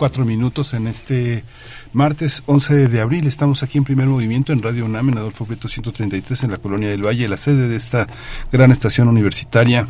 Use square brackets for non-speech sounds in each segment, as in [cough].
4 minutos en este martes 11 de abril. Estamos aquí en primer movimiento en Radio UNAM en Adolfo Prieto 133 en la Colonia del Valle, la sede de esta gran estación universitaria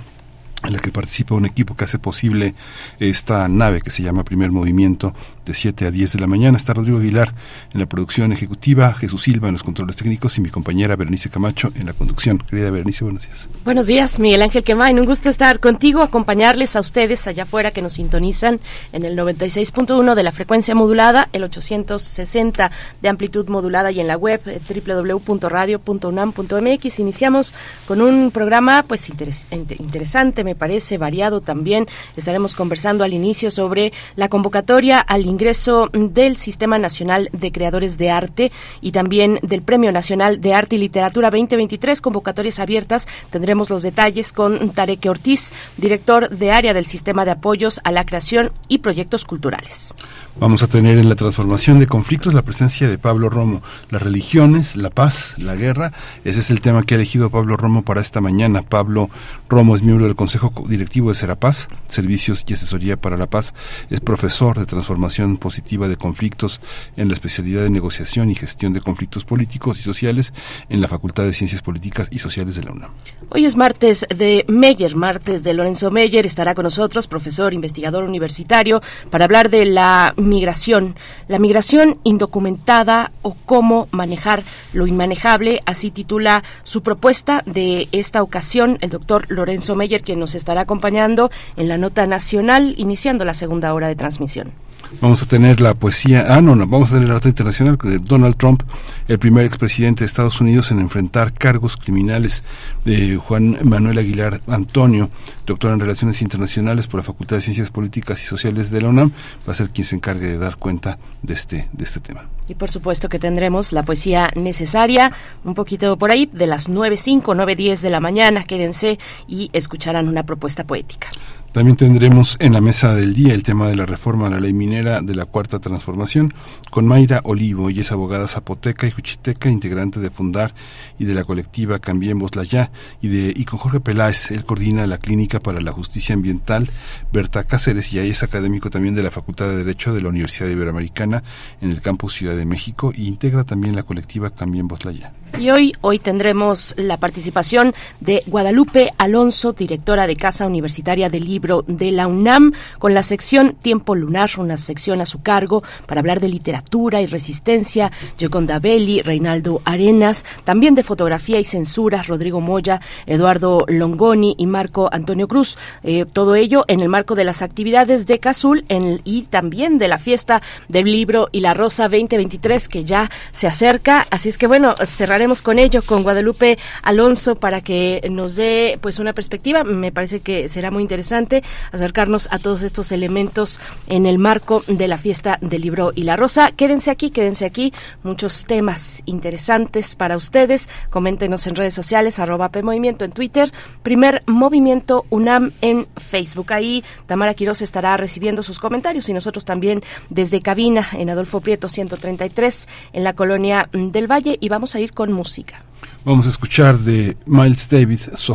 en la que participa un equipo que hace posible esta nave que se llama Primer Movimiento de 7 a 10 de la mañana. Está Rodrigo Aguilar en la producción ejecutiva, Jesús Silva en los controles técnicos y mi compañera Berenice Camacho en la conducción. Querida Berenice, buenos días. Buenos días, Miguel Ángel Quemain. Un gusto estar contigo, acompañarles a ustedes allá afuera que nos sintonizan en el 96.1 de la frecuencia modulada, el 860 de amplitud modulada y en la web eh, www.radio.unam.mx. Iniciamos con un programa pues interesante, me parece, variado también. Estaremos conversando al inicio sobre la convocatoria al ingreso del Sistema Nacional de Creadores de Arte y también del Premio Nacional de Arte y Literatura 2023, convocatorias abiertas. Tendremos los detalles con Tarek Ortiz, director de área del Sistema de Apoyos a la Creación y Proyectos Culturales. Vamos a tener en la transformación de conflictos la presencia de Pablo Romo. Las religiones, la paz, la guerra. Ese es el tema que ha elegido Pablo Romo para esta mañana. Pablo Romo es miembro del Consejo Directivo de Serapaz, Servicios y Asesoría para la Paz. Es profesor de transformación positiva de conflictos en la especialidad de negociación y gestión de conflictos políticos y sociales en la Facultad de Ciencias Políticas y Sociales de la UNAM. Hoy es martes de Meyer, martes de Lorenzo Meyer. Estará con nosotros, profesor, investigador universitario, para hablar de la migración, la migración indocumentada o cómo manejar lo inmanejable, así titula su propuesta de esta ocasión el doctor Lorenzo Meyer, quien nos estará acompañando en la nota nacional, iniciando la segunda hora de transmisión. Vamos a tener la poesía, ah, no, no, vamos a tener la nota internacional de Donald Trump, el primer expresidente de Estados Unidos en enfrentar cargos criminales de Juan Manuel Aguilar Antonio, doctor en Relaciones Internacionales por la Facultad de Ciencias Políticas y Sociales de la UNAM, va a ser quien se encargue de dar cuenta de este, de este tema. Y por supuesto que tendremos la poesía necesaria, un poquito por ahí, de las 9.05, 9.10 de la mañana, quédense y escucharán una propuesta poética. También tendremos en la mesa del día el tema de la reforma a la ley minera de la Cuarta Transformación con Mayra Olivo, ella es abogada zapoteca y juchiteca, integrante de Fundar y de la colectiva Cambiémosla Ya, y, de, y con Jorge Peláez, él coordina la Clínica para la Justicia Ambiental, Berta Cáceres, y ahí es académico también de la Facultad de Derecho de la Universidad Iberoamericana en el campus Ciudad de México, e integra también la colectiva Cambiémosla Ya. Y hoy, hoy tendremos la participación de Guadalupe Alonso, directora de Casa Universitaria del Libro de la UNAM, con la sección Tiempo Lunar, una sección a su cargo para hablar de literatura y resistencia, Gioconda Belli, Reinaldo Arenas, también de fotografía y censura, Rodrigo Moya, Eduardo Longoni y Marco Antonio Cruz. Eh, todo ello en el marco de las actividades de Cazul en y también de la fiesta del libro y la rosa 2023 que ya se acerca. Así es que bueno, cerrar con ello con Guadalupe Alonso para que nos dé pues una perspectiva. Me parece que será muy interesante acercarnos a todos estos elementos en el marco de la fiesta del libro y la rosa. Quédense aquí, quédense aquí. Muchos temas interesantes para ustedes. Coméntenos en redes sociales, arroba PMovimiento en Twitter, primer movimiento UNAM en Facebook. Ahí Tamara Quiroz estará recibiendo sus comentarios y nosotros también desde cabina en Adolfo Prieto 133 en la colonia del Valle y vamos a ir con música. Vamos a escuchar de Miles Davis, So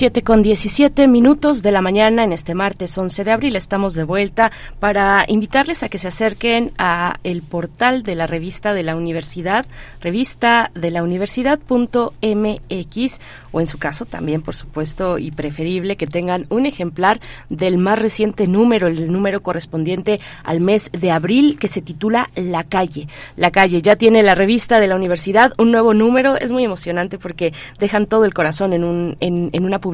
7 con 17 minutos de la mañana en este martes 11 de abril. Estamos de vuelta para invitarles a que se acerquen a el portal de la revista de la universidad, revista de la universidad.mx o en su caso también, por supuesto, y preferible que tengan un ejemplar del más reciente número, el número correspondiente al mes de abril que se titula La calle. La calle ya tiene la revista de la universidad, un nuevo número, es muy emocionante porque dejan todo el corazón en, un, en, en una publicación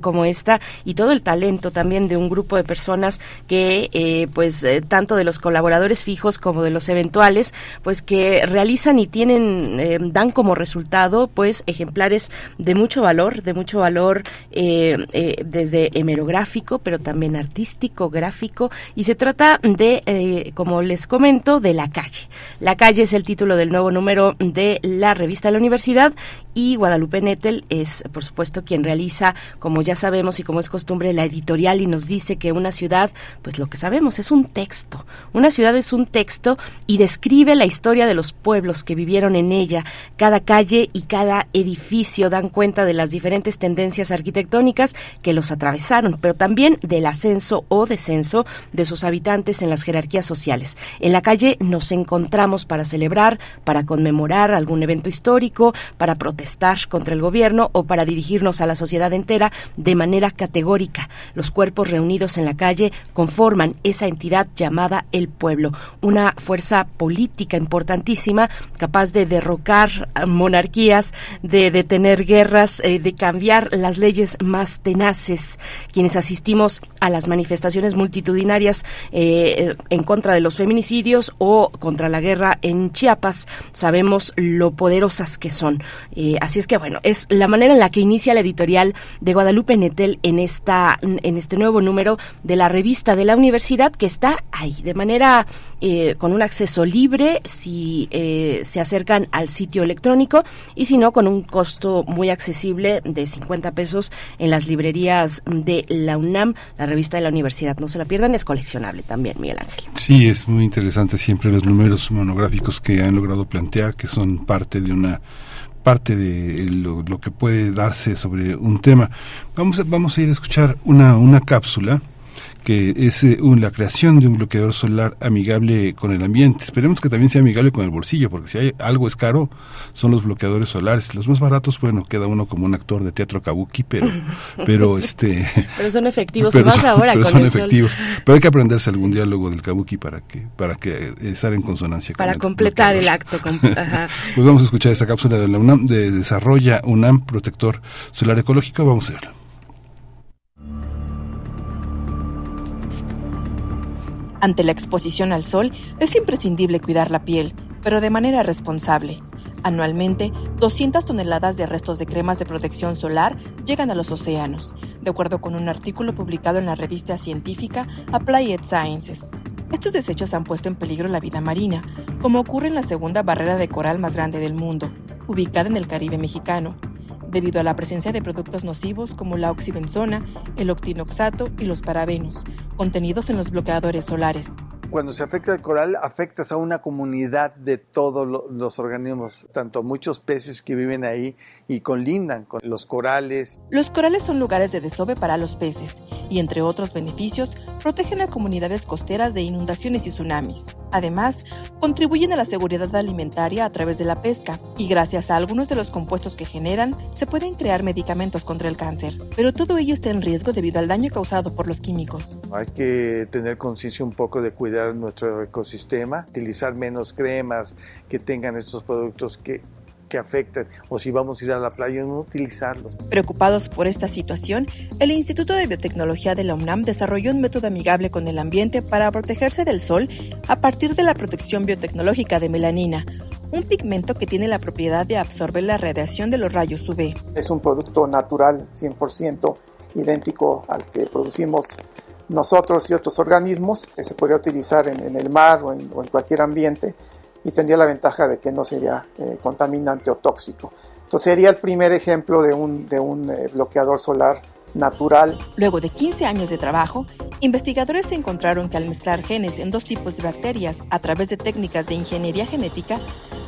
como esta y todo el talento también de un grupo de personas que, eh, pues, eh, tanto de los colaboradores fijos como de los eventuales, pues que realizan y tienen, eh, dan como resultado, pues, ejemplares de mucho valor, de mucho valor desde hemerográfico, pero también artístico, gráfico, y se trata de, como les comento, de la calle. La calle es el título del nuevo número de la revista de la universidad y Guadalupe Nettel es, por supuesto, quien realiza, como ya sabemos y como es costumbre, la editorial y nos dice que una ciudad, pues lo que sabemos es un texto. Una ciudad es un texto y describe la historia de los pueblos que vivieron en ella. Cada calle y cada edificio dan cuenta de las diferentes tendencias arquitectónicas que los atravesaron, pero también del ascenso o descenso de sus habitantes en las jerarquías sociales. En la calle nos encontramos para celebrar, para conmemorar algún evento histórico, para protestar estar contra el gobierno o para dirigirnos a la sociedad entera de manera categórica. Los cuerpos reunidos en la calle conforman esa entidad llamada el pueblo, una fuerza política importantísima capaz de derrocar monarquías, de detener guerras, eh, de cambiar las leyes más tenaces. Quienes asistimos a las manifestaciones multitudinarias eh, en contra de los feminicidios o contra la guerra en Chiapas, sabemos lo poderosas que son. Eh, así es que bueno, es la manera en la que inicia la editorial de Guadalupe Netel en esta en este nuevo número de la revista de la universidad que está ahí de manera eh, con un acceso libre si eh, se acercan al sitio electrónico y si no con un costo muy accesible de 50 pesos en las librerías de la UNAM, la revista de la universidad. No se la pierdan, es coleccionable también, Miguel Ángel. Sí, es muy interesante siempre los números monográficos que han logrado plantear, que son parte de una parte de lo, que puede darse sobre un tema. Vamos a, vamos a ir a escuchar una, una cápsula que es eh, la creación de un bloqueador solar amigable con el ambiente. Esperemos que también sea amigable con el bolsillo, porque si hay algo es caro, son los bloqueadores solares. Los más baratos, bueno, queda uno como un actor de teatro kabuki, pero, [laughs] pero este. Pero son efectivos, pero son, ahora pero son efectivos. Pero hay que aprenderse algún diálogo del kabuki para que, para que eh, estar en consonancia. Para completar el acto. [laughs] pues vamos a escuchar esta cápsula de la UNAM de Desarrolla UNAM Protector Solar Ecológico. Vamos a verlo. Ante la exposición al sol es imprescindible cuidar la piel, pero de manera responsable. Anualmente, 200 toneladas de restos de cremas de protección solar llegan a los océanos, de acuerdo con un artículo publicado en la revista científica Applied Sciences. Estos desechos han puesto en peligro la vida marina, como ocurre en la segunda barrera de coral más grande del mundo, ubicada en el Caribe mexicano, debido a la presencia de productos nocivos como la oxibenzona, el octinoxato y los parabenos, contenidos en los bloqueadores solares. Cuando se afecta el coral, afectas a una comunidad de todos los organismos, tanto muchos peces que viven ahí y colindan con los corales. Los corales son lugares de desove para los peces y, entre otros beneficios, protegen a comunidades costeras de inundaciones y tsunamis. Además, contribuyen a la seguridad alimentaria a través de la pesca y gracias a algunos de los compuestos que generan, se pueden crear medicamentos contra el cáncer. Pero todo ello está en riesgo debido al daño causado por los químicos. Hay que tener conciencia un poco de cuidar nuestro ecosistema, utilizar menos cremas que tengan estos productos que que afectan o si vamos a ir a la playa no utilizarlos. Preocupados por esta situación, el Instituto de Biotecnología de la UNAM desarrolló un método amigable con el ambiente para protegerse del sol a partir de la protección biotecnológica de melanina, un pigmento que tiene la propiedad de absorber la radiación de los rayos UV. Es un producto natural 100% idéntico al que producimos nosotros y otros organismos, que se podría utilizar en, el mar o en cualquier ambiente y tendría la ventaja de que no sería eh, contaminante o tóxico. Entonces sería el primer ejemplo de un, de un eh, bloqueador solar natural. Luego de 15 años de trabajo, investigadores encontraron que al mezclar genes en dos tipos de bacterias a través de técnicas de ingeniería genética,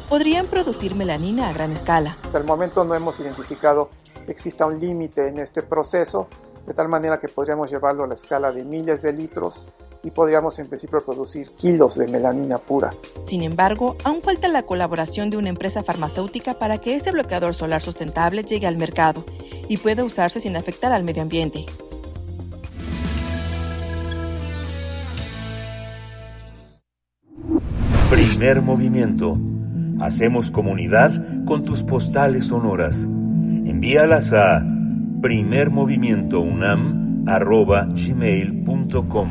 podrían producir melanina a gran escala. Hasta el momento no hemos identificado que exista un límite en este proceso, de tal manera que podríamos llevarlo a la escala de miles de litros y podríamos en principio producir kilos de melanina pura. Sin embargo, aún falta la colaboración de una empresa farmacéutica para que ese bloqueador solar sustentable llegue al mercado y pueda usarse sin afectar al medio ambiente. Primer movimiento. Hacemos comunidad con tus postales sonoras. Envíalas a primermovimientounam.gmail.com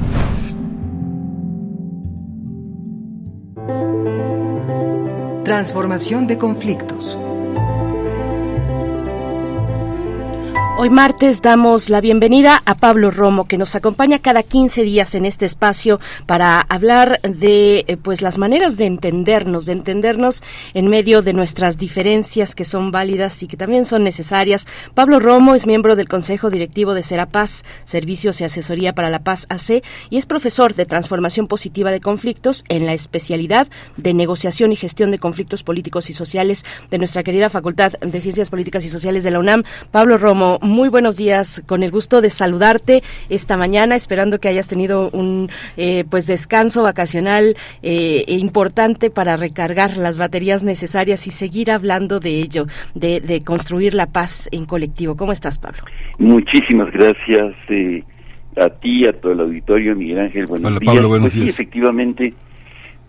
Transformación de conflictos. Hoy martes damos la bienvenida a Pablo Romo, que nos acompaña cada 15 días en este espacio para hablar de eh, pues las maneras de entendernos, de entendernos en medio de nuestras diferencias que son válidas y que también son necesarias. Pablo Romo es miembro del Consejo Directivo de Serapaz, Servicios y Asesoría para la Paz AC, y es profesor de Transformación Positiva de Conflictos en la especialidad de Negociación y Gestión de Conflictos Políticos y Sociales de nuestra querida Facultad de Ciencias Políticas y Sociales de la UNAM. Pablo Romo, muy buenos días. Con el gusto de saludarte esta mañana, esperando que hayas tenido un eh, pues descanso vacacional eh, e importante para recargar las baterías necesarias y seguir hablando de ello, de, construir la paz en colectivo. ¿Cómo estás, Pablo? Muchísimas gracias eh, a ti, a todo el auditorio, Miguel Ángel. Buenos Hola, días. Pablo, buenos pues días. Sí, efectivamente,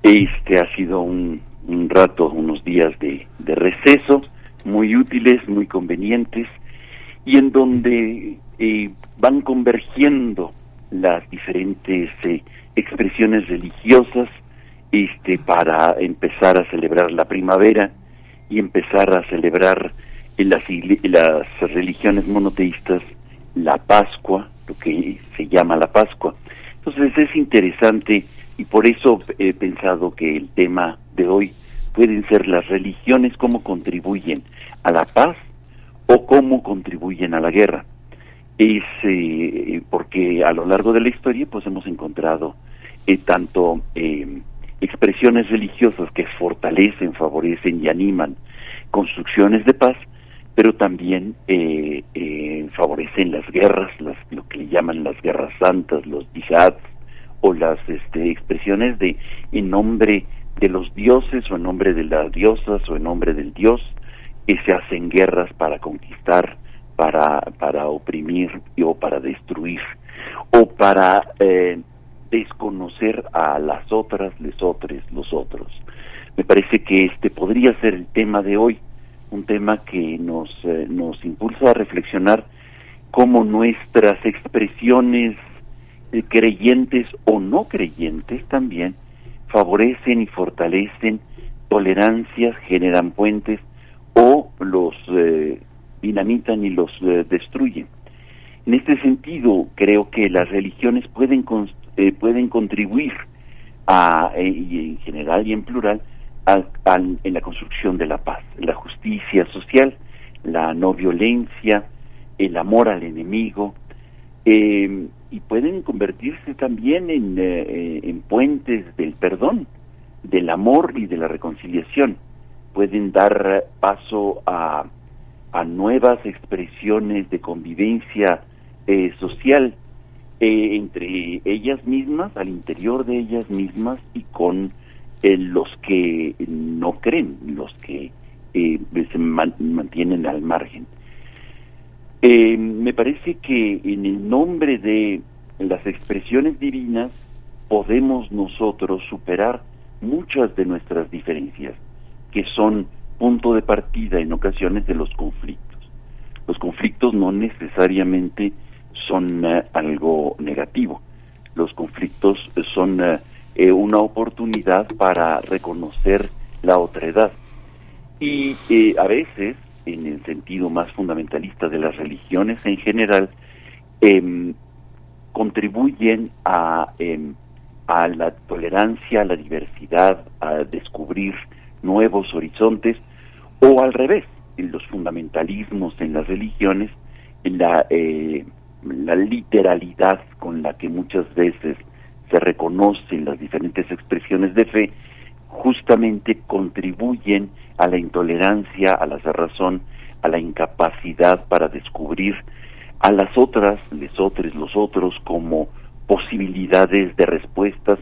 este ha sido un, un rato, unos días de, de receso, muy útiles, muy convenientes y en donde eh, van convergiendo las diferentes eh, expresiones religiosas este para empezar a celebrar la primavera y empezar a celebrar en las, las religiones monoteístas la Pascua, lo que se llama la Pascua. Entonces es interesante y por eso he pensado que el tema de hoy pueden ser las religiones, cómo contribuyen a la paz o cómo contribuyen a la guerra. Es eh, porque a lo largo de la historia pues hemos encontrado eh, tanto eh, expresiones religiosas que fortalecen, favorecen y animan construcciones de paz, pero también favorecen las guerras, las, lo que le llaman las guerras santas, los jihads o las este, expresiones de en nombre de los dioses o en nombre de las diosas o en nombre del dios que se hacen guerras para conquistar, para, para oprimir o para destruir, o para eh, desconocer a las otras, les otros, los otros. Me parece que este podría ser el tema de hoy, un tema que nos, eh, nos impulsa a reflexionar cómo nuestras expresiones eh, creyentes o no creyentes también favorecen y fortalecen tolerancias, generan puentes o los eh, dinamitan y los eh, destruyen. En este sentido, creo que las religiones pueden eh, pueden contribuir a, y en general y en plural en la construcción de la paz, la justicia social, la no violencia, el amor al enemigo, em, y pueden convertirse también en, en puentes del perdón, del amor y de la reconciliación pueden dar paso a, a nuevas expresiones de convivencia eh, social eh, entre ellas mismas, al interior de ellas mismas y con eh, los que no creen, los que se mantienen al margen. me parece que en el nombre de las expresiones divinas podemos nosotros superar muchas de nuestras diferencias que son punto de partida en ocasiones de los conflictos. Los conflictos no necesariamente son eh, algo negativo. Los conflictos son eh, eh, una oportunidad para reconocer la otredad. Y a veces, en el sentido más fundamentalista de las religiones en general, em, contribuyen a, em, a la tolerancia, a la diversidad, a descubrir nuevos horizontes, o al revés, en los fundamentalismos en las religiones, en la, eh, la literalidad con la que muchas veces se reconocen las diferentes expresiones de fe, justamente contribuyen a la intolerancia, a la cerrazón, a la incapacidad para descubrir a las otras, les otros, los otros, como posibilidades de respuestas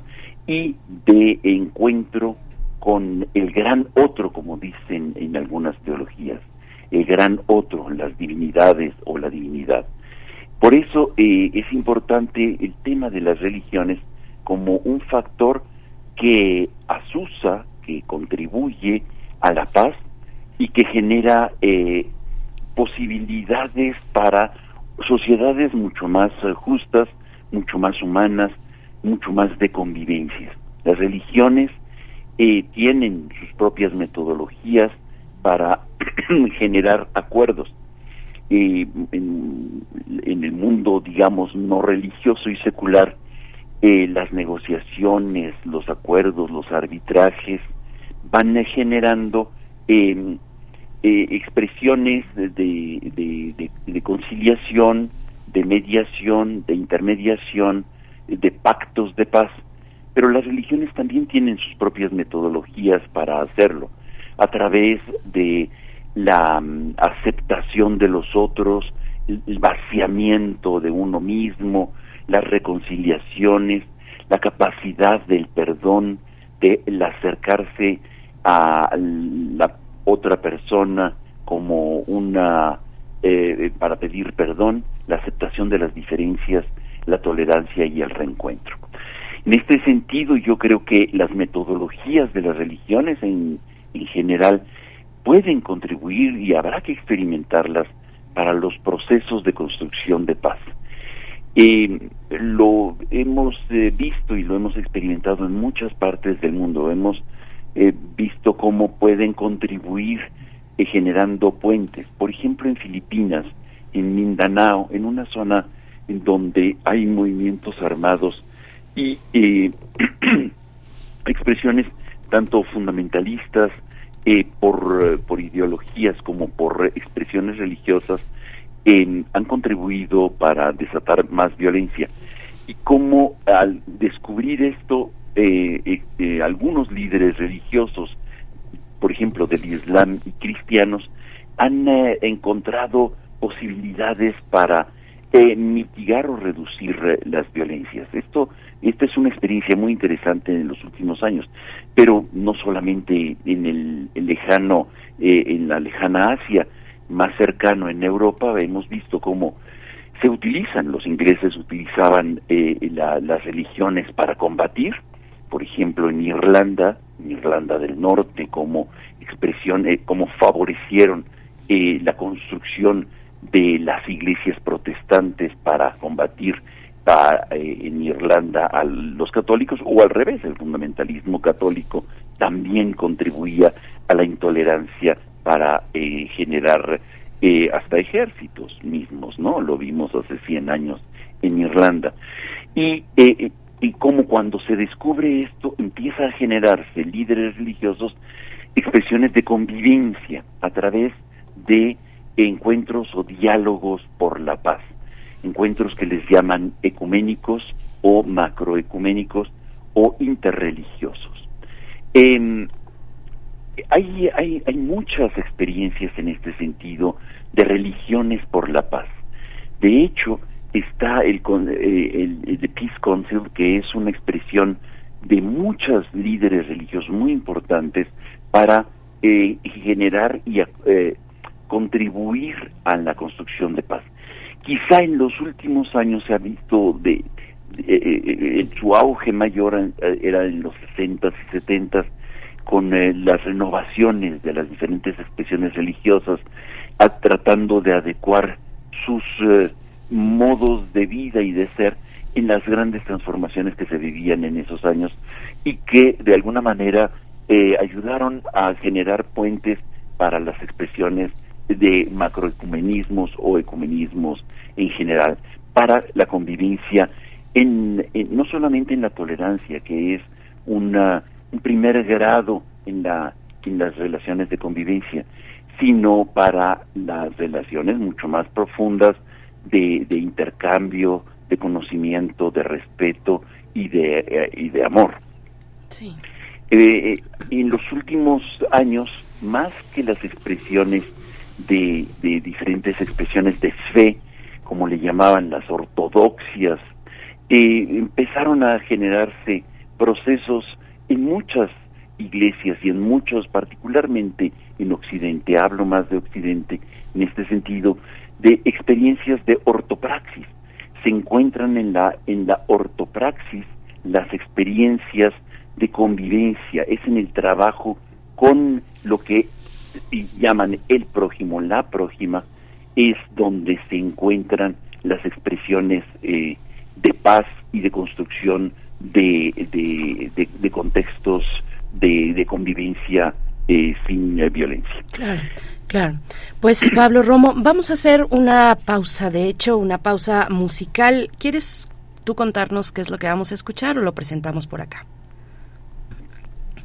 y de encuentro con el gran otro, como dicen en algunas teologías, el gran otro, las divinidades o la divinidad. Por eso eh, es importante el tema de las religiones como un factor que asusa, que contribuye a la paz y que genera eh, posibilidades para sociedades mucho más eh, justas, mucho más humanas, mucho más de convivencia. Las religiones eh, tienen sus propias metodologías para [clears throat] generar acuerdos. Eh, en, el mundo, digamos, no religioso y secular, eh, las negociaciones, los acuerdos, los arbitrajes van generando em, expresiones de, de conciliación, de mediación, de intermediación, de pactos de paz, pero las religiones también tienen sus propias metodologías para hacerlo, a través de la mm, aceptación de los otros, el vaciamiento de uno mismo, las reconciliaciones, la capacidad del perdón, de acercarse a la otra persona como una eh, para pedir perdón, la aceptación de las diferencias, la tolerancia y el reencuentro. En este sentido, yo creo que las metodologías de las religiones en, en general pueden contribuir y habrá que experimentarlas para los procesos de construcción de paz. Eh, lo hemos eh, visto y lo hemos experimentado en muchas partes del mundo. Hemos eh, visto cómo pueden contribuir generando puentes. Por ejemplo, en Filipinas, en Mindanao, en una zona en donde hay movimientos armados y eh, [clears throat] expresiones tanto fundamentalistas eh, por, por ideologías como por expresiones religiosas han contribuido para desatar más violencia. Y como al descubrir esto, eh, algunos líderes religiosos, por ejemplo, del Islam y cristianos, han encontrado posibilidades para eh, mitigar o reducir eh, las violencias. Esto, esta es una experiencia muy interesante en los últimos años, pero no solamente en el, lejano, eh, en la lejana Asia, más cercano en Europa, hemos visto cómo se utilizan, los ingleses utilizaban las religiones para combatir, por ejemplo en Irlanda, en Irlanda del Norte, como expresión, como favorecieron la construcción de las iglesias protestantes para combatir eh, en Irlanda a los católicos o al revés, el fundamentalismo católico también contribuía a la intolerancia para eh, generar eh, hasta ejércitos mismos, ¿no? Lo vimos hace 100 años en Irlanda. Y, y como cuando se descubre esto, empieza a generarse líderes religiosos expresiones de convivencia a través de encuentros o diálogos por la paz, encuentros que les llaman ecuménicos o macroecuménicos o interreligiosos. hay, hay, hay muchas experiencias en este sentido de religiones por la paz. De hecho, está el, eh, Peace Council, que es una expresión de muchos líderes religiosos muy importantes para eh, generar y eh, contribuir a la construcción de paz. Quizá en los últimos años se ha visto de, eh, eh, su auge mayor eh, era en los 60 y 70 con las renovaciones de las diferentes expresiones religiosas, tratando de adecuar sus modos de vida y de ser en las grandes transformaciones que se vivían en esos años y que de alguna manera ayudaron a generar puentes para las expresiones de macroecumenismos o ecumenismos en general para la convivencia en, no solamente en la tolerancia que es una, un primer grado en la en las relaciones de convivencia sino para las relaciones mucho más profundas de, intercambio, de conocimiento, de respeto y de, eh, y de amor. Sí. Eh, en los últimos años, más que las expresiones de, diferentes expresiones de fe, como le llamaban las ortodoxias, eh, empezaron a generarse procesos en muchas iglesias y en muchos, particularmente en Occidente, hablo más de Occidente en este sentido, de experiencias de ortopraxis. Se encuentran en la, en la ortopraxis las experiencias de convivencia, es en el trabajo con lo que llaman el prójimo, la prójima, es donde se encuentran las expresiones eh, de paz y de construcción de, de, contextos de, convivencia eh, sin eh, violencia. Claro. Claro. Pues [clears throat] Pablo Romo, vamos a hacer una pausa, de hecho, una pausa musical. ¿Quieres tú contarnos qué es lo que vamos a escuchar o lo presentamos por acá?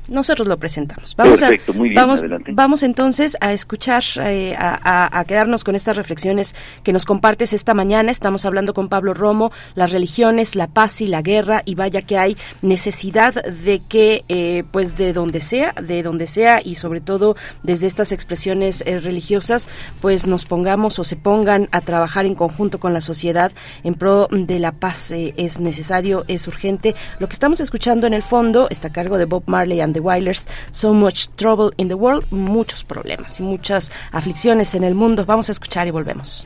Nosotros lo presentamos. Vamos Perfecto, muy bien, vamos, adelante. vamos entonces a escuchar, eh, a, quedarnos con estas reflexiones que nos compartes esta mañana. Estamos hablando con Pablo Romo, las religiones, la paz y la guerra, y vaya que hay necesidad de que, eh, pues de donde sea, de donde sea, y sobre todo desde estas expresiones eh, religiosas, pues nos pongamos o se pongan a trabajar en conjunto con la sociedad en pro de la paz. es necesario, es urgente. Lo que estamos escuchando en el fondo está a cargo de Bob Marley and the Wailers, So Much Trouble in the World, muchos problemas y muchas aflicciones en el mundo. Vamos a escuchar y volvemos.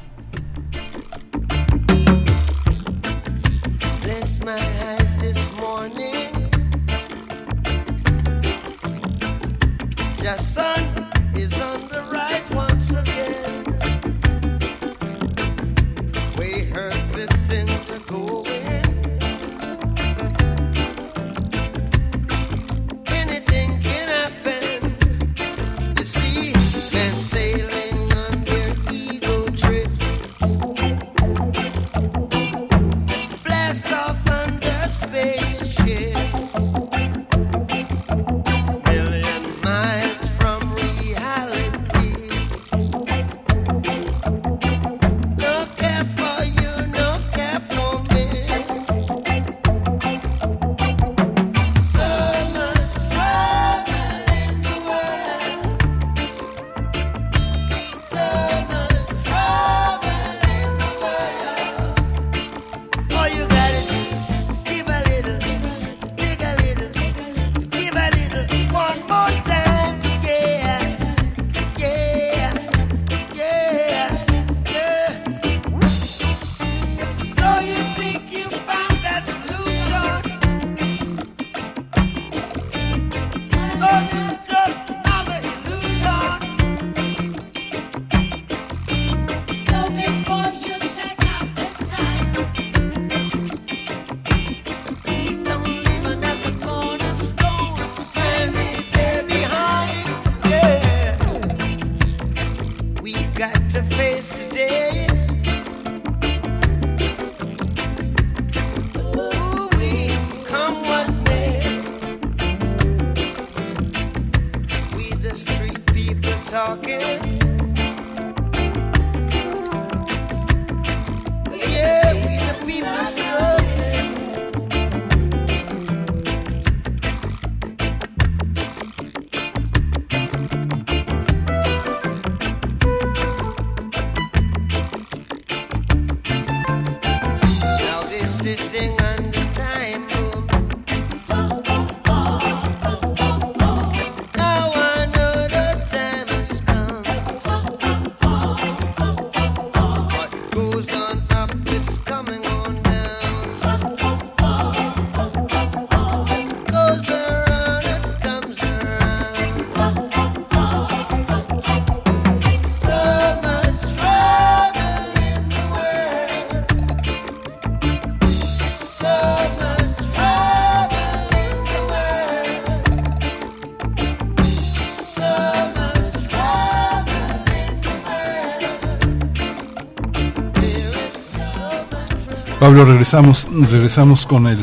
Pablo, regresamos, regresamos con el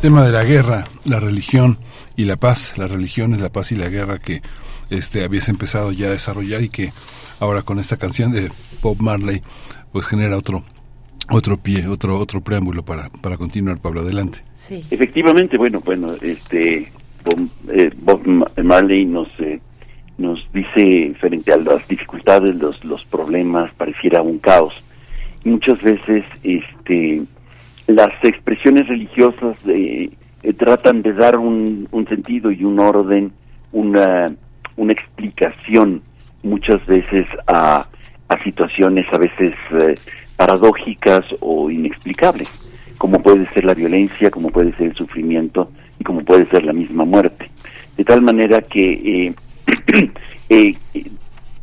tema de la guerra, la religión y la paz, las religiones, la paz y la guerra que este habías empezado ya a desarrollar y que ahora con esta canción de Bob Marley pues genera otro otro pie, otro otro preámbulo para, para continuar, Pablo, adelante. Sí. Efectivamente, bueno, bueno, este Bob, eh, Marley nos eh, nos dice frente a las dificultades, los los problemas, pareciera un caos. muchas veces, este, las expresiones religiosas eh, tratan de dar un, sentido y un orden, una una explicación muchas veces a, a situaciones a veces paradójicas o inexplicables, como puede ser la violencia, como puede ser el sufrimiento y como puede ser la misma muerte. De tal manera que eh, [clears throat] eh,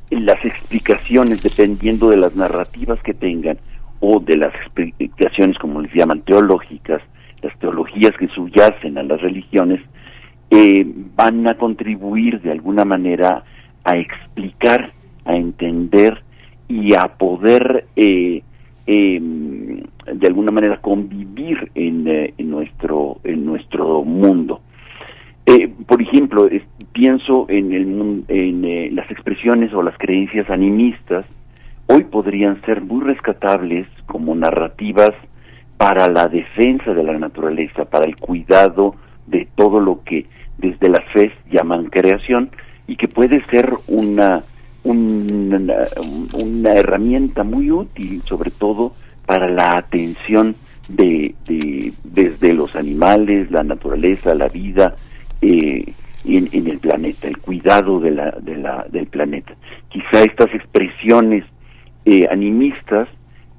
las explicaciones, dependiendo de las narrativas que tengan o de las explicaciones, como les llaman, teológicas, las teologías que subyacen a las religiones, eh, van a contribuir de alguna manera a explicar, a entender y a poder eh, eh, de alguna manera convivir en, eh, nuestro en nuestro mundo. Eh, por ejemplo, pienso en, el, en las expresiones o las creencias animistas, hoy podrían ser muy rescatables como narrativas para la defensa de la naturaleza, para el cuidado de todo lo que desde la fe llaman creación y que puede ser una una, herramienta muy útil, sobre todo para la atención de, desde los animales, la naturaleza, la vida eh, en, el planeta, el cuidado de la, de la, del planeta. Quizá estas expresiones eh, animistas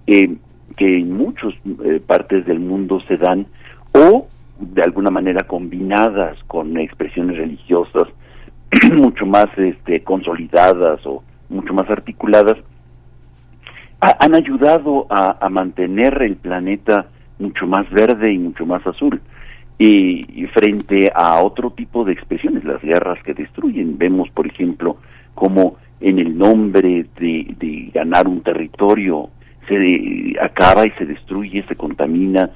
eh, que en muchas partes del mundo se dan o de alguna manera combinadas con expresiones religiosas [clears throat] mucho más este, consolidadas o mucho más articuladas, han ayudado a, mantener el planeta mucho más verde y mucho más azul. Y, frente a otro tipo de expresiones, las guerras que destruyen, vemos, por ejemplo, como en el nombre de, ganar un territorio se acaba y se destruye, se contamina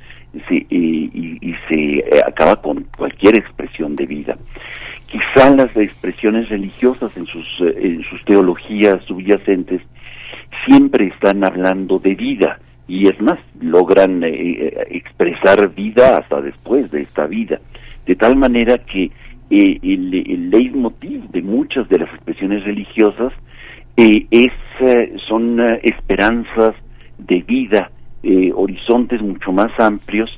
se, eh, y, se eh, acaba con cualquier expresión de vida. Quizá las expresiones religiosas en sus, eh, en sus teologías subyacentes siempre están hablando de vida y es más, logran eh, expresar vida hasta después de esta vida, de tal manera que el, el, leitmotiv de muchas de las expresiones religiosas es, son esperanzas de vida, horizontes mucho más amplios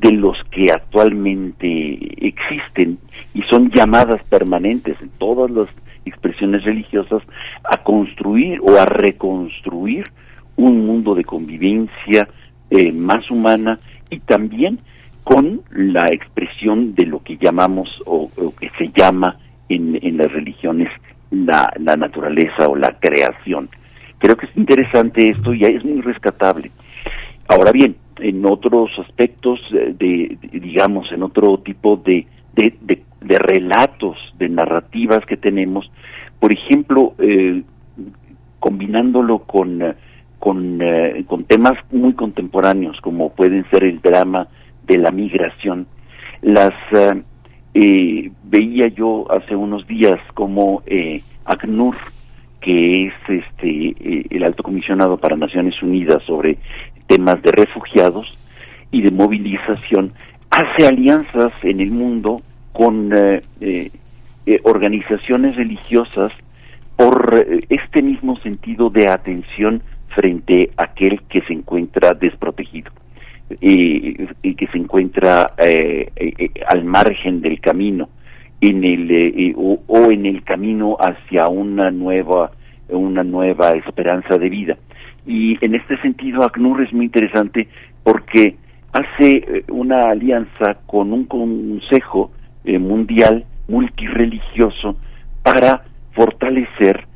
de los que actualmente existen y son llamadas permanentes en todas las expresiones religiosas a construir o a reconstruir un mundo de convivencia eh, más humana y también con la expresión de lo que llamamos o, que se llama en, en las religiones la, la naturaleza o la creación. Creo que es interesante esto y es muy rescatable. Ahora bien, en otros aspectos de, digamos en otro tipo de, de, relatos de narrativas que tenemos por ejemplo eh, combinándolo con con, eh, con temas muy contemporáneos como pueden ser el drama de la migración. Las eh, veía yo hace unos días como ACNUR que es este el alto comisionado para Naciones Unidas sobre temas de refugiados y de movilización, hace alianzas en el mundo con eh, eh, eh, organizaciones religiosas por este mismo sentido de atención frente a aquel que se encuentra desprotegido y que se encuentra al margen del camino en el o, o, en el camino hacia una nueva una nueva esperanza de vida. Y en este sentido, ACNUR es muy interesante porque hace eh, una alianza con un consejo eh, mundial multireligioso para fortalecer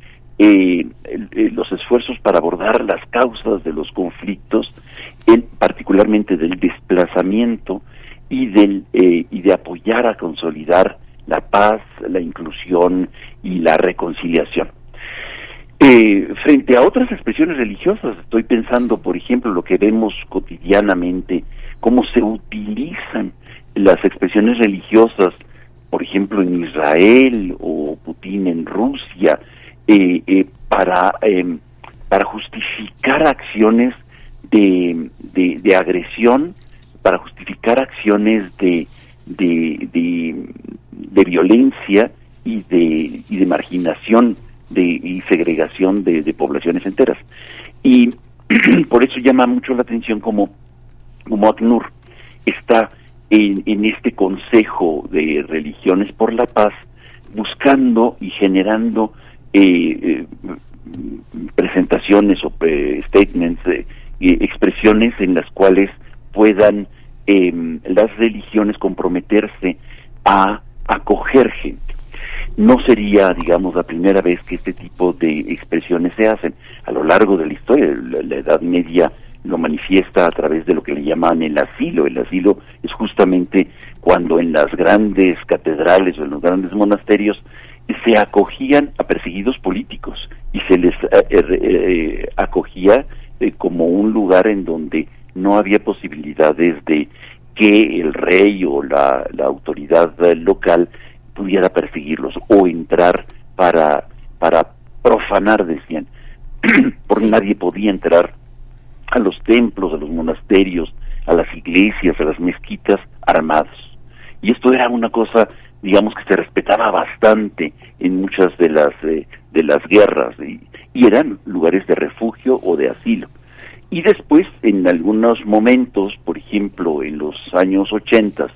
eh, los esfuerzos para abordar las causas de los conflictos, en, particularmente del desplazamiento y, del, y de apoyar a consolidar la paz, la inclusión y la reconciliación. Eh, frente a otras expresiones religiosas, estoy pensando, por ejemplo, lo que vemos cotidianamente, cómo se utilizan las expresiones religiosas, por ejemplo, en Israel o Putin en Rusia, eh, eh, para, em, para justificar acciones de, de, agresión, para justificar acciones de, de, de, violencia y de, y de marginación de, y segregación de, de poblaciones enteras. Y [clears throat] por eso llama mucho la atención como, como ACNUR está en, en este Consejo de Religiones por la Paz buscando y generando eh, eh, presentaciones o eh, statements, expresiones en las cuales puedan em, las religiones comprometerse a acoger gente. No sería, digamos, la primera vez que este tipo de expresiones se hacen. A lo largo de la historia, la Edad Media lo manifiesta a través de lo que le llaman el asilo. El asilo es justamente cuando en las grandes catedrales o en los grandes monasterios se acogían a perseguidos políticos y se les eh, eh, eh, acogía como un lugar en donde no había posibilidades de que el rey o la, autoridad local pudiera perseguirlos o entrar para, para profanar, decían. [clears throat] Porque nadie podía entrar a los templos, a los monasterios, a las iglesias, a las mezquitas armados. Y esto era una cosa, digamos, que se respetaba bastante en muchas de las, eh, de las guerras y, eran lugares de refugio o de asilo. Y después, en algunos momentos, por ejemplo, en los años 80,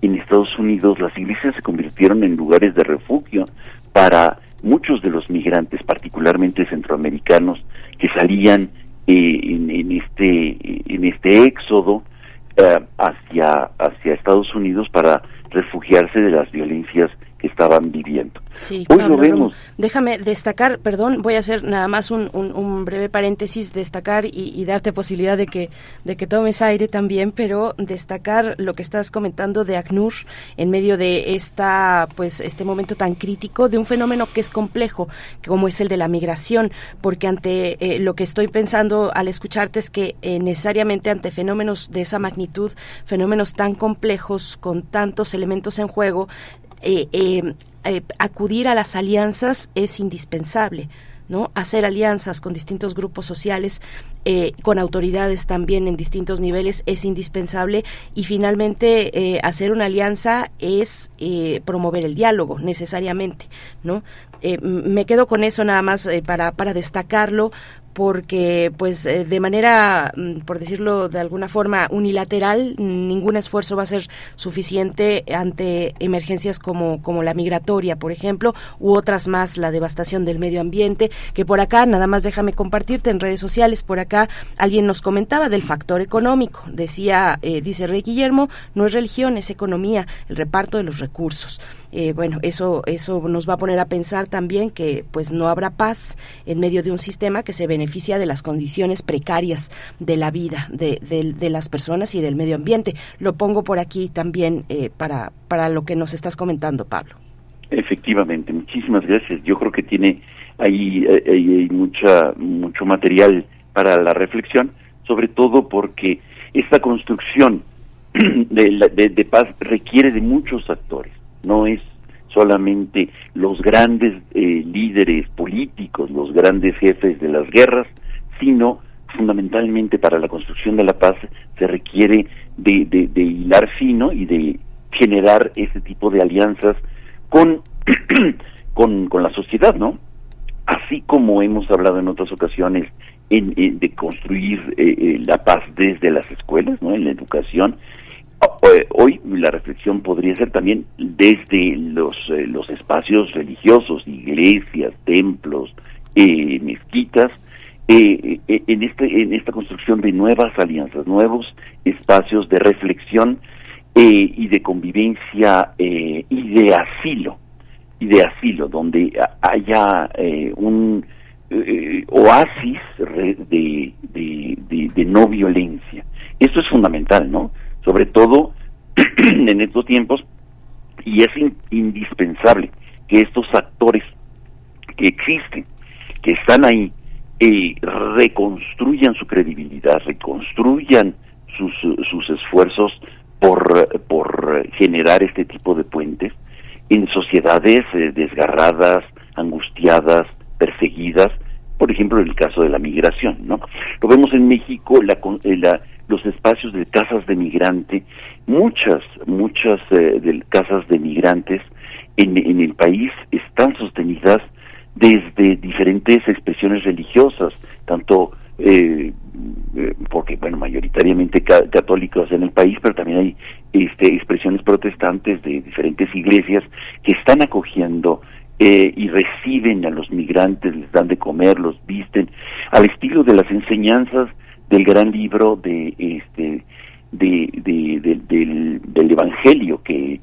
en Estados Unidos las iglesias se convirtieron en lugares de refugio para muchos de los migrantes, particularmente centroamericanos, que salían eh, en, este en este éxodo eh, hacia hacia Estados Unidos para refugiarse de las violencias que estaban viviendo. Sí, Hoy lo vemos. déjame destacar, perdón, voy a hacer nada más un, un, breve paréntesis, destacar y, darte posibilidad de que, de que tomes aire también, pero destacar lo que estás comentando de ACNUR en medio de esta, pues, este momento tan crítico de un fenómeno que es complejo, como es el de la migración, porque ante eh, lo que estoy pensando al escucharte es que eh, necesariamente ante fenómenos de esa magnitud, fenómenos tan complejos, con tantos elementos en juego, eh, eh, eh, acudir a las alianzas es indispensable. ¿no? hacer alianzas con distintos grupos sociales, con autoridades también en distintos niveles es indispensable y finalmente hacer una alianza es promover el diálogo necesariamente, ¿no? me quedo con eso nada más para, para destacarlo porque pues eh, de manera mm, por decirlo de alguna forma unilateral ningún esfuerzo va a ser suficiente ante emergencias como como la migratoria por ejemplo u otras más la devastación del medio ambiente que por acá nada más déjame compartirte en redes sociales por acá alguien nos comentaba del factor económico. Decía eh, dice Rey Guillermo no es religión es economía el reparto de los recursos eh, bueno, eso, eso nos va a poner a pensar también que pues no habrá paz en medio de un sistema que se beneficia de las condiciones precarias de la vida de, de, las personas y del medio ambiente. Lo pongo por aquí también eh, para, para lo que nos estás comentando, Pablo. Efectivamente, muchísimas gracias. Yo creo que tiene ahí, eh, hay mucha, mucho material para la reflexión, sobre todo porque esta construcción [clears throat] de, de paz requiere de muchos actores no es solamente los grandes eh, líderes políticos, los grandes jefes de las guerras, sino fundamentalmente para la construcción de la paz se requiere de, hilar fino y de generar ese tipo de alianzas [clears throat] con, con, la sociedad, ¿no? Así como hemos hablado en otras ocasiones en, de construir eh, eh, la paz desde las escuelas, ¿no? En la educación, hoy la reflexión podría ser también desde los, eh, los espacios religiosos, iglesias, templos, eh, mezquitas, en, este, en esta construcción de nuevas alianzas, nuevos espacios de reflexión y de convivencia y de asilo, y de asilo, donde haya un oasis de, de, de no violencia. Esto es fundamental, ¿no? Sobre todo [clears throat] en estos tiempos, y es indispensable que estos actores que existen, que están ahí, eh, reconstruyan su credibilidad, reconstruyan sus, sus esfuerzos por, por generar este tipo de puentes en sociedades eh, desgarradas, angustiadas, perseguidas por ejemplo, en el caso de la migración, ¿no? Lo vemos en México, la, la los espacios de casas de migrante, muchas, muchas de casas de migrantes en, en el país están sostenidas desde diferentes expresiones religiosas, tanto eh, eh, porque bueno mayoritariamente católicos en el país pero también hay este, expresiones protestantes de diferentes iglesias que están acogiendo eh, y reciben a los migrantes les dan de comer los visten al estilo de las enseñanzas del gran libro de este de, del, evangelio que,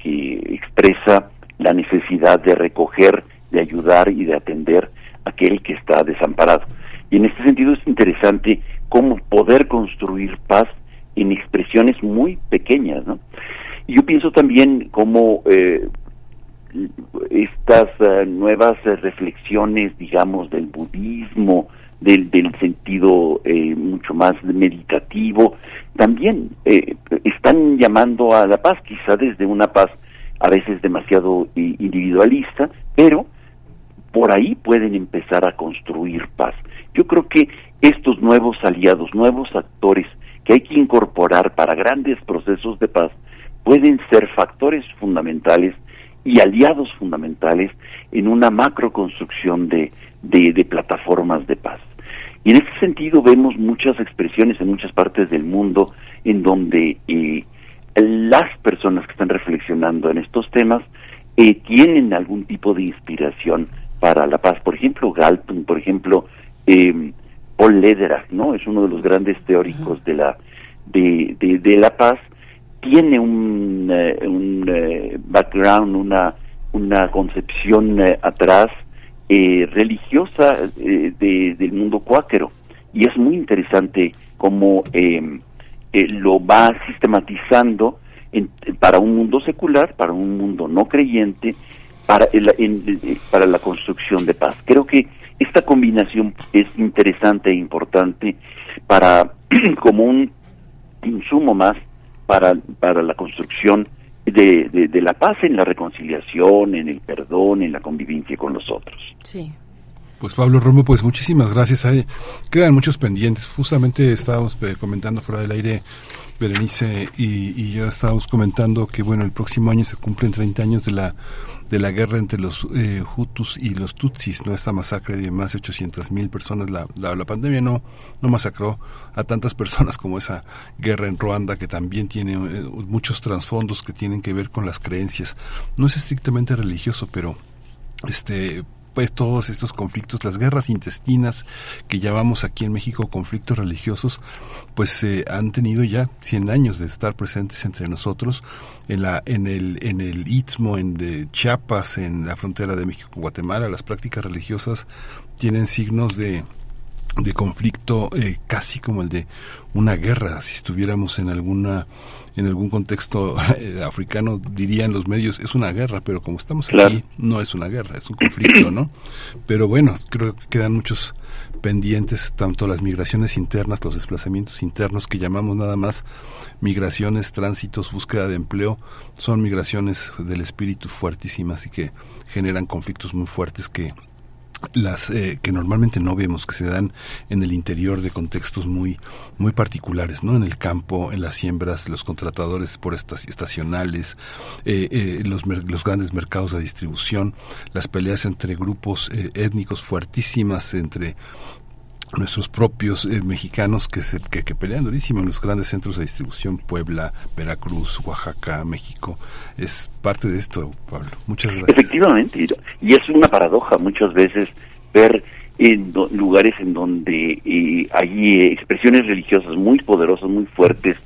expresa la necesidad de recoger de ayudar y de atender a aquel que está desamparado. Y en este sentido es interesante cómo poder construir paz en expresiones muy pequeñas, ¿no? Y yo pienso también cómo eh, estas eh, nuevas reflexiones, digamos, del budismo, del, del sentido eh, mucho más meditativo, también están llamando a la paz, quizá desde una paz a veces demasiado individualista, pero por ahí pueden empezar a construir paz. Yo creo que estos nuevos aliados, nuevos actores que hay que incorporar para grandes procesos de paz, pueden ser factores fundamentales y aliados fundamentales en una macro construcción de, de, plataformas de paz. Y en este sentido vemos muchas expresiones en muchas partes del mundo en donde eh, las personas que están reflexionando en estos temas eh, tienen algún tipo de inspiración para la paz. Por ejemplo, Galton, por ejemplo, eh, Paul Lederach, ¿no? Es uno de los grandes teóricos de la de, de, la paz. Tiene un, eh, un eh, background, una una concepción eh, religiosa de, del mundo cuáquero y es muy interesante cómo lo va sistematizando para un mundo secular, para un mundo no creyente para, para la construcción de paz. Creo que esta combinación es interesante e importante para [clears throat] como un insumo más para, para la construcción de, de, la paz en la reconciliación, en el perdón, en la convivencia con los otros. Sí. Pues Pablo Romo, pues muchísimas gracias. Hay, quedan muchos pendientes. Justamente estábamos eh, comentando fuera del aire Berenice y, y yo estábamos comentando que bueno el próximo año se cumplen 30 años de la de la guerra entre los eh, Hutus y los Tutsis, ¿no? Esta masacre de más de 800 mil personas. La, la, pandemia no, no masacró a tantas [laughs] personas como esa guerra en Ruanda, que también tiene eh, muchos trasfondos que tienen que ver con las creencias. No es estrictamente religioso, pero este pues todos estos conflictos, las guerras intestinas que llamamos aquí en México conflictos religiosos, pues eh, han tenido ya 100 años de estar presentes entre nosotros en la en el en el istmo en de Chiapas, en la frontera de México con Guatemala, las prácticas religiosas tienen signos de de conflicto eh, casi como el de una guerra. Si estuviéramos en alguna en algún contexto [laughs] eh, africano dirían los medios es una guerra pero como estamos aquí no es una guerra es un conflicto no pero bueno creo que quedan muchos pendientes tanto las migraciones internas los desplazamientos internos que llamamos nada más migraciones tránsitos búsqueda de empleo son migraciones del espíritu fuertísimas y que generan conflictos muy fuertes que las eh, que normalmente no vemos que se dan en el interior de contextos muy muy particulares no en el campo en las siembras los contratadores por estas estacionales eh, eh, los, los grandes mercados de distribución las peleas entre grupos étnicos fuertísimas entre nuestros propios eh, mexicanos que, se, que, pelean durísimo en los grandes centros de distribución, Puebla, Veracruz, Oaxaca, México. Es parte de esto, Pablo. Muchas gracias. Efectivamente, y es una paradoja muchas veces ver en lugares en donde eh, hay eh, expresiones religiosas muy poderosas, muy fuertes,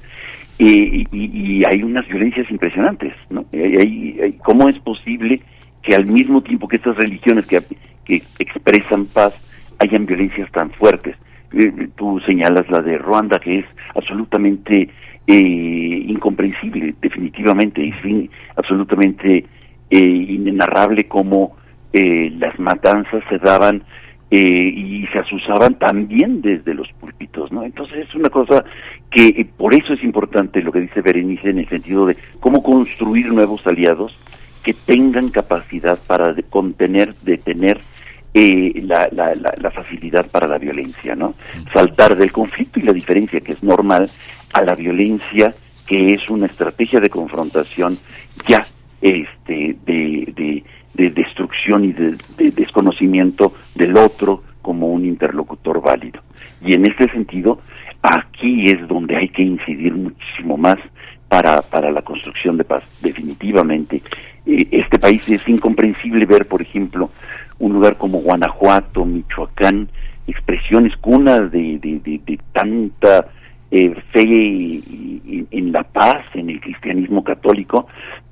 y, y, hay unas violencias impresionantes, ¿no? Hay, ¿Cómo es posible que al mismo tiempo que estas religiones que, que expresan paz, hayan violencias tan fuertes. Eh, tú señalas la de Ruanda, que es absolutamente eh, incomprensible, definitivamente, y absolutamente eh, inenarrable como las matanzas se daban y se asusaban también desde los púlpitos, ¿no? Entonces es una cosa que por eso es importante lo que dice Berenice en el sentido de cómo construir nuevos aliados que tengan capacidad para contener, detener eh, la, la, la, facilidad para la violencia, ¿no? Saltar del conflicto y la diferencia que es normal a la violencia que es una estrategia de confrontación ya este de, de, destrucción y de, desconocimiento del otro como un interlocutor válido. Y en este sentido, aquí es donde hay que incidir muchísimo más para, para la construcción de paz, definitivamente. Eh, este país es incomprensible ver, por ejemplo, un lugar como Guanajuato, Michoacán, expresiones cunas de, de, tanta eh, fe en la paz, en el cristianismo católico,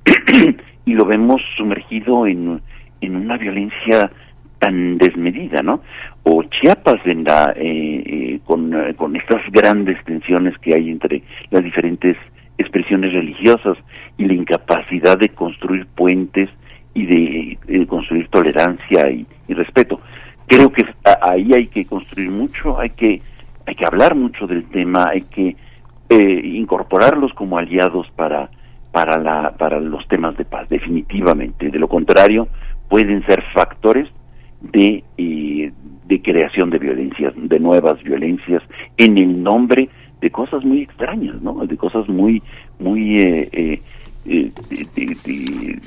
[clears throat] y lo vemos sumergido en, en una violencia tan desmedida, ¿no? O Chiapas en la, eh, eh, con, con estas grandes tensiones que hay entre las diferentes expresiones religiosas y la incapacidad de construir puentes y de, construir tolerancia y, respeto. Creo que ahí hay que construir mucho, hay que hay que hablar mucho del tema, hay que eh, incorporarlos como aliados para para la para los temas de paz, definitivamente. De lo contrario, pueden ser factores de eh, de creación de violencias, de nuevas violencias en el nombre de cosas muy extrañas, ¿no? De cosas muy muy eh, eh, de,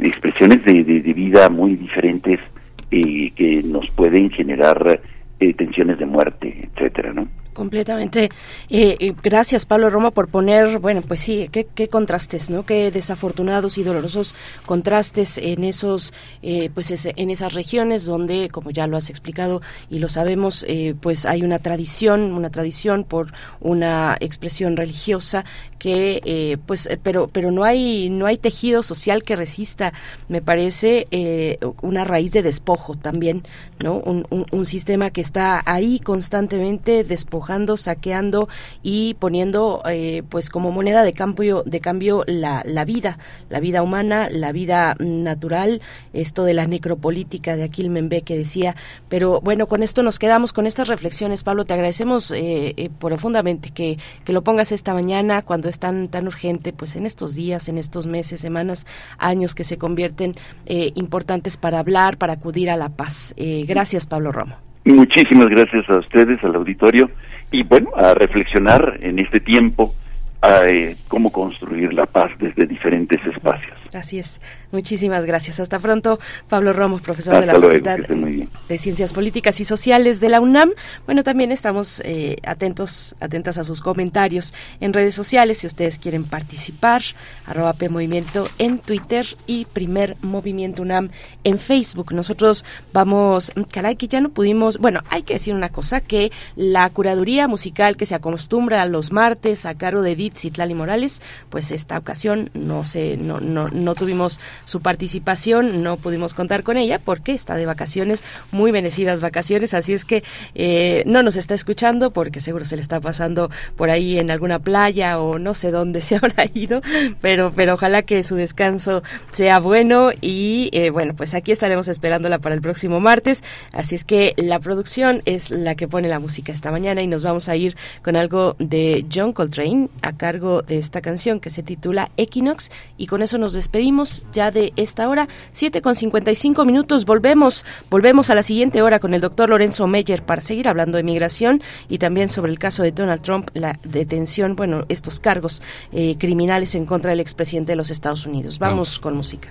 expresiones de, vida muy diferentes eh, que nos pueden generar eh, tensiones de muerte, etcétera, ¿no? Completamente. Eh, eh, gracias, Pablo Roma, por poner, bueno, pues sí, qué, qué, contrastes, ¿no? Qué desafortunados y dolorosos contrastes en esos, eh, pues en esas regiones donde, como ya lo has explicado y lo sabemos, pues hay una tradición, una tradición por una expresión religiosa que, pues, pero, pero no hay, no hay tejido social que resista. Me parece una raíz de despojo también, ¿no? Un, un sistema que está ahí constantemente despojado saqueando y poniendo eh, pues como moneda de cambio de cambio la, la vida, la vida humana, la vida natural, esto de la necropolítica de Aquil Membe que decía, pero bueno, con esto nos quedamos con estas reflexiones, Pablo, te agradecemos eh, eh, profundamente que, que lo pongas esta mañana cuando es tan tan urgente, pues en estos días, en estos meses, semanas, años que se convierten importantes para hablar, para acudir a la paz. gracias, Pablo Romo. Muchísimas gracias a ustedes, al auditorio, y bueno, a reflexionar en este tiempo a, eh, cómo construir la paz desde diferentes espacios. Así es. Muchísimas gracias. Hasta pronto, Pablo Ramos, profesor de la Facultad de Ciencias Políticas y Sociales de la UNAM. Bueno, también estamos eh, atentos, atentas a sus comentarios en redes sociales si ustedes quieren participar. Arroba P Movimiento en Twitter y Primer Movimiento UNAM en Facebook. Nosotros vamos, caray, que ya no pudimos, bueno, hay que decir una cosa, que la curaduría musical que se acostumbra a los martes a cargo de Edith Citlali Morales, pues esta ocasión no se, no, no no tuvimos su participación, no pudimos contar con ella porque está de vacaciones, muy merecidas vacaciones, así es que eh, no nos está escuchando porque seguro se le está pasando por ahí en alguna playa o no sé dónde [laughs] se habrá ido, pero, pero ojalá que su descanso sea bueno y eh, bueno, pues aquí estaremos esperándola para el próximo martes, así es que la producción es la que pone la música esta mañana y nos vamos a ir con algo de John Coltrane a cargo de esta canción que se titula Equinox. Y con eso nos despedimos. Ya de esta hora, 7 con 55 minutos. Volvemos, volvemos a la siguiente hora con el doctor Lorenzo Meyer para seguir hablando de migración y también sobre el caso de Donald Trump, la detención, bueno, estos cargos eh, criminales en contra del expresidente de los Estados Unidos. Vamos. con música.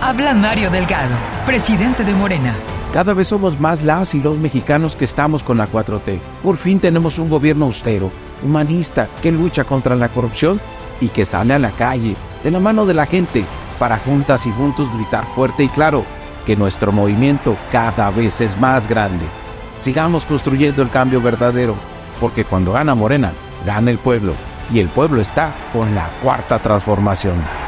Habla Mario Delgado, presidente de Morena. Cada vez somos más las y los mexicanos que estamos con la 4T. Por fin tenemos un gobierno austero, humanista, que lucha contra la corrupción y que sale a la calle, de la mano de la gente, para juntas y juntos gritar fuerte y claro que nuestro movimiento cada vez es más grande. Sigamos construyendo el cambio verdadero, porque cuando gana Morena, gana el pueblo, y el pueblo está con la cuarta transformación.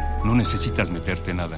no necesitas meterte nada.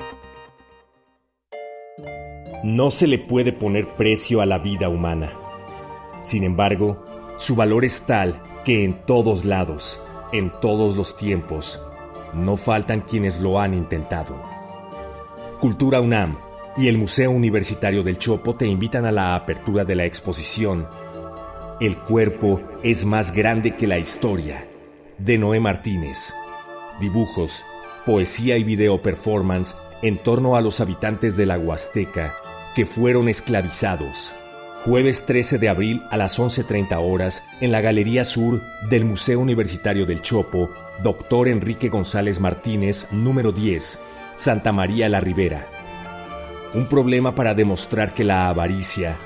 No se le puede poner precio a la vida humana. Sin embargo, su valor es tal que en todos lados, en todos los tiempos, no faltan quienes lo han intentado. Cultura UNAM y el Museo Universitario del Chopo te invitan a la apertura de la exposición El cuerpo es más grande que la historia, de Noé Martínez. Dibujos, poesía y video performance en torno a los habitantes de la Huasteca que fueron esclavizados. Jueves 13 de abril a las 11.30 horas en la Galería Sur del Museo Universitario del Chopo, Dr. Enrique González Martínez, número 10, Santa María la Ribera. Un problema para demostrar que la avaricia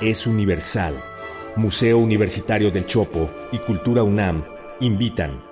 es universal. Museo Universitario del Chopo y Cultura UNAM invitan.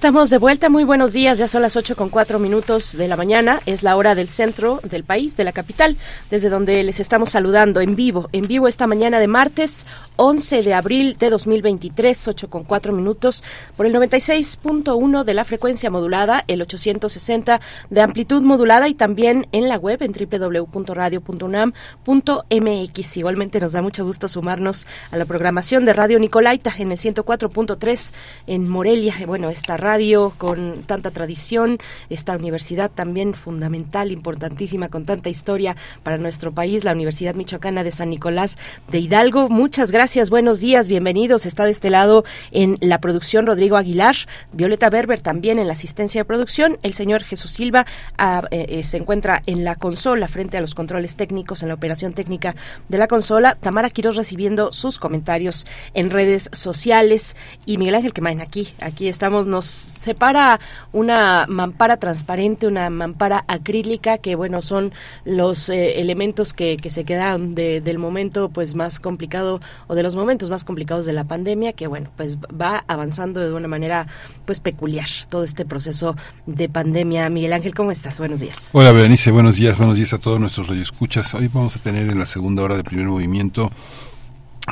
Estamos de vuelta. Muy buenos días. Ya son las 8 con 4 minutos de la mañana. Es la hora del centro del país, de la capital, desde donde les estamos saludando en vivo. En vivo esta mañana de martes 11 de abril de 2023, 8 con 4 minutos, por el 96.1 de la frecuencia modulada, el 860 de amplitud modulada y también en la web en www.radio.unam.mx. Igualmente nos da mucho gusto sumarnos a la programación de Radio Nicolaita en el 104.3 en Morelia. Bueno, esta radio con tanta tradición, esta universidad también fundamental, importantísima, con tanta historia para nuestro país, la Universidad Michoacana de San Nicolás de Hidalgo. Muchas gracias, buenos días, bienvenidos. Está de este lado en la producción Rodrigo Aguilar, Violeta Berber también en la asistencia de producción, el señor Jesús Silva ah, eh, eh, se encuentra en la consola frente a los controles técnicos, en la operación técnica de la consola, Tamara Quiroz recibiendo sus comentarios en redes sociales y Miguel Ángel Quemain aquí, aquí estamos, nos separa una mampara transparente, una mampara acrílica, que bueno, son los eh, elementos que, que se quedan del momento pues más complicado o de los momentos más complicados de la pandemia, que bueno, pues va avanzando de una manera pues peculiar todo este proceso de pandemia. Miguel Ángel, ¿cómo estás? Buenos días. Hola, Berenice, buenos días, buenos días a todos nuestros radioescuchas. Hoy vamos a tener en la segunda hora del primer movimiento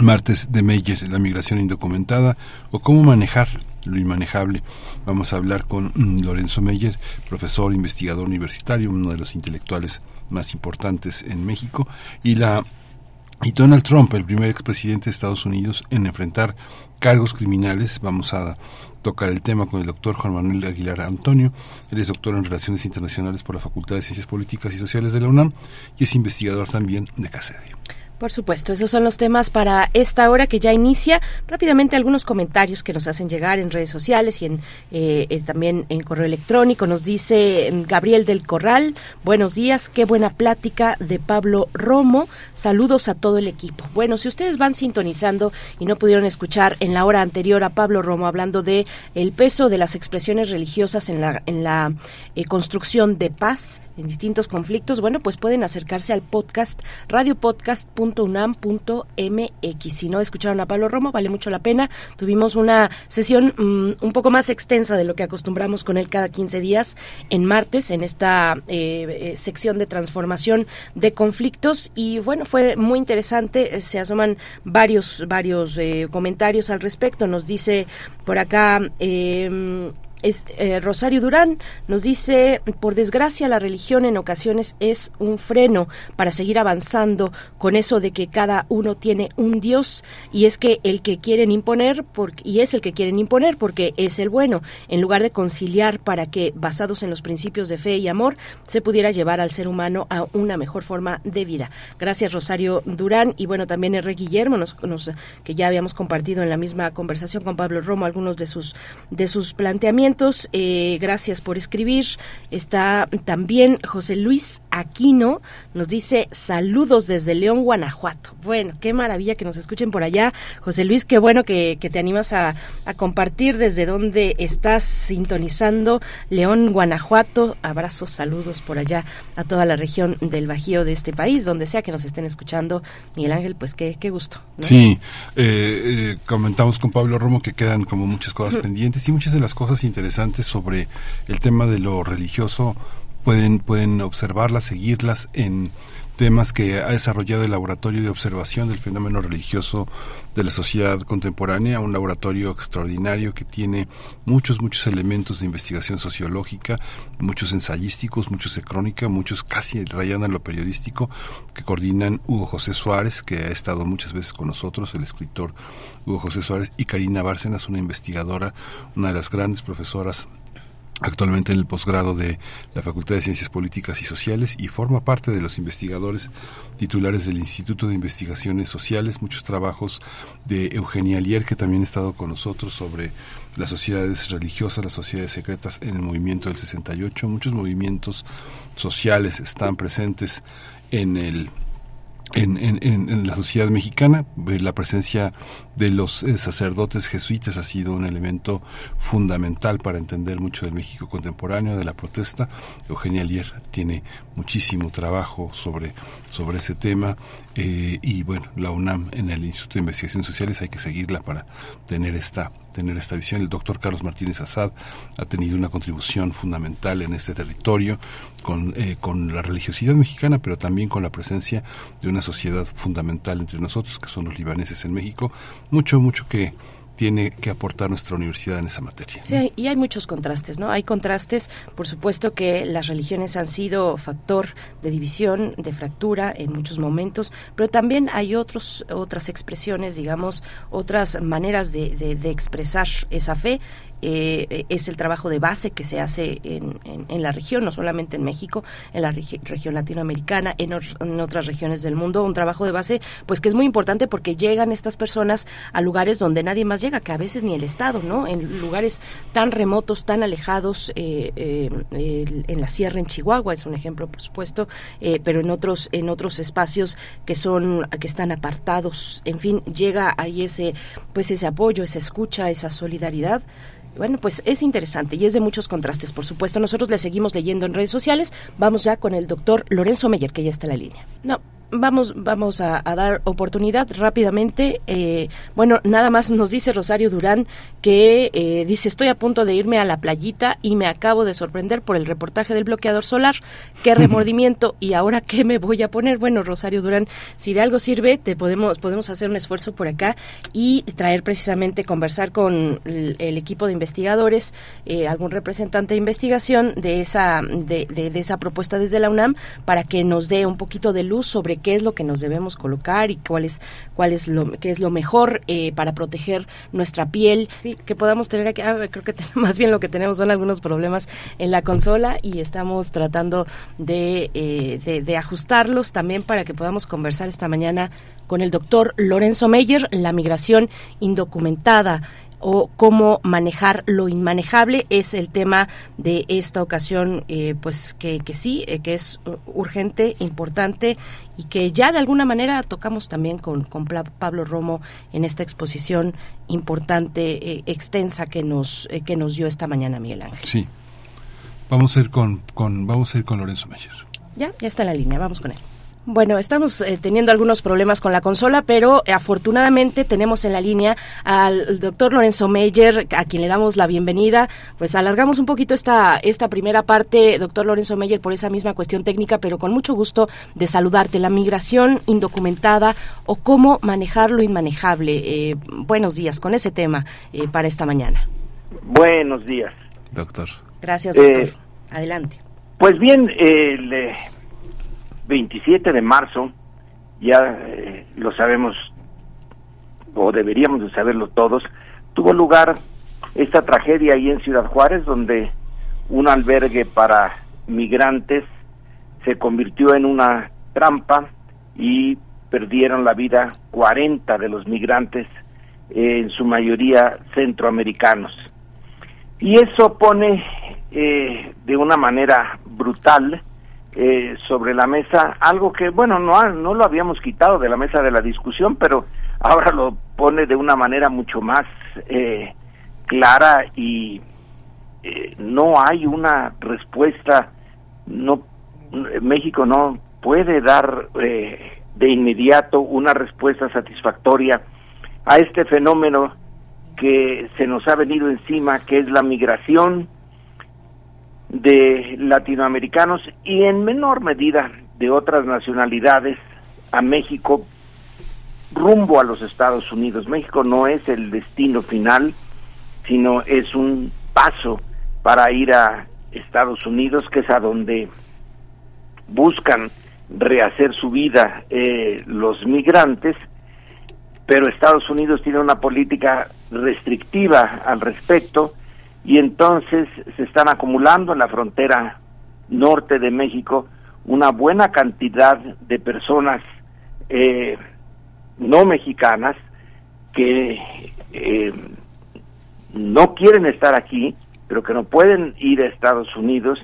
martes de Meyer, la migración indocumentada o cómo manejar lo inmanejable. Vamos a hablar con mm, Lorenzo Meyer, profesor investigador universitario, uno de los intelectuales más importantes en México, y la y Donald Trump, el primer expresidente de Estados Unidos en enfrentar cargos criminales. Vamos a tocar el tema con el doctor Juan Manuel Aguilar Antonio. Él es doctor en Relaciones Internacionales por la Facultad de Ciencias Políticas y Sociales de la UNAM y es investigador también de CACEDE. Por supuesto, esos son los temas para esta hora que ya inicia. Rápidamente algunos comentarios que nos hacen llegar en redes sociales y en, eh, eh, también en correo electrónico. Nos dice mm, Gabriel del Corral, buenos días, qué buena plática de Pablo Romo. Saludos a todo el equipo. Bueno, si ustedes van sintonizando y no pudieron escuchar en la hora anterior a Pablo Romo hablando de el peso de las expresiones religiosas en la, en la eh, construcción de paz en distintos conflictos, bueno, pues pueden acercarse al podcast radiopodcast.com unam.mx. Si no escucharon a Pablo Romo, vale mucho la pena. Tuvimos una sesión mm, un poco más extensa de lo que acostumbramos con él cada 15 días en martes, en esta eh, eh, sección de transformación de conflictos. Y bueno, fue muy interesante. Se asoman varios, varios eh, comentarios al respecto. Nos dice por acá. Eh, eh, Rosario Durán nos dice, por desgracia la religión en ocasiones es un freno para seguir avanzando con eso de que cada uno tiene un Dios y es que el que quieren imponer y es el que quieren imponer porque es el bueno, en lugar de conciliar para que basados en los principios de fe y amor se pudiera llevar al ser humano a una mejor forma de vida. Gracias Rosario Durán y bueno también R. Guillermo nos, que ya habíamos compartido en la misma conversación con Pablo Romo algunos de sus de sus planteamientos eh, gracias por escribir. Está también José Luis Aquino, nos dice saludos desde León, Guanajuato. Bueno, qué maravilla que nos escuchen por allá. José Luis, qué bueno que, te animas a, compartir desde donde estás sintonizando León, Guanajuato. Abrazos, saludos por allá a toda la región del Bajío de este país, donde sea que nos estén escuchando. Miguel Ángel, pues qué, qué gusto. Sí, eh, eh, comentamos con Pablo Romo que quedan como muchas cosas pendientes y muchas de las cosas interesantes interesantes sobre el tema de lo religioso pueden, pueden observarlas, seguirlas en temas que ha desarrollado el Laboratorio de Observación del Fenómeno Religioso de la Sociedad Contemporánea, un laboratorio extraordinario que tiene muchos, muchos elementos de investigación sociológica, muchos ensayísticos, muchos de crónica, muchos casi rayando en lo periodístico, que coordinan Hugo José Suárez, que ha estado muchas veces con nosotros, el escritor Hugo José Suárez, y Karina Bárcenas, una investigadora, una de las grandes profesoras actualmente en el posgrado de la Facultad de Ciencias Políticas y Sociales y forma parte de los investigadores titulares del Instituto de Investigaciones Sociales, muchos trabajos de Eugenia Alier, que también ha estado con nosotros sobre las sociedades religiosas, las sociedades secretas en el movimiento del 68, muchos movimientos sociales están presentes en el en, la sociedad mexicana. La presencia de los eh, sacerdotes jesuitas ha sido un elemento fundamental para entender mucho del México contemporáneo, de la protesta. Eugenia Lier tiene muchísimo trabajo sobre, sobre ese tema eh, y bueno, la UNAM en el Instituto de Investigaciones Sociales hay que seguirla para tener esta tener esta visión. El doctor Carlos Martínez Azad ha tenido una contribución fundamental en este territorio con, eh, con la religiosidad mexicana, pero también con la presencia de una sociedad fundamental entre nosotros, que son los libaneses en México. Mucho, mucho que tiene que aportar nuestra universidad en esa materia. Sí, y hay muchos contrastes, ¿no? Hay contrastes, por supuesto que las religiones han sido factor de división, de fractura en muchos momentos, pero también hay otros, otras expresiones, digamos, otras maneras de, de, de expresar esa fe eh, es el trabajo de base que se hace en, en, la región, no solamente en México, en la región latinoamericana, en, en, otras regiones del mundo, un trabajo de base pues que es muy importante porque llegan estas personas a lugares donde nadie más llega, que a veces ni el Estado, ¿no? En lugares tan remotos, tan alejados, eh, eh, en la sierra en Chihuahua es un ejemplo, por supuesto, pero en otros en otros espacios que son que están apartados, en fin, llega ahí ese pues ese apoyo, esa escucha, esa solidaridad bueno, pues es interesante y es de muchos contrastes, por supuesto. Nosotros le seguimos leyendo en redes sociales. Vamos ya con el doctor Lorenzo Meyer, que ya está en la línea. No, vamos, vamos a, dar oportunidad rápidamente. Eh, bueno, nada más nos dice Rosario Durán que eh, dice estoy a punto de irme a la playita y me acabo de sorprender por el reportaje del bloqueador solar. Qué [laughs] remordimiento y ahora qué me voy a poner. Bueno, Rosario Durán, si de algo sirve, te podemos podemos hacer un esfuerzo por acá y traer precisamente conversar con el, equipo de investigadores, eh, algún representante de investigación de esa de, de esa propuesta desde la UNAM para que nos dé un poquito de luz sobre qué es lo que nos debemos colocar y cuál es, cuál es lo, qué es lo mejor eh, para proteger nuestra piel. Sí, que podamos tener aquí, ah, creo que [laughs] más bien lo que tenemos son algunos problemas en la consola y estamos tratando de, eh, de, de ajustarlos también para que podamos conversar esta mañana con el doctor Lorenzo Meyer, la migración indocumentada o cómo manejar lo inmanejable es el tema de esta ocasión, eh, pues que, que sí, eh, que es urgente, importante y que ya de alguna manera tocamos también con, con Pablo Romo en esta exposición importante, eh, extensa que nos, que nos dio esta mañana Miguel Ángel. Sí, vamos a ir con, con, vamos a ir con Lorenzo Meyer. Ya, ya está en la línea, vamos con él. Bueno, estamos eh, teniendo algunos problemas con la consola, pero eh, afortunadamente tenemos en la línea al doctor Lorenzo Meyer, a quien le damos la bienvenida. Pues alargamos un poquito esta, esta primera parte, doctor Lorenzo Meyer, por esa misma cuestión técnica, pero con mucho gusto de saludarte. La migración indocumentada o cómo manejar lo inmanejable. Eh, buenos días con ese tema para esta mañana. Buenos días. Doctor. Gracias, doctor. Adelante. Pues bien, le 27 de marzo, ya eh, lo sabemos, o deberíamos de saberlo todos, tuvo lugar esta tragedia ahí en Ciudad Juárez, donde un albergue para migrantes se convirtió en una trampa y perdieron la vida 40 de los migrantes, en su mayoría centroamericanos. Y eso pone eh, de una manera brutal eh, sobre la mesa algo que, bueno, no, no lo habíamos quitado de la mesa de la discusión, pero ahora lo pone de una manera mucho más eh, clara y eh, no hay una respuesta, no México no puede dar de inmediato una respuesta satisfactoria a este fenómeno que se nos ha venido encima, que es la migración de latinoamericanos y en menor medida de otras nacionalidades a México rumbo a los Estados Unidos. México no es el destino final, sino es un paso para ir a Estados Unidos, que es a donde buscan rehacer su vida eh, los migrantes, pero Estados Unidos tiene una política restrictiva al respecto y entonces se están acumulando en la frontera norte de México una buena cantidad de personas eh, no mexicanas que eh, no quieren estar aquí, pero que no pueden ir a Estados Unidos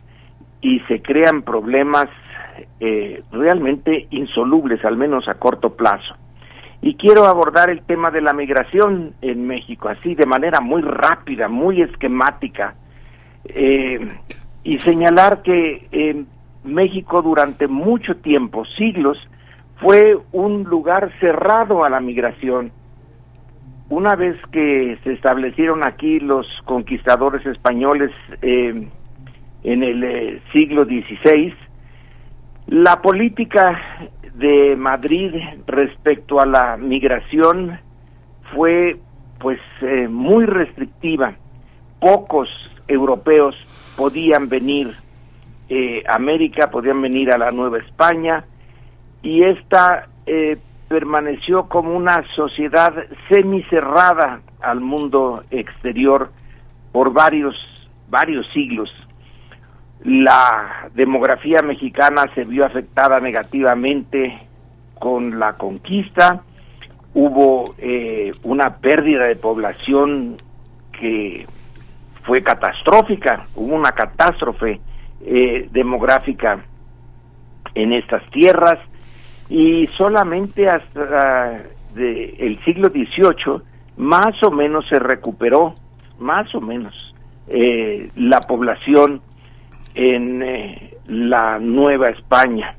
y se crean problemas eh, realmente insolubles, al menos a corto plazo. Y quiero abordar el tema de la migración en México, así de manera muy rápida, muy esquemática, eh, y señalar que eh, México durante mucho tiempo, siglos, fue un lugar cerrado a la migración. Una vez que se establecieron aquí los conquistadores españoles eh, en el siglo XVI, la política de Madrid respecto a la migración fue pues eh, muy restrictiva. Pocos europeos podían venir eh, a América, podían venir a la Nueva España y esta eh, permaneció como una sociedad semicerrada al mundo exterior por varios varios siglos la demografía mexicana se vio afectada negativamente con la conquista, hubo eh, una pérdida de población que fue catastrófica, hubo una catástrofe eh, demográfica en estas tierras. Y solamente hasta el siglo XVIII más o menos se recuperó, más o menos, eh, la población en eh, la Nueva España.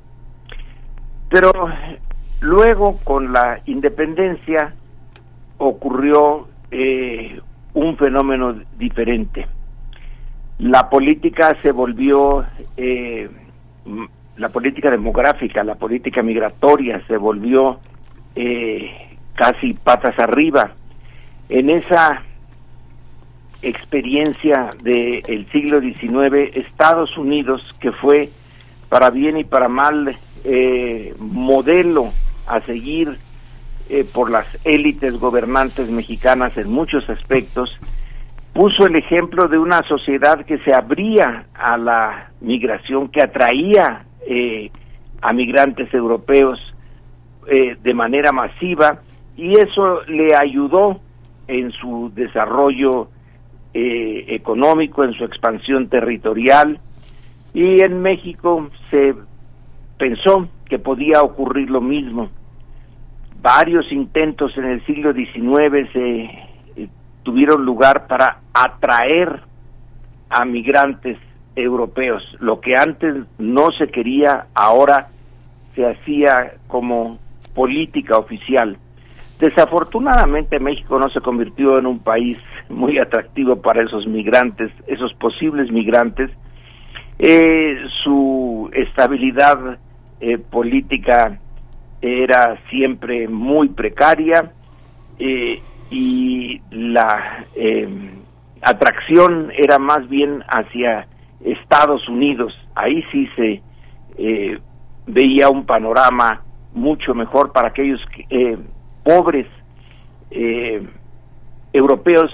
Pero luego con la independencia ocurrió eh, un fenómeno diferente. La política se volvió, eh, la política demográfica, la política migratoria se volvió casi patas arriba. En esa experiencia del siglo XIX, Estados Unidos, que fue para bien y para mal eh, modelo a seguir eh, por las élites gobernantes mexicanas en muchos aspectos, puso el ejemplo de una sociedad que se abría a la migración, que atraía eh, a migrantes europeos de manera masiva y eso le ayudó en su desarrollo eh, económico, en su expansión territorial y en México se pensó que podía ocurrir lo mismo. Varios intentos en el siglo XIX se eh, tuvieron lugar para atraer a migrantes europeos. Lo que antes no se quería, ahora se hacía como política oficial. Desafortunadamente México no se convirtió en un país muy atractivo para esos migrantes, esos posibles migrantes. Eh, su estabilidad eh, política era siempre muy precaria eh, y la atracción era más bien hacia Estados Unidos. Ahí sí se veía un panorama mucho mejor para aquellos pobres europeos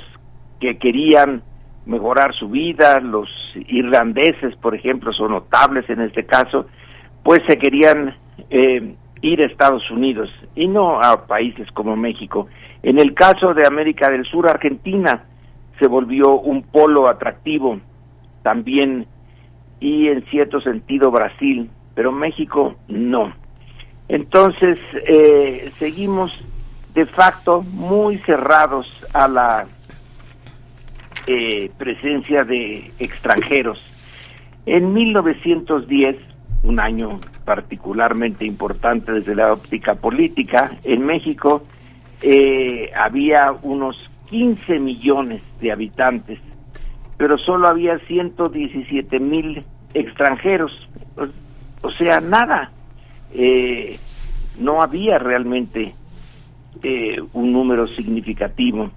que querían mejorar su vida, los irlandeses, por ejemplo, son notables en este caso, pues se querían eh, ir a Estados Unidos y no a países como México. En el caso de América del Sur, Argentina se volvió un polo atractivo también y en cierto sentido Brasil, pero México no. Entonces, eh, seguimos de facto muy cerrados a la eh, presencia de extranjeros. En 1910, un año particularmente importante desde la óptica política, en México eh, había unos 15 millones de habitantes, pero solo había 117 mil extranjeros, o, sea, nada. Eh, no había realmente un número significativo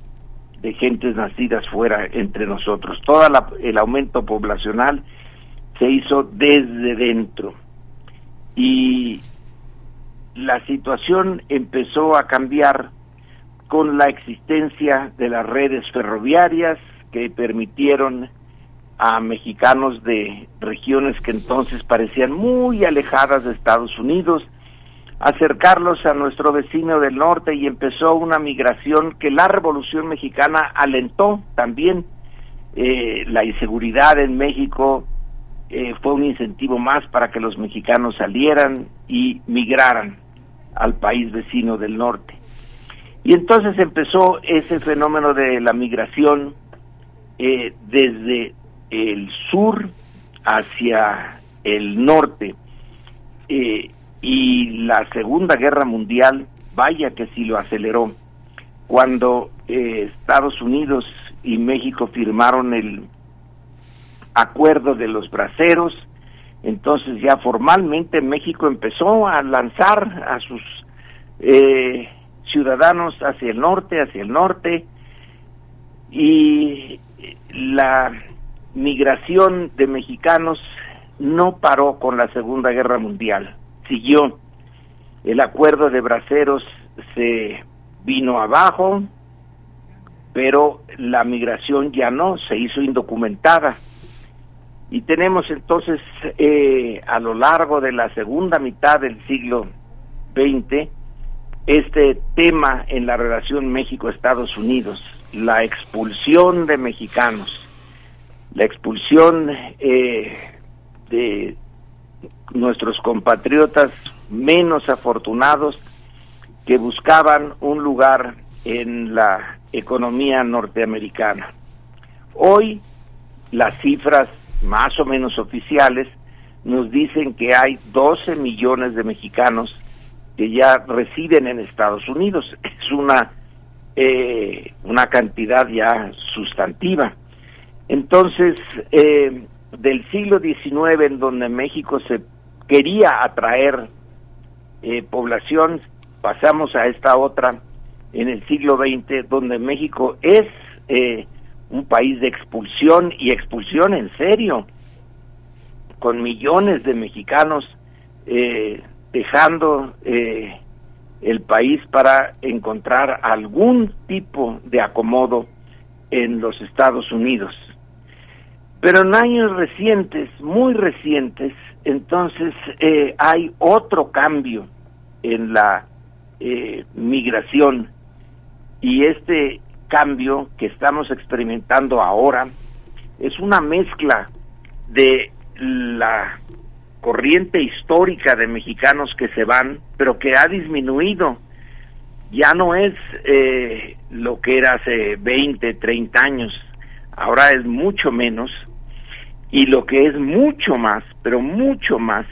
de gentes nacidas fuera entre nosotros. Todo el aumento poblacional se hizo desde dentro y la situación empezó a cambiar con la existencia de las redes ferroviarias que permitieron a mexicanos de regiones que entonces parecían muy alejadas de Estados Unidos acercarlos a nuestro vecino del norte y empezó una migración que la Revolución Mexicana alentó también. Eh, la inseguridad en México eh, fue un incentivo más para que los mexicanos salieran y migraran al país vecino del norte. Y entonces empezó ese fenómeno de la migración eh, desde el sur hacia el norte. Eh, y la Segunda Guerra Mundial, vaya que sí lo aceleró. Cuando eh, Estados Unidos y México firmaron el acuerdo de los braceros, entonces ya formalmente México empezó a lanzar a sus eh, ciudadanos hacia el norte, hacia el norte, y la migración de mexicanos no paró con la Segunda Guerra Mundial, siguió. El acuerdo de Braceros se vino abajo, pero la migración ya no, se hizo indocumentada. Y tenemos entonces eh, a lo largo de la segunda mitad del siglo XX este tema en la relación México-Estados Unidos, la expulsión de mexicanos, la expulsión eh, de nuestros compatriotas menos afortunados que buscaban un lugar en la economía norteamericana. Hoy las cifras más o menos oficiales nos dicen que hay 12 millones de mexicanos que ya residen en Estados Unidos. [laughs] Es una, eh, una cantidad ya sustantiva. Entonces, eh, del siglo XIX, en donde México se quería atraer eh, población, pasamos a esta otra en el siglo XX, donde México es eh, un país de expulsión y expulsión en serio, con millones de mexicanos eh, dejando eh, el país para encontrar algún tipo de acomodo en los Estados Unidos. Pero en años recientes, muy recientes, entonces eh, hay otro cambio en la eh, migración y este cambio que estamos experimentando ahora es una mezcla de la corriente histórica de mexicanos que se van, pero que ha disminuido. Ya no es eh, lo que era hace 20, 30 años, ahora es mucho menos. Y lo que es mucho más, pero mucho más,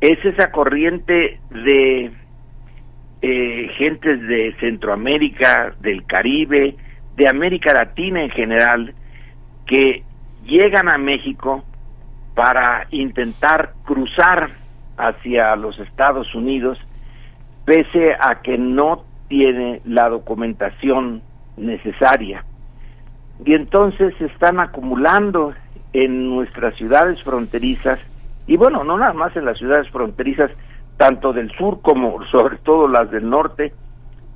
es esa corriente de eh, gentes de Centroamérica, del Caribe, de América Latina en general, que llegan a México para intentar cruzar hacia los Estados Unidos, pese a que no tiene la documentación necesaria. Y entonces se están acumulando en nuestras ciudades fronterizas, y bueno, no nada más en las ciudades fronterizas, tanto del sur como [laughs] sobre todo las del norte,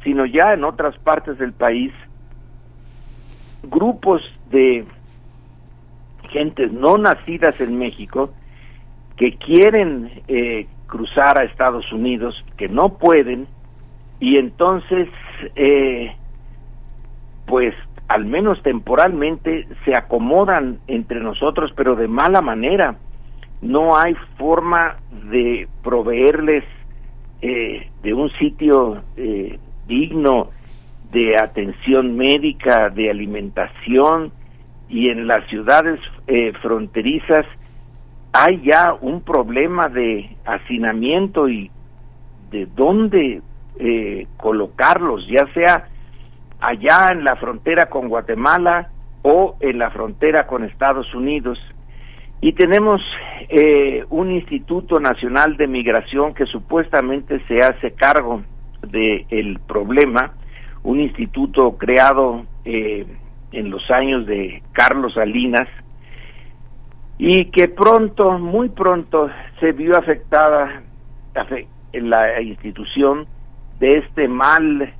sino ya en otras partes del país, grupos de gentes no nacidas en México que quieren eh, cruzar a Estados Unidos, que no pueden, y entonces, eh, pues al menos temporalmente, se acomodan entre nosotros, pero de mala manera. No hay forma de proveerles eh, de un sitio digno de atención médica, de alimentación, y en las ciudades eh, fronterizas hay ya un problema de hacinamiento y de dónde eh, colocarlos, ya sea allá en la frontera con Guatemala o en la frontera con Estados Unidos. Y tenemos eh, un Instituto Nacional de Migración que supuestamente se hace cargo del el problema, un instituto creado eh, en los años de Carlos Salinas y que pronto, muy pronto, se vio afectada la institución de este mal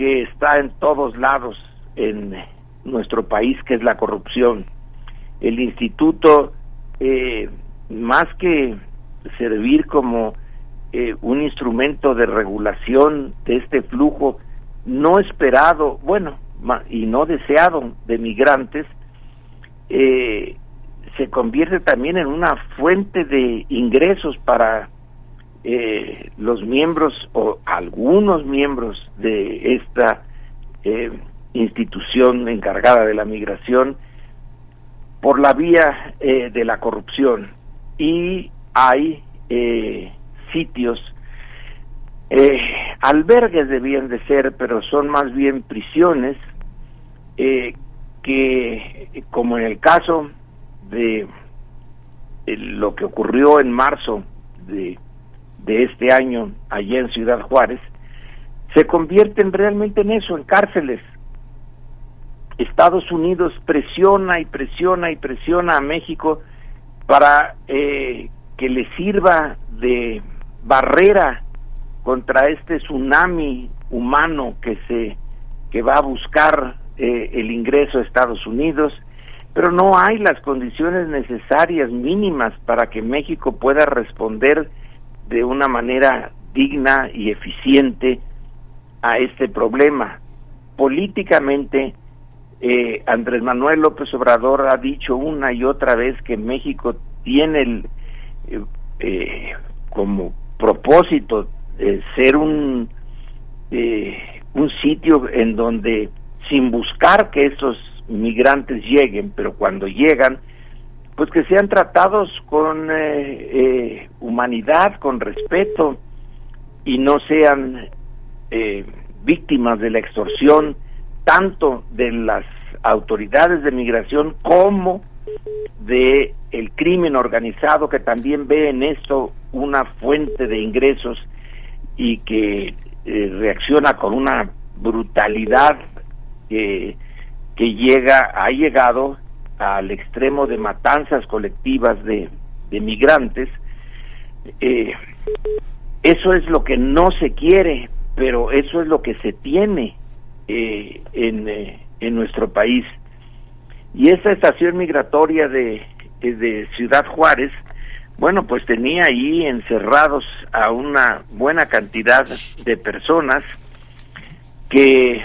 que está en todos lados en nuestro país, que es la corrupción. El instituto, eh, más que servir como eh, un instrumento de regulación de este flujo no esperado, bueno, y no deseado de migrantes, eh, se convierte también en una fuente de ingresos para eh, los miembros o algunos miembros de esta eh, institución encargada de la migración por la vía eh, de la corrupción. Y hay sitios albergues debían de ser pero son más bien prisiones que como en el caso de lo que ocurrió en marzo de, de este año allá en Ciudad Juárez, se convierten realmente en eso, en cárceles. Estados Unidos presiona y presiona y presiona a México para eh, que le sirva de barrera contra este tsunami humano que se que va a buscar eh, el ingreso a Estados Unidos pero no hay las condiciones necesarias mínimas para que México pueda responder de una manera digna y eficiente a este problema. Políticamente, eh, Andrés Manuel López Obrador ha dicho una y otra vez que México tiene el, eh, eh, como propósito ser un, un sitio en donde, sin buscar que esos migrantes lleguen, pero cuando llegan, pues que sean tratados con eh, eh, humanidad, con respeto, y no sean eh, víctimas de la extorsión tanto de las autoridades de migración como de el crimen organizado que también ve en esto una fuente de ingresos y que reacciona con una brutalidad que que llega, ha llegado al extremo de matanzas colectivas de, migrantes. Eh, eso es lo que no se quiere, pero eso es lo que se tiene eh, en, eh, en nuestro país. Y esa estación migratoria de, de Ciudad Juárez, bueno, pues tenía ahí encerrados a una buena cantidad de personas que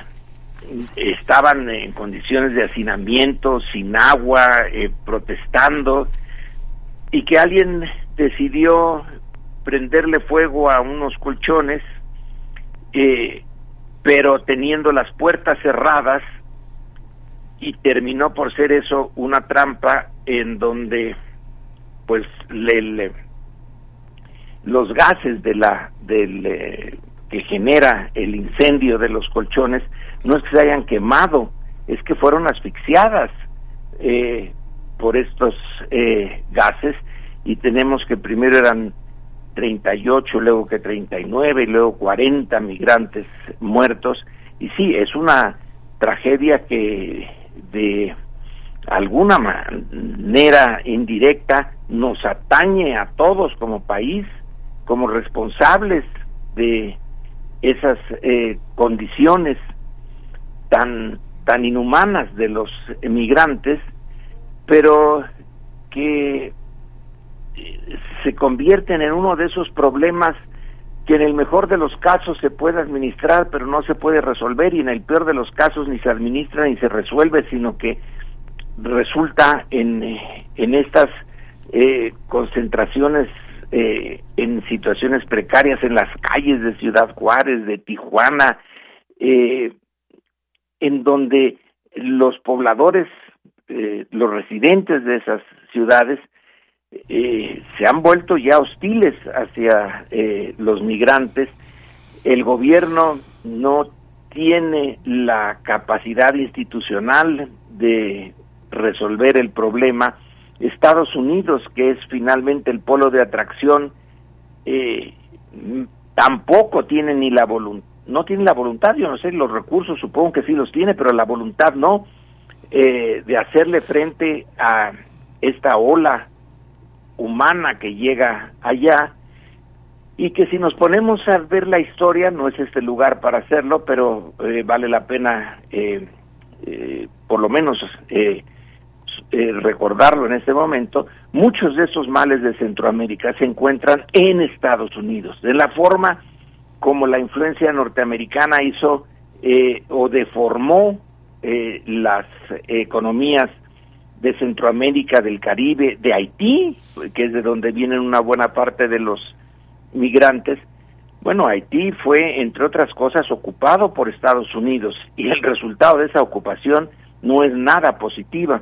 estaban en condiciones de hacinamiento, sin agua, eh, protestando, y que alguien decidió prenderle fuego a unos colchones, eh, pero teniendo las puertas cerradas, y terminó por ser eso una trampa en donde pues le, los gases de la del eh, que genera el incendio de los colchones no es que se hayan quemado, es que fueron asfixiadas eh, por estos eh, gases. Y tenemos que primero eran 38, luego que 39 y luego 40 migrantes muertos. Y sí, es una tragedia que de alguna manera indirecta nos atañe a todos como país, como responsables de esas eh, condiciones tan, tan inhumanas de los emigrantes, pero que eh, se convierten en uno de esos problemas que en el mejor de los casos se puede administrar, pero no se puede resolver, y en el peor de los casos ni se administra ni se resuelve, sino que resulta en, eh, en estas eh, concentraciones en situaciones precarias en las calles de Ciudad Juárez, de Tijuana, eh, en donde los pobladores, eh, los residentes de esas ciudades, eh, se han vuelto ya hostiles hacia eh, los migrantes. El gobierno no tiene la capacidad institucional de resolver el problema. Estados Unidos, que es finalmente el polo de atracción, tampoco tiene ni la voluntad no tiene la voluntad, yo no sé, los recursos supongo que sí los tiene, pero la voluntad no, eh, de hacerle frente a esta ola humana que llega allá. Y que si nos ponemos a ver la historia, no es este lugar para hacerlo, pero eh, vale la pena eh, por lo menos recordarlo en este momento, muchos de esos males de Centroamérica se encuentran en Estados Unidos, de la forma como la influencia norteamericana hizo eh, o deformó eh, las economías de Centroamérica, del Caribe, de Haití, que es de donde vienen una buena parte de los migrantes. Bueno, Haití fue, entre otras cosas, ocupado por Estados Unidos y el resultado de esa ocupación no es nada positiva.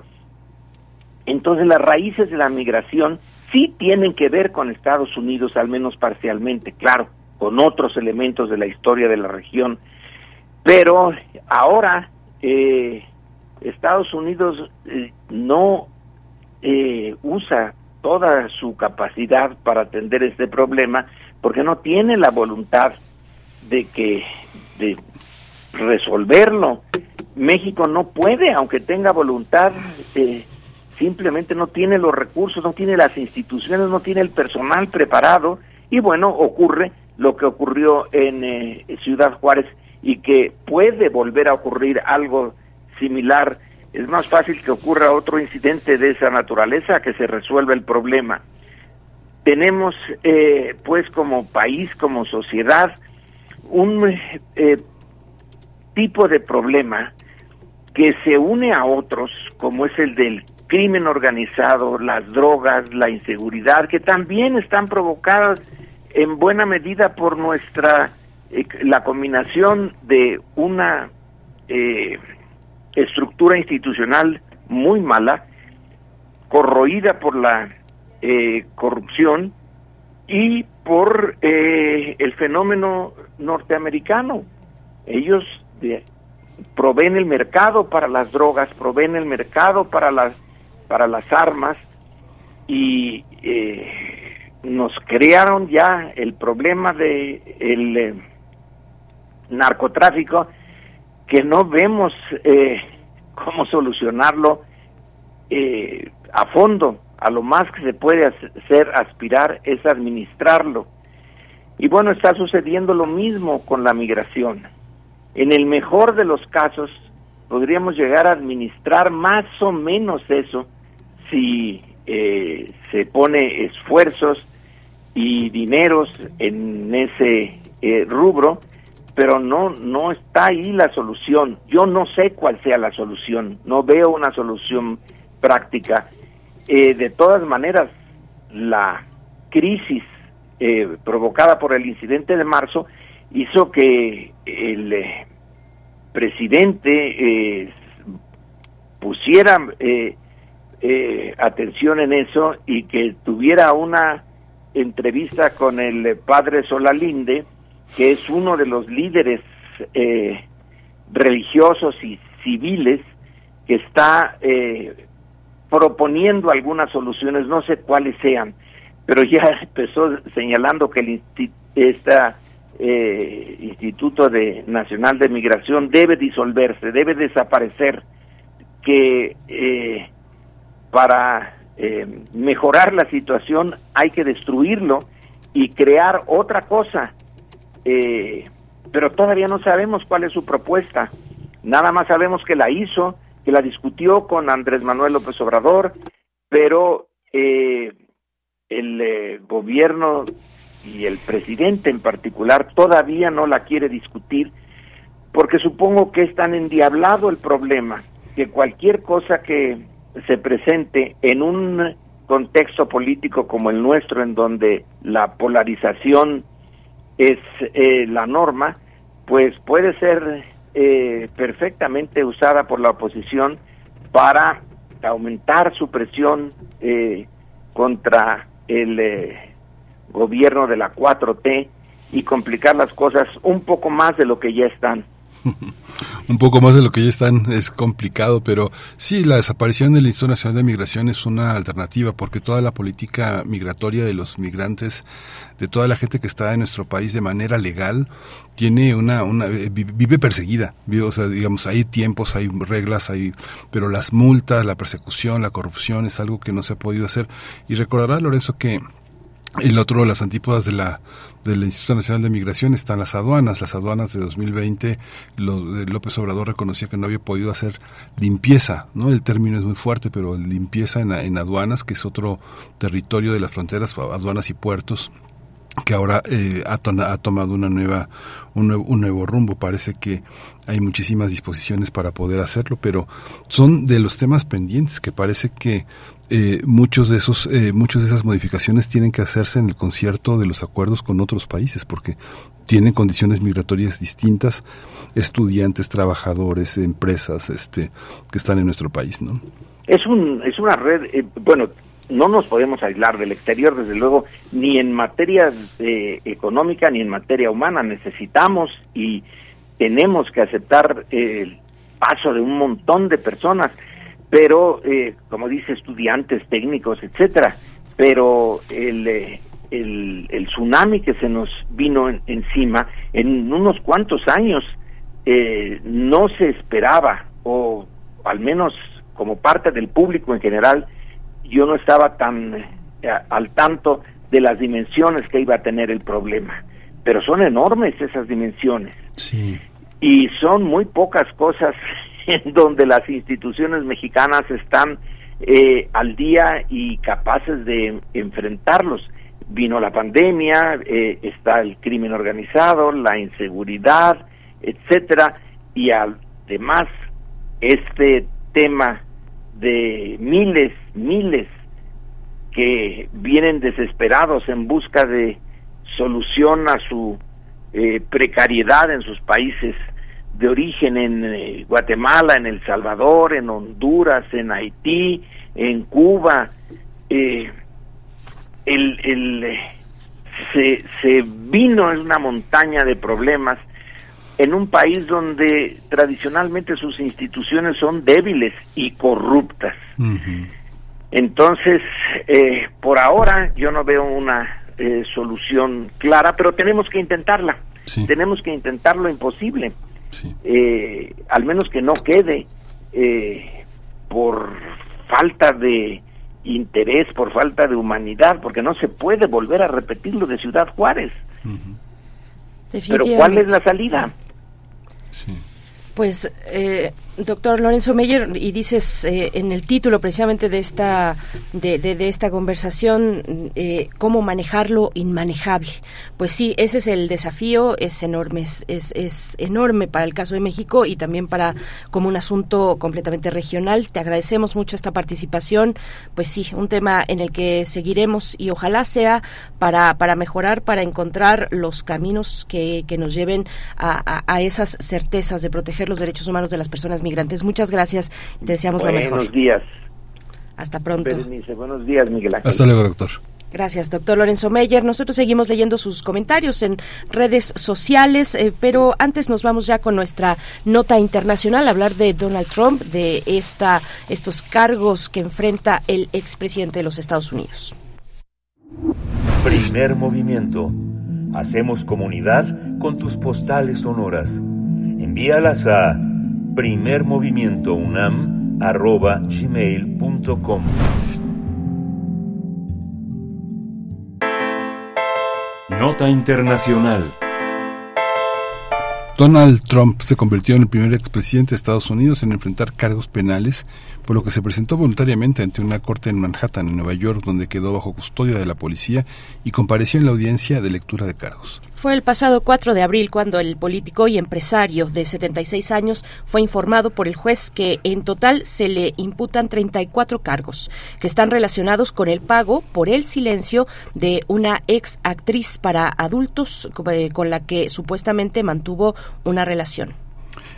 Entonces las raíces de la migración sí tienen que ver con Estados Unidos, al menos parcialmente, claro, con otros elementos de la historia de la región. Pero ahora eh, Estados Unidos eh, no eh, usa toda su capacidad para atender este problema porque no tiene la voluntad de que de resolverlo. México no puede, aunque tenga voluntad, eh, simplemente no tiene los recursos, no tiene las instituciones, no tiene el personal preparado y bueno, ocurre lo que ocurrió en eh, Ciudad Juárez y que puede volver a ocurrir algo similar. Es más fácil que ocurra otro incidente de esa naturaleza que se resuelva el problema. Tenemos, eh, pues, como país, como sociedad, un eh, tipo de problema que se une a otros, como es el del crimen organizado, las drogas, la inseguridad, que también están provocadas en buena medida por nuestra eh, la combinación de una eh, estructura institucional muy mala, corroída por la eh, corrupción y por el fenómeno norteamericano. Ellos proveen el mercado para las drogas, proveen el mercado para las para las armas y nos crearon ya el problema de el narcotráfico que no vemos eh, cómo solucionarlo eh, a fondo. A lo más que se puede hacer aspirar es administrarlo. Y bueno, está sucediendo lo mismo con la migración. En el mejor de los casos, podríamos llegar a administrar más o menos eso si eh, se pone esfuerzos y dineros en ese rubro pero no no está ahí la solución. Yo no sé cuál sea la solución, no veo una solución práctica. Eh, de todas maneras, la crisis eh, provocada por el incidente de marzo hizo que el eh, presidente pusiera atención en eso y que tuviera una entrevista con el padre Solalinde, que es uno de los líderes eh, religiosos y civiles que está eh, proponiendo algunas soluciones, no sé cuáles sean, pero ya [laughs] empezó señalando que el esta, eh, Instituto de Nacional de Migración debe disolverse, debe desaparecer, que para mejorar la situación hay que destruirlo y crear otra cosa eh, pero todavía no sabemos cuál es su propuesta. Nada más sabemos que la hizo, que la discutió con Andrés Manuel López Obrador, pero eh, el eh, gobierno y el presidente en particular todavía no la quiere discutir porque supongo que es tan endiablado el problema que cualquier cosa que se presente en un contexto político como el nuestro en donde la polarización es eh, la norma, pues puede ser eh, perfectamente usada por la oposición para aumentar su presión eh, contra el gobierno de la 4T y complicar las cosas un poco más de lo que ya están. [laughs] un poco más de lo que ya están es complicado, pero sí, la desaparición del Instituto Nacional de Migración es una alternativa porque toda la política migratoria de los migrantes, de toda la gente que está en nuestro país de manera legal, tiene una, una eh, vive perseguida, o sea, digamos, hay tiempos, hay reglas, hay, pero las multas, la persecución, la corrupción es algo que no se ha podido hacer. Y recordará, Lorenzo, que el otro, las antípodas de la del Instituto Nacional de Migración están las aduanas. Las aduanas de 2020, López Obrador reconocía que no había podido hacer limpieza, ¿no? El término es muy fuerte, pero limpieza en, en aduanas, que es otro territorio de las fronteras, aduanas y puertos, que ahora eh, ha, ha, tomado una nueva, un nuevo, un nuevo rumbo. Parece que hay muchísimas disposiciones para poder hacerlo, pero son de los temas pendientes que parece que eh, muchos de esos, eh, muchas de esas modificaciones tienen que hacerse en el concierto de los acuerdos con otros países, porque tienen condiciones migratorias distintas, estudiantes, trabajadores, empresas, este, que están en nuestro país, ¿no? Es un, es una red, eh, bueno, no nos podemos aislar del exterior, desde luego, ni en materia económica ni en materia humana. Necesitamos y tenemos que aceptar el paso de un montón de personas, pero, eh, como dice, estudiantes, técnicos, etcétera. Pero el, eh, el, el, tsunami que se nos vino encima en unos cuantos años eh, no se esperaba, o al menos como parte del público en general, yo no estaba tan eh, al tanto de las dimensiones que iba a tener el problema. Pero son enormes esas dimensiones. Sí. Y son muy pocas cosas [laughs] en donde las instituciones mexicanas están eh, al día y capaces de enfrentarlos. Vino la pandemia, eh, está el crimen organizado, la inseguridad, etcétera, y además este tema de miles, miles que vienen desesperados en busca de solución a su eh, precariedad en sus países de origen en eh, Guatemala, en El Salvador, en Honduras, en Haití, en Cuba. Eh, el, el, se, se vino en una montaña de problemas en un país donde tradicionalmente sus instituciones son débiles y corruptas. Entonces, eh, por ahora yo no veo una eh, solución clara, pero tenemos que intentarla. Tenemos que intentar lo imposible. Eh, al menos que no quede por falta de interés, por falta de humanidad, porque no se puede volver a repetir lo de Ciudad Juárez. Pero ¿cuál es la salida? Pues, eh, doctor Lorenzo Meyer, y dices eh, en el título precisamente de esta de, de, esta conversación eh, cómo manejar lo inmanejable. Pues sí, ese es el desafío, es enorme, es, es, enorme para el caso de México y también para como un asunto completamente regional. Te agradecemos mucho esta participación. Pues sí, un tema en el que seguiremos y ojalá sea para, para mejorar, para encontrar los caminos que, que nos lleven a, a esas certezas de proteger los derechos humanos de las personas migrantes. Muchas gracias y te deseamos lo mejor. Buenos días. Hasta pronto. Buenos días, Miguel Ángel. Hasta luego, doctor. Gracias, doctor Lorenzo Meyer. Nosotros seguimos leyendo sus comentarios en redes sociales, eh, pero antes nos vamos ya con nuestra nota internacional, a hablar de Donald Trump, de esta, estos cargos que enfrenta el expresidente de los Estados Unidos. Primer movimiento. Hacemos comunidad con tus postales sonoras. Envíalas a primermovimientounam.gmail.com Nota Internacional Donald Trump se convirtió en el primer expresidente de Estados Unidos en enfrentar cargos penales, por lo que se presentó voluntariamente ante una corte en Manhattan, en Nueva York, donde quedó bajo custodia de la policía y compareció en la audiencia de lectura de cargos. Fue el pasado 4 de abril cuando el político y empresario de 76 años fue informado por el juez que en total se le imputan 34 cargos que están relacionados con el pago por el silencio de una ex actriz para adultos eh, con la que supuestamente mantuvo una relación.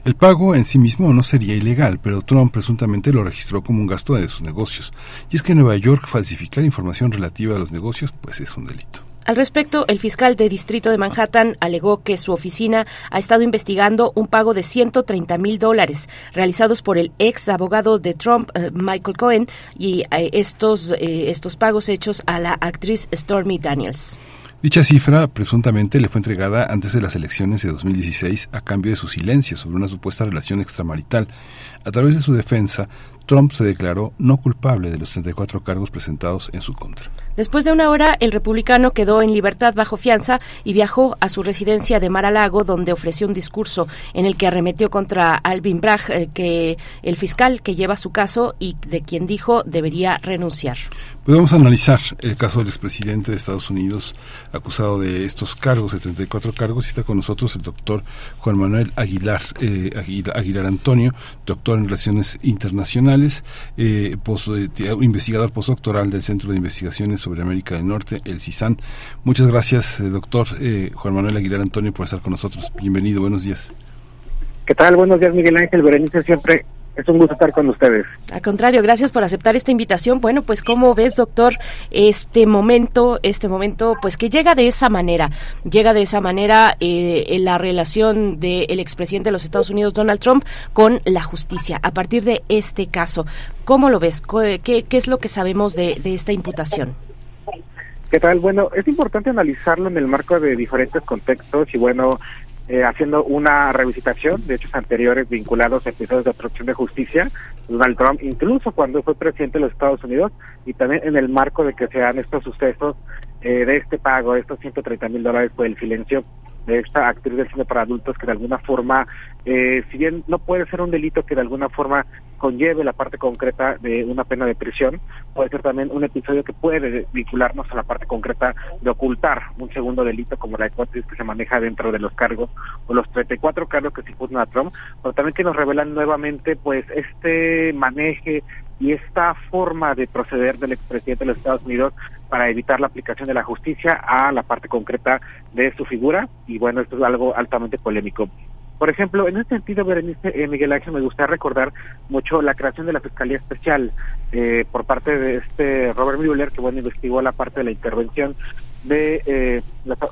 El pago en sí mismo no sería ilegal, pero Trump presuntamente lo registró como un gasto de sus negocios. Y es que en Nueva York falsificar información relativa a los negocios pues es un delito. Al respecto, el fiscal de Distrito de Manhattan alegó que su oficina ha estado investigando un pago de 130 mil dólares realizados por el ex abogado de Trump, eh, Michael Cohen, y eh, estos, eh, estos pagos hechos a la actriz Stormy Daniels. Dicha cifra presuntamente le fue entregada antes de las elecciones de 2016 a cambio de su silencio sobre una supuesta relación extramarital A través de su defensa, Trump se declaró no culpable de los 34 cargos presentados en su contra. Después de una hora, el republicano quedó en libertad bajo fianza y viajó a su residencia de Mar-a-Lago, donde ofreció un discurso en el que arremetió contra Alvin Bragg, eh, que el fiscal que lleva su caso y de quien dijo debería renunciar. Pues vamos a analizar el caso del expresidente de Estados Unidos acusado de estos cargos, de 34 cargos, y está con nosotros el doctor Juan Manuel Aguilar, eh, Aguilar, Antonio, doctor en Relaciones Internacionales, eh, eh, investigador postdoctoral del Centro de Investigaciones sobre América del Norte, el CISAN. Muchas gracias, doctor Juan Manuel Aguilar Antonio, por estar con nosotros. Bienvenido, buenos días. ¿Qué tal? Buenos días, Miguel Ángel Berenice, siempre es un gusto estar con ustedes. Al contrario, gracias por aceptar esta invitación. Bueno, pues cómo ves, doctor, este momento, este momento, pues que llega de esa manera, llega de esa manera eh, en la relación del expresidente de los Estados Unidos, Donald Trump, con la justicia. A partir de este caso, ¿cómo lo ves? ¿Qué, qué es lo que sabemos de, de esta imputación? ¿Qué tal? Bueno, es importante analizarlo en el marco de diferentes contextos y bueno, eh, haciendo una revisitación de hechos anteriores vinculados a episodios de obstrucción de justicia, Donald Trump, incluso cuando fue presidente de los Estados Unidos, y también en el marco de que se dan estos sucesos eh, de este pago, de estos 130 mil dólares por el silencio de esta actriz del cine para adultos que de alguna forma, eh, si bien no puede ser un delito que de alguna forma conlleve la parte concreta de una pena de prisión, puede ser también un episodio que puede vincularnos a la parte concreta de ocultar un segundo delito como la hipótesis que se maneja dentro de los cargos o los 34 cargos que se imputan a Trump, pero también que nos revelan nuevamente pues este maneje y esta forma de proceder del expresidente de los Estados Unidos para evitar la aplicación de la justicia a la parte concreta de su figura y bueno, esto es algo altamente polémico. Por ejemplo, en ese sentido, Berenice, eh, Miguel Ángel, me gustaría recordar mucho la creación de la Fiscalía Especial eh, por parte de este Robert Mueller, que bueno, investigó la parte de la intervención de, eh,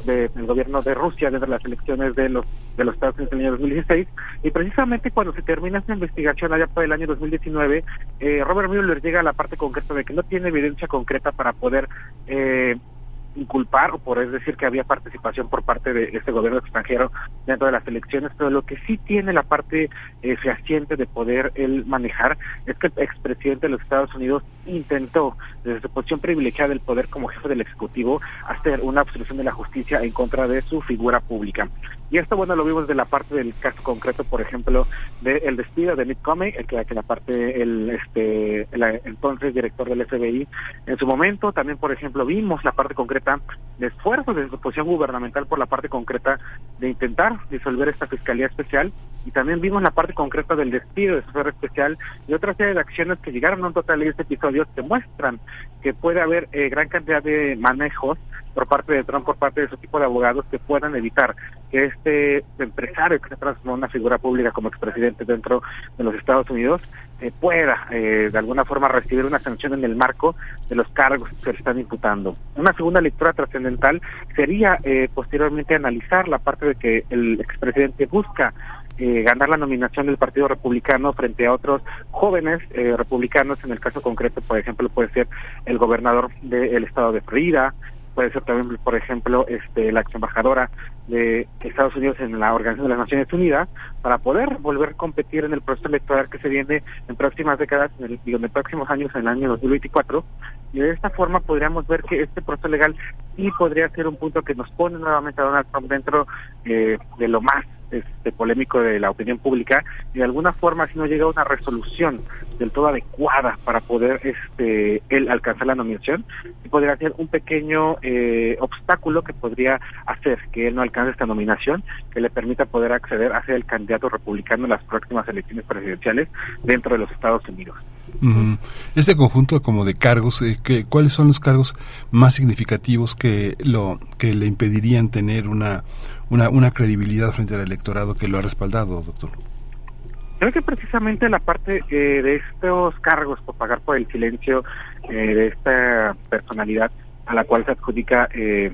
del gobierno de Rusia dentro de las elecciones de los de los Estados Unidos en el año 2016 y precisamente cuando se termina esta investigación allá por el año 2019 eh, Robert Mueller llega a la parte concreta de que no tiene evidencia concreta para poder eh, inculpar o por decir que había participación por parte de este gobierno extranjero dentro de las elecciones, pero lo que sí tiene la parte eh, fehaciente de poder él manejar es que el expresidente de los Estados Unidos intentó, desde su posición privilegiada del poder como jefe del Ejecutivo, hacer una obstrucción de la justicia en contra de su figura pública. Y esto, bueno, lo vimos de la parte del caso concreto, por ejemplo, del despido de Nick Comey, el que, que la parte, el, este, entonces director del FBI en su momento. También, por ejemplo, vimos la parte concreta de esfuerzos de su posición gubernamental por la parte concreta de intentar disolver esta fiscalía especial. Y también vimos la parte concreta del despido de su especial y otra serie de acciones que llegaron a un total de este episodio que muestran que puede haber eh, gran cantidad de manejos por parte de Trump, por parte de su tipo de abogados que puedan evitar que este empresario que se transformó en una figura pública como expresidente dentro de los Estados Unidos eh, pueda eh, de alguna forma recibir una sanción en el marco de los cargos que le están imputando. Una segunda lectura trascendental sería eh, posteriormente analizar la parte de que el expresidente busca ganar la nominación del Partido Republicano frente a otros jóvenes republicanos, en el caso concreto, por ejemplo, puede ser el gobernador del estado de Florida, puede ser también, por ejemplo, este, la ex embajadora de Estados Unidos en la Organización de las Naciones Unidas, para poder volver a competir en el proceso electoral que se viene en próximas décadas, en, el, en próximos años, en el año 2024. Y de esta forma podríamos ver que este proceso legal sí podría ser un punto que nos pone nuevamente a Donald Trump dentro eh, de lo más este, polémico de la opinión pública y de alguna forma si no llega a una resolución del todo adecuada para poder este él alcanzar la nominación y podría ser un pequeño eh, obstáculo que podría hacer que él no alcance esta nominación que le permita poder acceder a ser el candidato republicano en las próximas elecciones presidenciales dentro de los Estados Unidos. Este conjunto como de cargos, eh, que, ¿cuáles son los cargos más significativos que lo que le impedirían tener una una, una credibilidad frente al electorado que lo ha respaldado, doctor. Creo que precisamente la parte eh, de estos cargos por pagar por el silencio eh, de esta personalidad a la cual se adjudica eh,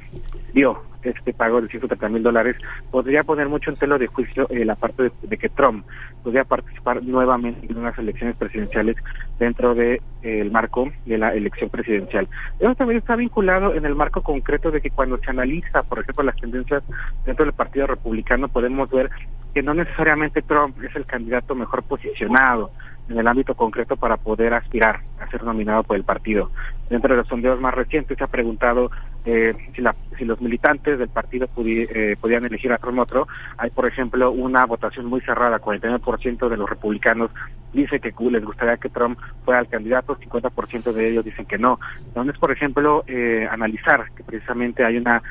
dio este pago de 130 mil dólares podría poner mucho en telo de juicio eh, la parte de, que Trump podría participar nuevamente en unas elecciones presidenciales dentro de, el marco de la elección presidencial. Eso también está vinculado en el marco concreto de que cuando se analiza, por ejemplo, las tendencias dentro del Partido Republicano, podemos ver que no necesariamente Trump es el candidato mejor posicionado en el ámbito concreto para poder aspirar a ser nominado por el partido. Dentro de los sondeos más recientes se ha preguntado eh, si, la, si los militantes del partido eh, podían elegir a Trump otro. Hay, por ejemplo, una votación muy cerrada, 49% de los republicanos dice que les gustaría que Trump fuera el candidato, 50% de ellos dicen que no. Entonces, por ejemplo, eh, analizar que precisamente hay una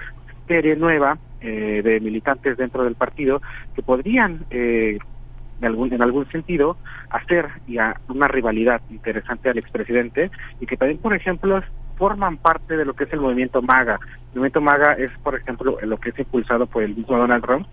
serie nueva eh, de militantes dentro del partido que podrían algún, en algún sentido hacer una rivalidad interesante al expresidente y que también, por ejemplo, forman parte de lo que es el movimiento MAGA. El movimiento MAGA es, por ejemplo, lo que es impulsado por el mismo Donald Trump,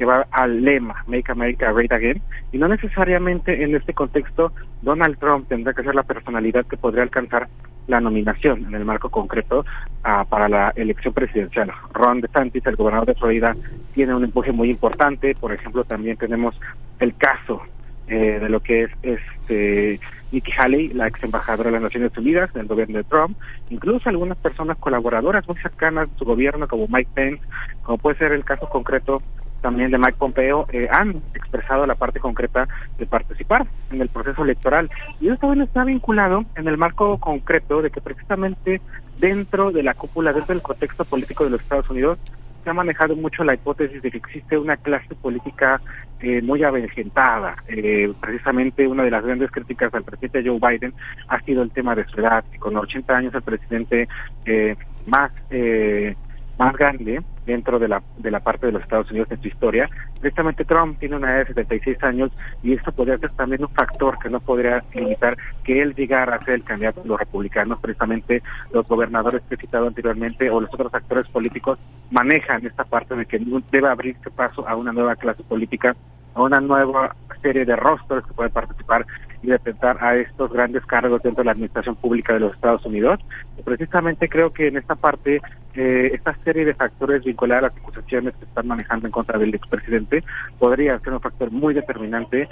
que va al lema Make America Great Again, y no necesariamente en este contexto Donald Trump tendrá que ser la personalidad que podría alcanzar la nominación en el marco concreto uh, para la elección presidencial. Ron DeSantis, el gobernador de Florida, tiene un empuje muy importante. Por ejemplo, también tenemos el caso eh, de lo que es este Nikki Haley, la ex embajadora de las Naciones Unidas del gobierno de Trump, incluso algunas personas colaboradoras muy cercanas de su gobierno, como Mike Pence, como puede ser el caso concreto también de Mike Pompeo, eh, han expresado la parte concreta de participar en el proceso electoral. Y eso también está vinculado en el marco concreto de que precisamente dentro de la cúpula, dentro del contexto político de los Estados Unidos, se ha manejado mucho la hipótesis de que existe una clase política eh, muy avejentada. Eh, precisamente una de las grandes críticas al presidente Joe Biden ha sido el tema de su edad. Con 80 años el presidente eh, más eh, más grande dentro de la, de la parte de los Estados Unidos en su historia. Precisamente Trump tiene una edad de 76 años y esto podría ser también un factor que no podría limitar que él llegara a ser el candidato de los republicanos. Precisamente los gobernadores que he citado anteriormente o los otros actores políticos manejan esta parte de que debe abrirse paso a una nueva clase política, a una nueva serie de rostros que pueden participar y detentar a estos grandes cargos dentro de la administración pública de los Estados Unidos. Precisamente creo que en esta parte, eh, esta serie de factores vinculados a las acusaciones que están manejando en contra del expresidente podría ser un factor muy determinante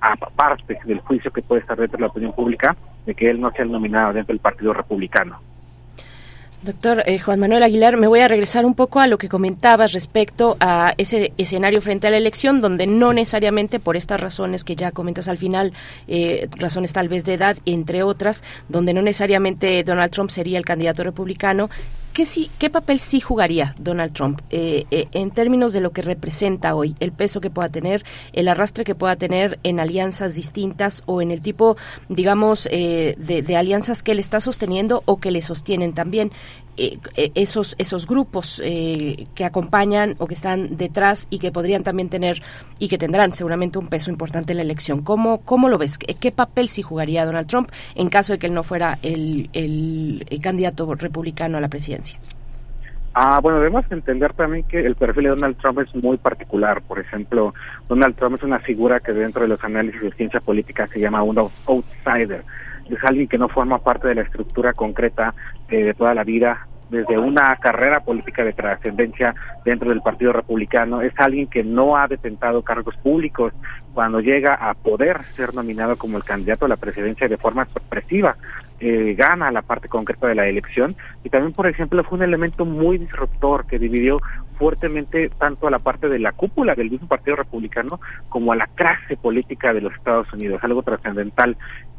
aparte del juicio que puede estar dentro de la opinión pública de que él no sea el nominado dentro del Partido Republicano. Doctor eh, Juan Manuel Aguilar, me voy a regresar un poco a lo que comentabas respecto a ese escenario frente a la elección, donde no necesariamente por estas razones que ya comentas al final, eh, razones tal vez de edad, entre otras, donde no necesariamente Donald Trump sería el candidato republicano, ¿Qué, sí, ¿Qué papel sí jugaría Donald Trump eh, eh, en términos de lo que representa hoy, el peso que pueda tener, el arrastre que pueda tener en alianzas distintas o en el tipo, digamos, eh, de, alianzas que él está sosteniendo o que le sostienen también? Eh, eh, esos esos grupos eh, que acompañan o que están detrás y que podrían también tener y que tendrán seguramente un peso importante en la elección. ¿Cómo, cómo lo ves? ¿Qué papel sí jugaría Donald Trump en caso de que él no fuera el, el candidato republicano a la presidencia? Ah, bueno, debemos entender también que el perfil de Donald Trump es muy particular. Por ejemplo, Donald Trump es una figura que dentro de los análisis de ciencia política se llama un outsider. Es alguien que no forma parte de la estructura concreta eh, de toda la vida desde una carrera política de trascendencia dentro del Partido Republicano, es alguien que no ha detentado cargos públicos. Cuando llega a poder ser nominado como el candidato a la presidencia de forma sorpresiva, eh, gana la parte concreta de la elección y también, por ejemplo, fue un elemento muy disruptor que dividió fuertemente tanto a la parte de la cúpula del mismo Partido Republicano como a la clase política de los Estados Unidos, algo trascendental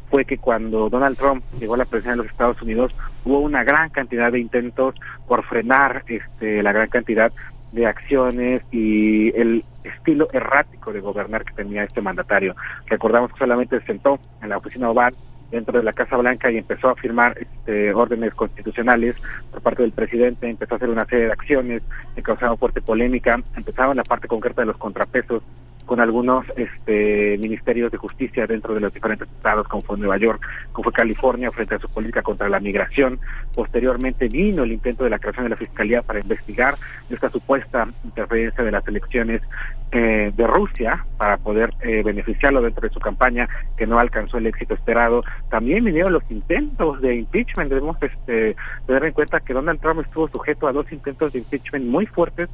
fue que cuando Donald Trump llegó a la presidencia de los Estados Unidos hubo una gran cantidad de intentos por frenar este, la gran cantidad de acciones y el estilo errático de gobernar que tenía este mandatario. Recordamos que solamente se sentó en la oficina oval dentro de la Casa Blanca y empezó a firmar este, órdenes constitucionales por parte del presidente, empezó a hacer una serie de acciones que causaban fuerte polémica, empezaban la parte concreta de los contrapesos con algunos este, ministerios de justicia dentro de los diferentes estados, como fue Nueva York, como fue California, frente a su política contra la migración. Posteriormente vino el intento de la creación de la Fiscalía para investigar esta supuesta interferencia de las elecciones eh, de Rusia para poder eh, beneficiarlo dentro de su campaña, que no alcanzó el éxito esperado. También vinieron los intentos de impeachment. Debemos este, tener en cuenta que Donald Trump estuvo sujeto a dos intentos de impeachment muy fuertes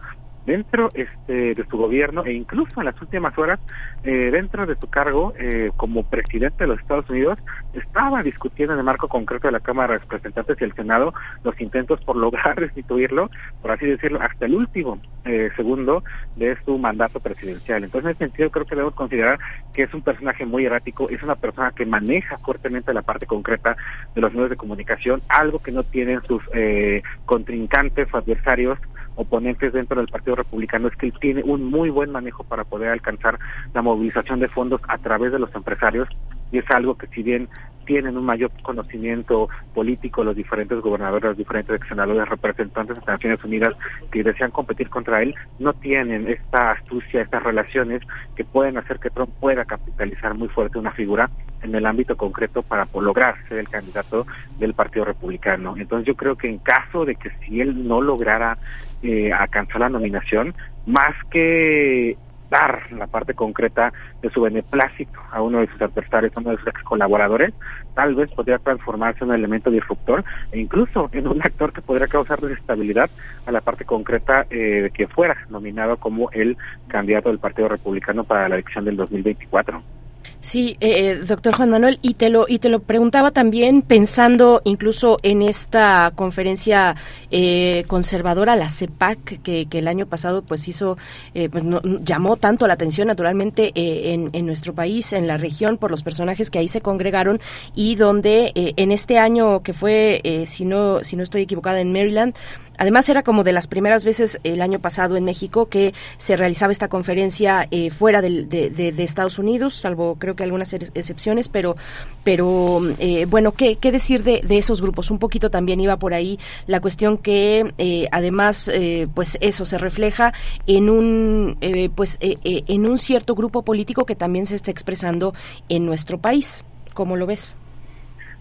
dentro este, de su gobierno e incluso en las últimas horas eh, dentro de su cargo eh, como presidente de los Estados Unidos estaba discutiendo en el marco concreto de la Cámara de Representantes y el Senado los intentos por lograr [laughs] restituirlo, por así decirlo, hasta el último eh, segundo de su mandato presidencial. Entonces, en ese sentido, creo que debemos considerar que es un personaje muy errático, es una persona que maneja fuertemente la parte concreta de los medios de comunicación, algo que no tienen sus contrincantes o adversarios oponentes dentro del Partido Republicano es que él tiene un muy buen manejo para poder alcanzar la movilización de fondos a través de los empresarios y es algo que si bien tienen un mayor conocimiento político los diferentes gobernadores, los diferentes senadores, representantes de Naciones Unidas que desean competir contra él, no tienen esta astucia, estas relaciones que pueden hacer que Trump pueda capitalizar muy fuerte una figura en el ámbito concreto para lograr ser el candidato del Partido Republicano. Entonces yo creo que en caso de que si él no lograra eh, alcanzar la nominación, más que dar la parte concreta de su beneplácito a uno de sus adversarios, a uno de sus ex colaboradores, tal vez podría transformarse en un elemento disruptor e incluso en un actor que podría causar desestabilidad a la parte concreta eh, de que fuera nominado como el candidato del Partido Republicano para la elección del 2024. Sí, eh, eh, doctor Juan Manuel, y te lo y te lo preguntaba también pensando incluso en esta conferencia eh, conservadora, la CEPAC, que, que, el año pasado pues hizo, eh, pues llamó tanto la atención naturalmente en, en, nuestro país, en la región, por los personajes que ahí se congregaron y donde en este año que fue, si no si no estoy equivocada, en Maryland, Además, era como de las primeras veces el año pasado en México que se realizaba esta conferencia eh, fuera de, Estados Unidos, salvo creo que algunas excepciones, pero, pero eh, bueno, ¿qué, ¿qué, decir de, esos grupos? Un poquito también iba por ahí la cuestión que eh, además, pues eso se refleja en un, pues, en un cierto grupo político que también se está expresando en nuestro país. ¿Cómo lo ves?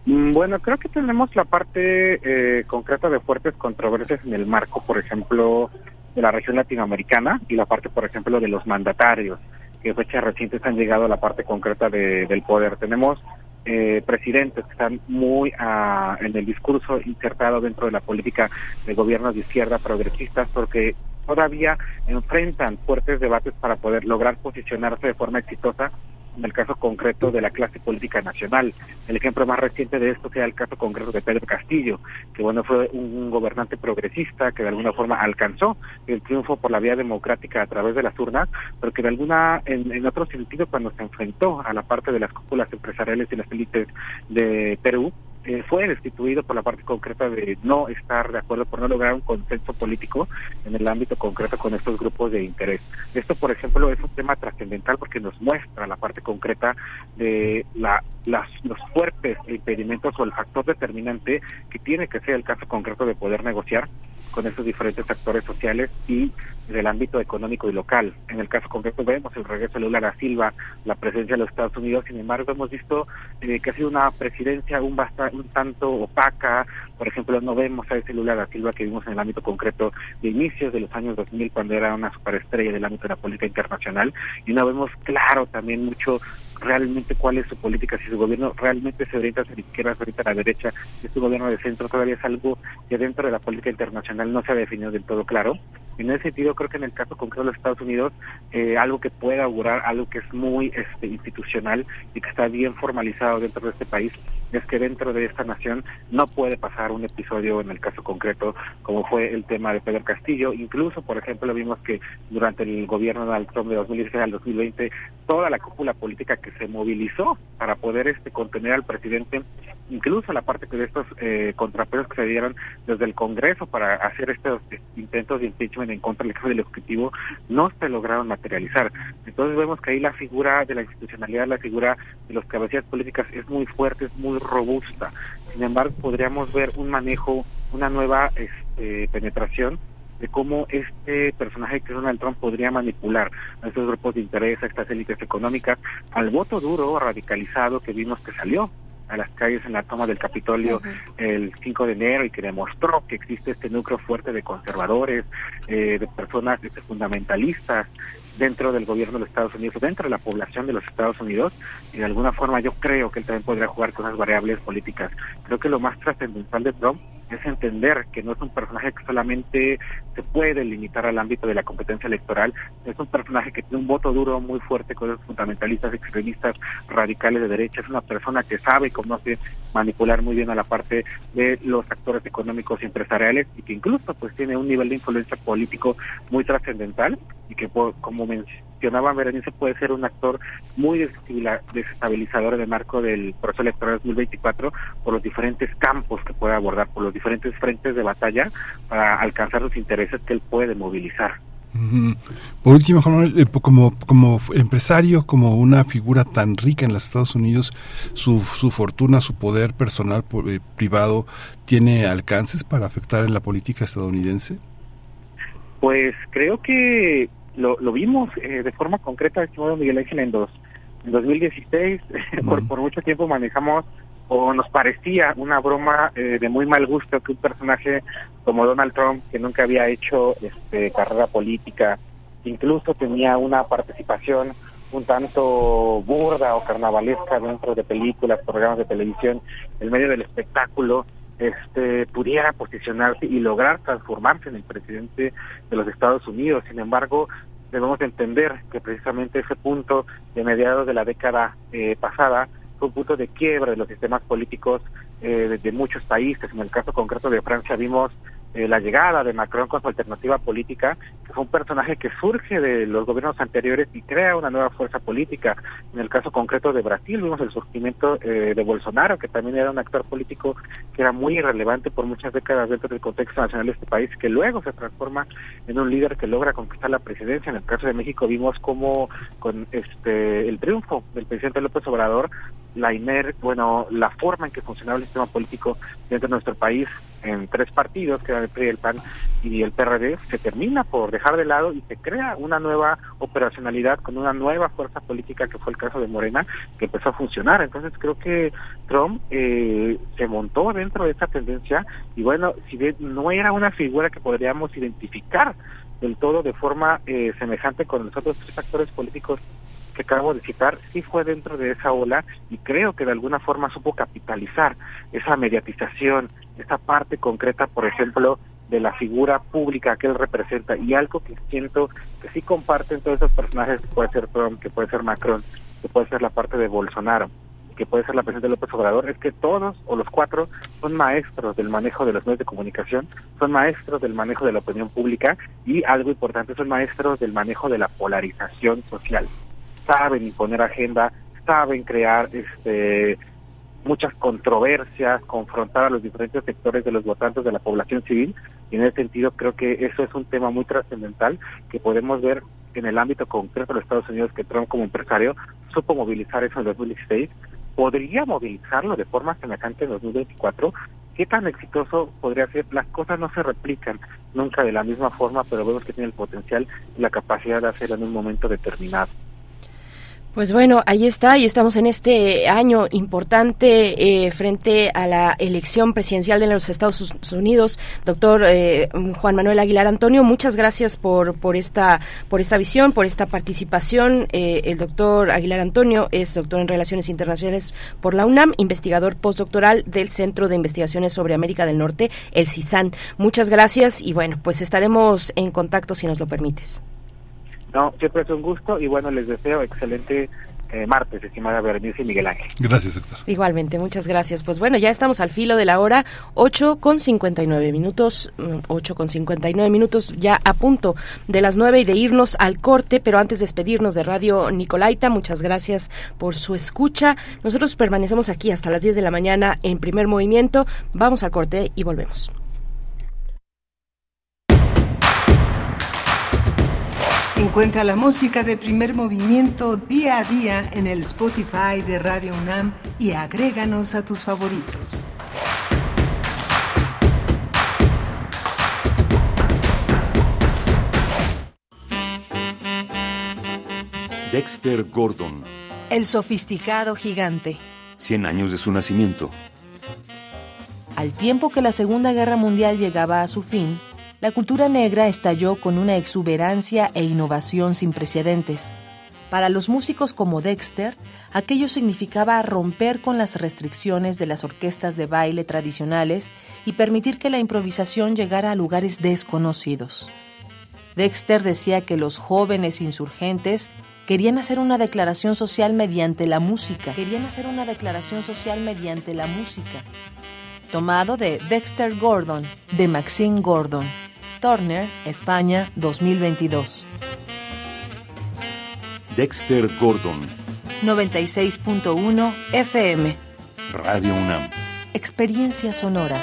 Mm, bueno, creo que tenemos la parte eh, concreta de fuertes controversias en el marco, por ejemplo, de la región latinoamericana y la parte, por ejemplo, de los mandatarios, que fechas recientes han llegado a la parte concreta de, del poder. Tenemos eh, presidentes que están muy ah, en el discurso insertado dentro de la política de gobiernos de izquierda progresistas porque todavía enfrentan fuertes debates para poder lograr posicionarse de forma exitosa en el caso concreto de la clase política nacional. El ejemplo más reciente de esto sea el caso concreto de Pedro Castillo, que bueno fue un gobernante progresista que de alguna forma alcanzó el triunfo por la vía democrática a través de las urnas, pero que de alguna en, en otro sentido cuando se enfrentó a la parte de las cúpulas empresariales y las élites de Perú, eh, fue destituido por la parte concreta de no estar de acuerdo, por no lograr un consenso político en el ámbito concreto con estos grupos de interés. Esto, por ejemplo, es un tema trascendental porque nos muestra la parte concreta de la, las, los fuertes impedimentos o el factor determinante que tiene que ser el caso concreto de poder negociar con estos diferentes actores sociales y del ámbito económico y local. En el caso concreto vemos el regreso de Lula da Silva, la presencia de los Estados Unidos, sin embargo hemos visto eh, que ha sido una presidencia un, un tanto opaca, por ejemplo no vemos a ese Lula da Silva que vimos en el ámbito concreto de inicios de los años 2000 cuando era una superestrella del ámbito de la política internacional. Y no vemos claro también mucho realmente cuál es su política, si su gobierno realmente se orienta hacia la izquierda, se orienta a la derecha, si su gobierno de centro todavía es algo que dentro de la política internacional no se ha definido del todo claro. En ese sentido, creo que en el caso concreto de los Estados Unidos, eh, algo que puede augurar, algo que es muy este, institucional y que está bien formalizado dentro de este país, es que dentro de esta nación no puede pasar un episodio en el caso concreto como fue el tema de Pedro Castillo. Incluso, por ejemplo, vimos que durante el gobierno de Trump de 2016 al 2020, toda la cúpula política que se movilizó para poder este contener al presidente, incluso la parte de estos eh, contrapesos que se dieron desde el Congreso para hacer estos intentos de impeachment en contra del jefe del Ejecutivo, no se lograron materializar. Entonces vemos que ahí la figura de la institucionalidad, la figura de los cabecillas políticas es muy fuerte, es muy robusta. Sin embargo, podríamos ver un manejo, una nueva este, penetración de cómo este personaje que es Donald Trump podría manipular a estos grupos de interés, a estas élites económicas, al voto duro, radicalizado que vimos que salió a las calles en la toma del Capitolio el 5 de enero y que demostró que existe este núcleo fuerte de conservadores, eh, de personas este, fundamentalistas dentro del gobierno de los Estados Unidos, dentro de la población de los Estados Unidos, y de alguna forma yo creo que él también podría jugar con esas variables políticas. Creo que lo más trascendental de Trump es entender que no es un personaje que solamente se puede limitar al ámbito de la competencia electoral, es un personaje que tiene un voto duro muy fuerte con los fundamentalistas, extremistas, radicales de derecha, es una persona que sabe y conoce manipular muy bien a la parte de los actores económicos y empresariales y que incluso pues tiene un nivel de influencia político muy trascendental y que como mencionaba Berenice puede ser un actor muy desestabilizador en el marco del proceso electoral 2024 por los diferentes campos que puede abordar, por los diferentes frentes de batalla para alcanzar los intereses que él puede movilizar. Por último, eh, como, como empresario, como una figura tan rica en los Estados Unidos, su, su fortuna, su poder personal eh, privado, ¿tiene alcances para afectar en la política estadounidense? Pues creo que lo, lo vimos eh, de forma concreta, estimado Miguel Ángel, en, dos, en 2016. [laughs] por, por mucho tiempo manejamos o nos parecía una broma eh, de muy mal gusto que un personaje como Donald Trump, que nunca había hecho este, carrera política, incluso tenía una participación un tanto burda o carnavalesca dentro de películas, programas de televisión, en medio del espectáculo, este pudiera posicionarse y lograr transformarse en el presidente de los Estados Unidos. Sin embargo, debemos entender que precisamente ese punto de mediados de la década eh, pasada un punto de quiebra de los sistemas políticos eh, de, muchos países. En el caso concreto de Francia vimos eh, la llegada de Macron con su alternativa política, que fue un personaje que surge de los gobiernos anteriores y crea una nueva fuerza política. En el caso concreto de Brasil vimos el surgimiento eh, de Bolsonaro, que también era un actor político que era muy irrelevante por muchas décadas dentro del contexto nacional de este país, que luego se transforma en un líder que logra conquistar la presidencia. En el caso de México vimos cómo con este el triunfo del presidente López Obrador la INER, bueno, la forma en que funcionaba el sistema político dentro de nuestro país en tres partidos, que eran el PRI, el PAN y el PRD, se termina por dejar de lado y se crea una nueva operacionalidad con una nueva fuerza política que fue el caso de Morena, que empezó a funcionar. Entonces creo que Trump eh, se montó dentro de esta tendencia y bueno, si bien no era una figura que podríamos identificar del todo de forma eh, semejante con los otros tres actores políticos que acabo de citar sí fue dentro de esa ola y creo que de alguna forma supo capitalizar esa mediatización, esa parte concreta, por ejemplo, de la figura pública que él representa. Y algo que siento que sí comparten todos esos personajes, que puede ser Trump, que puede ser Macron, que puede ser la parte de Bolsonaro, que puede ser la presidenta de López Obrador, es que todos o los cuatro son maestros del manejo de los medios de comunicación, son maestros del manejo de la opinión pública y algo importante, son maestros del manejo de la polarización social saben imponer agenda, saben crear este muchas controversias, confrontar a los diferentes sectores de los votantes de la población civil y en ese sentido creo que eso es un tema muy trascendental que podemos ver en el ámbito concreto de los Estados Unidos que Trump como empresario supo movilizar eso en 2016, podría movilizarlo de forma semejante en 2024 ¿Qué tan exitoso podría ser? Las cosas no se replican nunca de la misma forma, pero vemos que tiene el potencial y la capacidad de hacerlo en un momento determinado. Pues bueno, ahí está, y estamos en este año importante eh, frente a la elección presidencial de los Estados Unidos. Doctor eh, Juan Manuel Aguilar Antonio, muchas gracias por, por, esta, por esta visión, por esta participación. Eh, el doctor Aguilar Antonio es doctor en Relaciones Internacionales por la UNAM, investigador postdoctoral del Centro de Investigaciones sobre América del Norte, el CISAN. Muchas gracias y bueno, pues estaremos en contacto si nos lo permites. No, siempre es un gusto y bueno, les deseo excelente eh, martes, estimada Berenice y Miguel Ángel. Gracias, doctor. Igualmente, muchas gracias. Pues bueno, ya estamos al filo de la hora, 8 con 59 minutos, 8 mm, con 59 minutos, ya a punto de las 9 y de irnos al corte, pero antes de despedirnos de Radio Nicolaita, muchas gracias por su escucha. Nosotros permanecemos aquí hasta las 10 de la mañana en primer movimiento. Vamos al corte y volvemos. Encuentra la música de primer movimiento día a día en el Spotify de Radio UNAM y agréganos a tus favoritos. Dexter Gordon. El sofisticado gigante. Cien años de su nacimiento. Al tiempo que la Segunda Guerra Mundial llegaba a su fin, la cultura negra estalló con una exuberancia e innovación sin precedentes. Para los músicos como Dexter, aquello significaba romper con las restricciones de las orquestas de baile tradicionales y permitir que la improvisación llegara a lugares desconocidos. Dexter decía que los jóvenes insurgentes querían hacer una declaración social mediante la música. Querían hacer una declaración social mediante la música. Tomado de Dexter Gordon, de Maxine Gordon. Turner, España, 2022. Dexter Gordon. 96.1 FM. Radio UNAM. Experiencia sonora.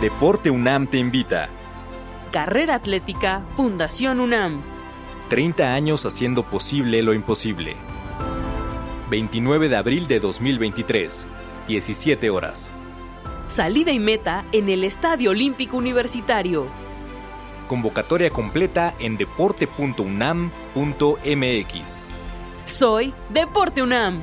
Deporte UNAM te invita. Carrera Atlética Fundación UNAM. 30 años haciendo posible lo imposible. 29 de abril de 2023, 17 horas. Salida y meta en el Estadio Olímpico Universitario. Convocatoria completa en deporte.unam.mx. Soy Deporte UNAM.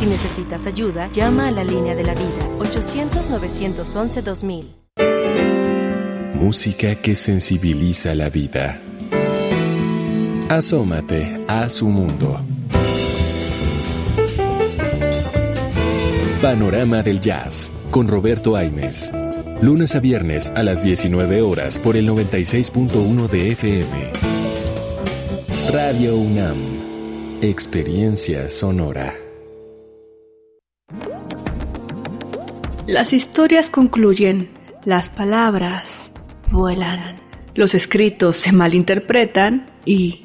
Si necesitas ayuda, llama a la línea de la vida 800-911-2000. Música que sensibiliza la vida. Asómate a su mundo. Panorama del Jazz con Roberto Aimes. Lunes a viernes a las 19 horas por el 96.1 de FM. Radio UNAM. Experiencia sonora. Las historias concluyen, las palabras vuelan, los escritos se malinterpretan y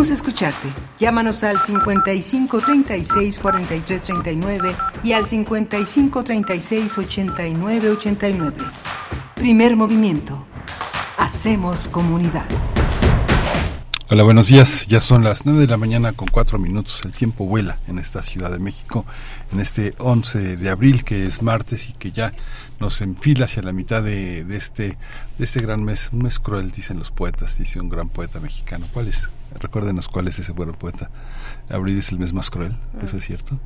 Queremos escucharte. Llámanos al 55 36 43 39 y al 55 36 89 89. Primer movimiento. Hacemos comunidad. Hola, buenos días. Ya son las 9 de la mañana con 4 minutos. El tiempo vuela en esta Ciudad de México en este 11 de abril, que es martes y que ya nos enfila hacia la mitad de, este de este gran mes. Un mes cruel, dicen los poetas, dice un gran poeta mexicano. ¿Cuál es? Recuérdenos cuál es ese buen poeta. Abril es el mes más cruel, ¿eso es cierto?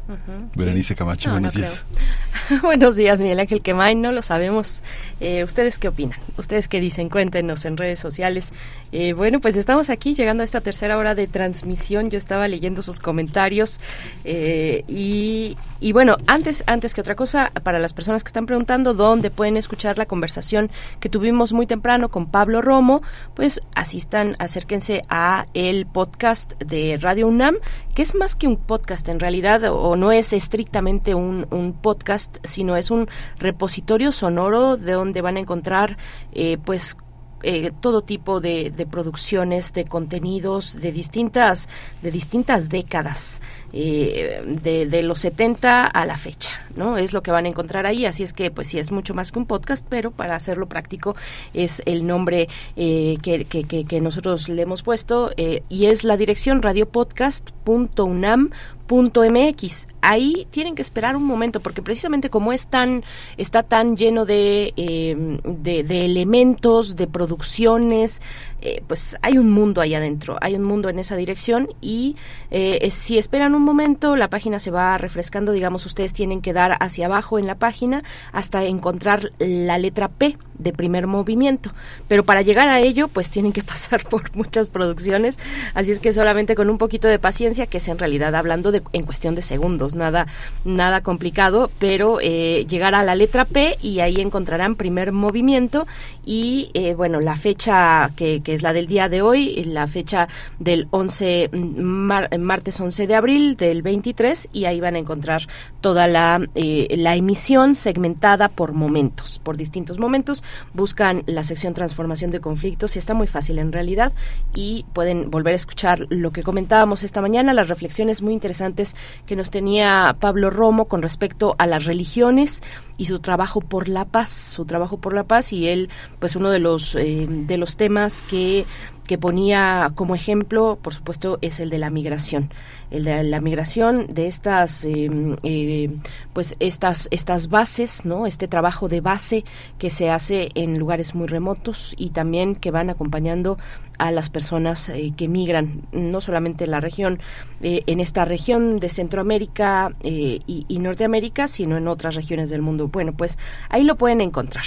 Berenice sí. Camacho, No, no buenos días. [laughs] Buenos días, Miguel Ángel Quemain, no lo sabemos. Eh, ¿Ustedes qué opinan? ¿Ustedes qué dicen? Cuéntenos en redes sociales. Eh, bueno, pues estamos aquí llegando a esta tercera hora de transmisión. Yo estaba leyendo sus comentarios eh, y, y bueno, antes, antes que otra cosa, para las personas que están preguntando dónde pueden escuchar la conversación que tuvimos muy temprano con Pablo Romo, pues asistan, acérquense a el podcast de Radio UNAM, que es más que un podcast en realidad, o no es estrictamente un, un podcast, sino es un repositorio sonoro de donde van a encontrar, eh, pues, eh, todo tipo de, de, producciones, de contenidos de distintas, de distintas décadas, eh, de, los 70 a la fecha, ¿no? Es lo que van a encontrar ahí, así es que pues sí es mucho más que un podcast, pero para hacerlo práctico es el nombre eh, que, que, que, nosotros le hemos puesto y es la dirección radiopodcast.unam .mx. Ahí tienen que esperar un momento porque precisamente como es tan está tan lleno de, eh, de, de, elementos, de producciones, eh, pues hay un mundo ahí adentro, hay un mundo en esa dirección y eh, si esperan un momento la página se va refrescando, digamos ustedes tienen que dar hacia abajo en la página hasta encontrar la letra P de primer movimiento, pero para llegar a ello pues tienen que [laughs] pasar por muchas producciones, así es que solamente con un poquito de paciencia, que es en realidad hablando de, en cuestión de segundos, nada, nada complicado, pero eh, llegar a la letra P y ahí encontrarán primer movimiento y eh, bueno, la fecha que, que, es la del día de hoy, la fecha del 11, martes 11 de abril del 23 y ahí van a encontrar toda la, eh, la emisión segmentada por momentos, por distintos momentos. Buscan la sección transformación de conflictos y está muy fácil en realidad y pueden volver a escuchar lo que comentábamos esta mañana, las reflexiones muy interesantes que nos tenía Pablo Romo con respecto a las religiones y su trabajo por la paz, su trabajo por la paz y él, pues uno de los eh, de los temas que que ponía como ejemplo, por supuesto, es el de la migración, el de la migración de estas, eh, eh, pues estas estas bases, no, este trabajo de base que se hace en lugares muy remotos y también que van acompañando a las personas eh, que migran, no solamente en la región, eh, en esta región de Centroamérica y, y, Norteamérica, sino en otras regiones del mundo. Bueno, pues ahí lo pueden encontrar,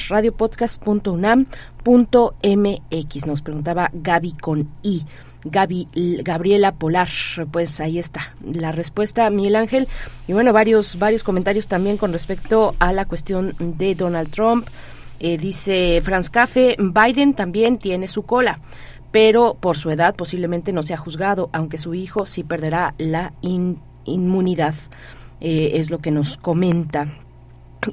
radiopodcast.unam.mx, nos preguntaba Gaby con I. Gaby, Gabriela Polar, pues ahí está la respuesta, Miguel Ángel. Y bueno, varios, varios comentarios también con respecto a la cuestión de Donald Trump. dice Franz Café, Biden también tiene su cola pero por su edad posiblemente no sea juzgado, aunque su hijo sí perderá la inmunidad. Eh, es lo que nos comenta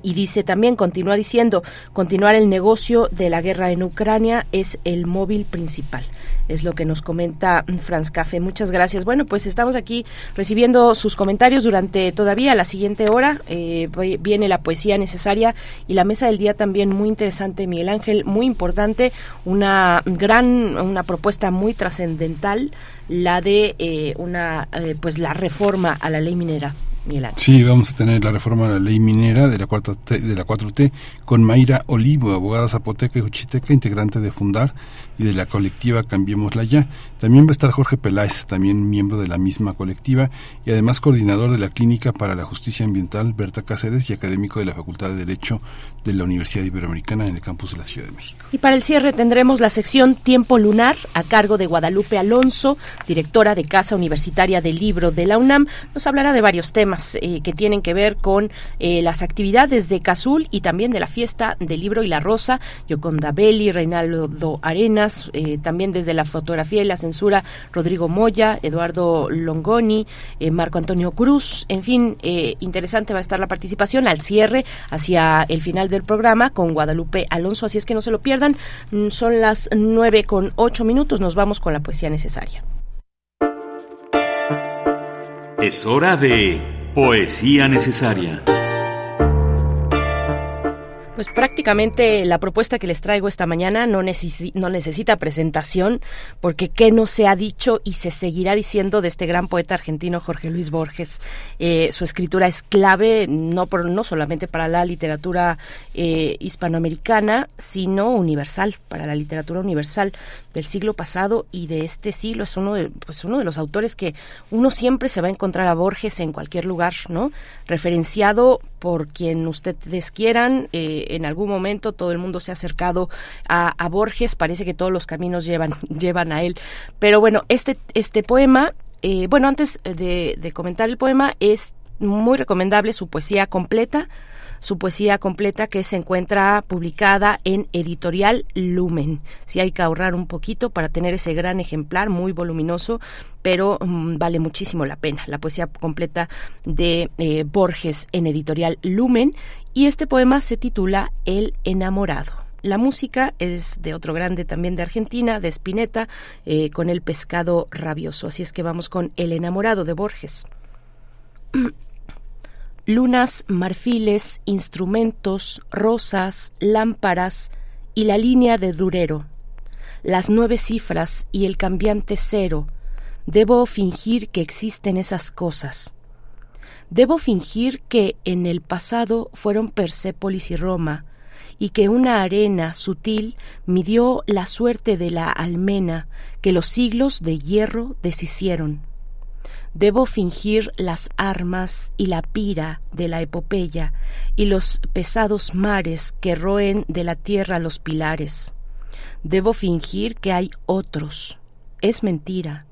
y dice también, continúa diciendo, continuar el negocio de la guerra en Ucrania es el móvil principal. Es lo que nos comenta Franz Café. Muchas gracias. Bueno, pues estamos aquí recibiendo sus comentarios durante todavía la siguiente hora. Eh, viene la poesía necesaria y la mesa del día también muy interesante, Miguel Ángel, muy importante. Una gran, una propuesta muy trascendental, la de eh, una, eh, pues la reforma a la ley minera. Sí, vamos a tener la reforma de la ley minera de la, cuarta de la 4T con Mayra Olivo, abogada zapoteca y juchiteca, integrante de Fundar y de la colectiva Cambiémosla Ya. También va a estar Jorge Peláez, también miembro de la misma colectiva y además coordinador de la Clínica para la Justicia Ambiental Berta Cáceres y académico de la Facultad de Derecho de la Universidad Iberoamericana en el campus de la Ciudad de México. Y para el cierre tendremos la sección Tiempo Lunar a cargo de Guadalupe Alonso, directora de Casa Universitaria del Libro de la UNAM. Nos hablará de varios temas eh, que tienen que ver con eh, las actividades de Cazul y también de la fiesta del libro y la rosa, Yoconda Belli, Reinaldo Eh, también desde la fotografía y la censura, Rodrigo Moya, Eduardo Longoni, Marco Antonio Cruz, en fin, interesante va a estar la participación al cierre hacia el final del programa con Guadalupe Alonso, así es que no se lo pierdan, mm, son las nueve con ocho minutos, nos vamos con la poesía necesaria. Es hora de Poesía necesaria. Pues prácticamente la propuesta que les traigo esta mañana no, no, necesita presentación, porque qué no se ha dicho y se seguirá diciendo de este gran poeta argentino Jorge Luis Borges. Eh, su escritura es clave no, por, no solamente para la literatura eh, hispanoamericana, sino universal, para la literatura universal del siglo pasado y de este siglo. Es uno de, pues uno de los autores que uno siempre se va a encontrar a Borges en cualquier lugar, ¿no? Referenciado por quien ustedes quieran. Eh, en algún momento todo el mundo se ha acercado a, Borges. Parece que todos los caminos llevan, [laughs] llevan a él. Pero bueno, este, este poema, eh, bueno, antes de, de comentar el poema, es muy recomendable su poesía completa su poesía completa que se encuentra publicada en Editorial Lumen. Si hay que ahorrar un poquito para tener ese gran ejemplar muy voluminoso, pero mm, vale muchísimo la pena. La poesía completa de eh, Borges en Editorial Lumen y este poema se titula El enamorado. la música es de otro grande también de Argentina, de Spinetta, eh, con el pescado rabioso. Así es que vamos con El enamorado de Borges. [clears throat] Lunas, marfiles, instrumentos, rosas, lámparas y la línea de durero. Las nueve cifras y el cambiante cero. Debo fingir que existen esas cosas. Debo fingir que en el pasado fueron Persépolis y Roma, y que una arena sutil midió la suerte de la almena que los siglos de hierro deshicieron. Debo fingir las armas y la pira de la epopeya y los pesados mares que roen de la tierra los pilares. Debo fingir que hay otros. Es mentira.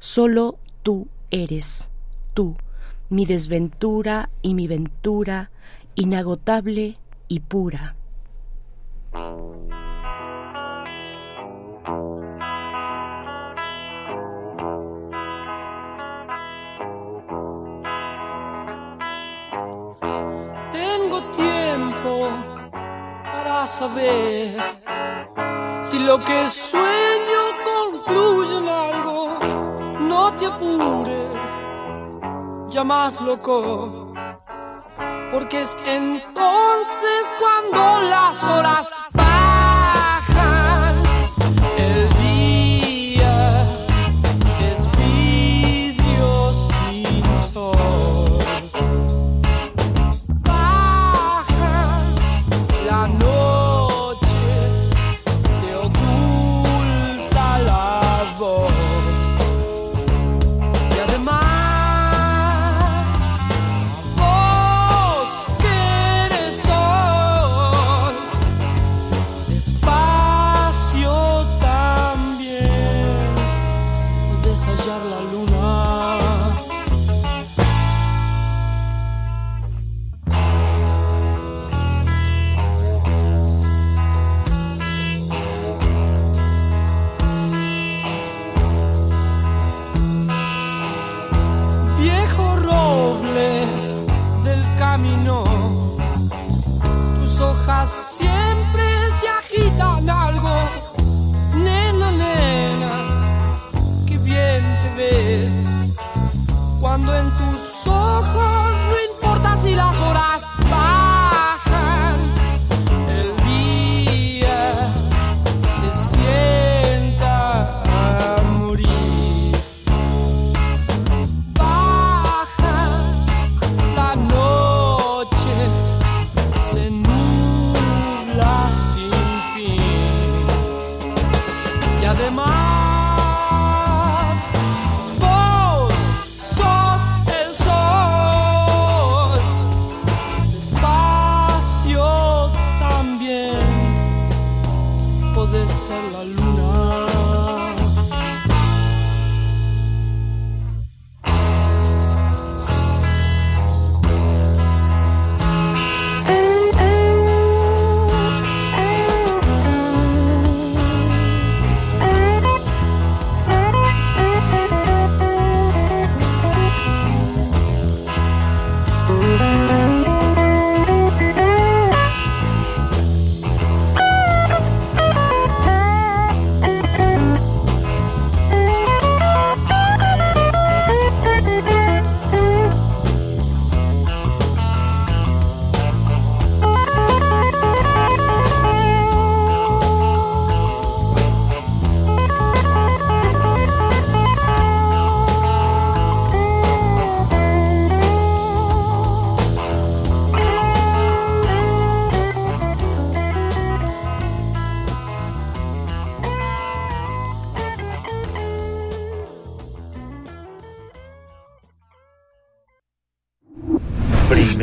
Solo tú eres, tú, mi desventura y mi ventura, inagotable y pura. Tengo tiempo para saber si lo que sueño concluye en algo. No te apures, ya más loco. Porque es entonces cuando las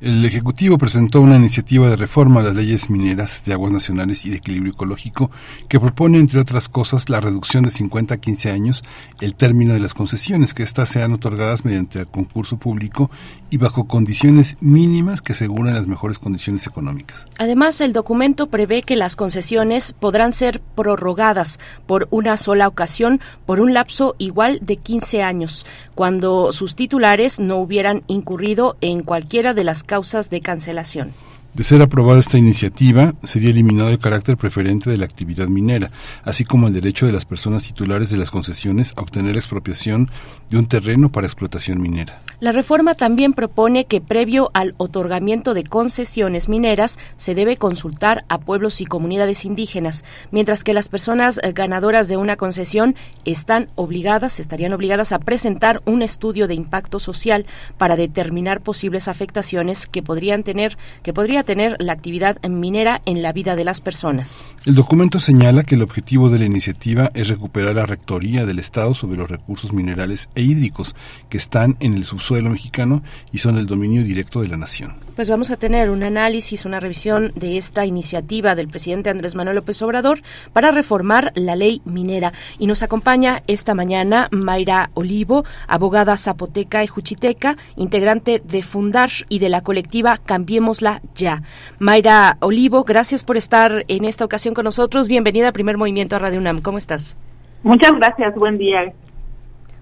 El Ejecutivo presentó una iniciativa de reforma a las leyes mineras de aguas nacionales y de equilibrio ecológico que propone, entre otras cosas, la reducción de 50 a 15 años el término de las concesiones, que éstas sean otorgadas mediante concurso público y bajo condiciones mínimas que aseguren las mejores condiciones económicas. Además, el documento prevé que las concesiones podrán ser prorrogadas por una sola ocasión por un lapso igual de 15 años, cuando sus titulares no hubieran incurrido en cualquiera de las causas de cancelación. De ser aprobada esta iniciativa, sería eliminado el carácter preferente de la actividad minera, así como el derecho de las personas titulares de las concesiones a obtener expropiación de un terreno para explotación minera. La reforma también propone que previo al otorgamiento de concesiones mineras se debe consultar a pueblos y comunidades indígenas, mientras que las personas eh, ganadoras de una concesión están obligadas, estarían obligadas a presentar un estudio de impacto social para determinar posibles afectaciones que podrían tener que tener la actividad minera en la vida de las personas. El documento señala que el objetivo de la iniciativa es recuperar la rectoría del Estado sobre los recursos minerales e hídricos que están en el subsuelo subsuelo mexicano y son del dominio directo de la nación. Pues vamos a tener un análisis, una revisión de esta iniciativa del presidente Andrés Manuel López Obrador para reformar la ley minera. Y nos acompaña esta mañana Mayra Olivo, abogada zapoteca y juchiteca, integrante de Fundar y de la colectiva Cambiémosla Ya. Mayra Olivo, gracias por estar en esta ocasión con nosotros. Bienvenida a Primer Movimiento a Radio UNAM. ¿Cómo estás? Muchas gracias, buen día.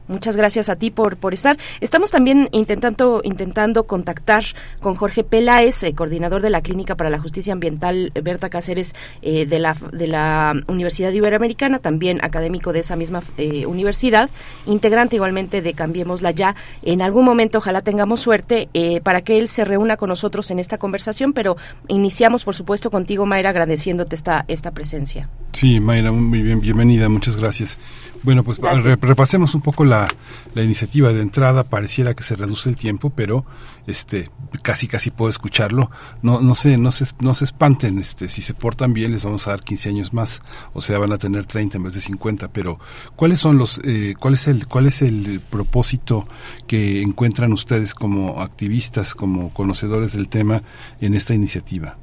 Muchas gracias a ti por, por estar. Estamos también intentando, intentando contactar con Jorge Peláez, eh, coordinador de la Clínica para la Justicia Ambiental Berta Cáceres eh, de, la, de la Universidad Iberoamericana, también académico de esa misma eh, universidad, integrante igualmente de Cambiémosla Ya. En algún momento ojalá tengamos suerte para que él se reúna con nosotros en esta conversación, pero iniciamos por supuesto contigo, Mayra, agradeciéndote esta, esta presencia. Sí, Mayra, muy bien, bienvenida, muchas gracias. Bueno, pues repasemos un poco la, la, iniciativa de entrada. Pareciera que se reduce el tiempo, pero este casi casi puedo escucharlo. No no sé, no se, no se espanten. Este, si se portan bien les vamos a dar 15 años más, o sea, van a tener 30 en vez de 50. Pero ¿cuáles son los, eh, cuál es el, cuál es el propósito que encuentran ustedes como activistas, como conocedores del tema en esta iniciativa?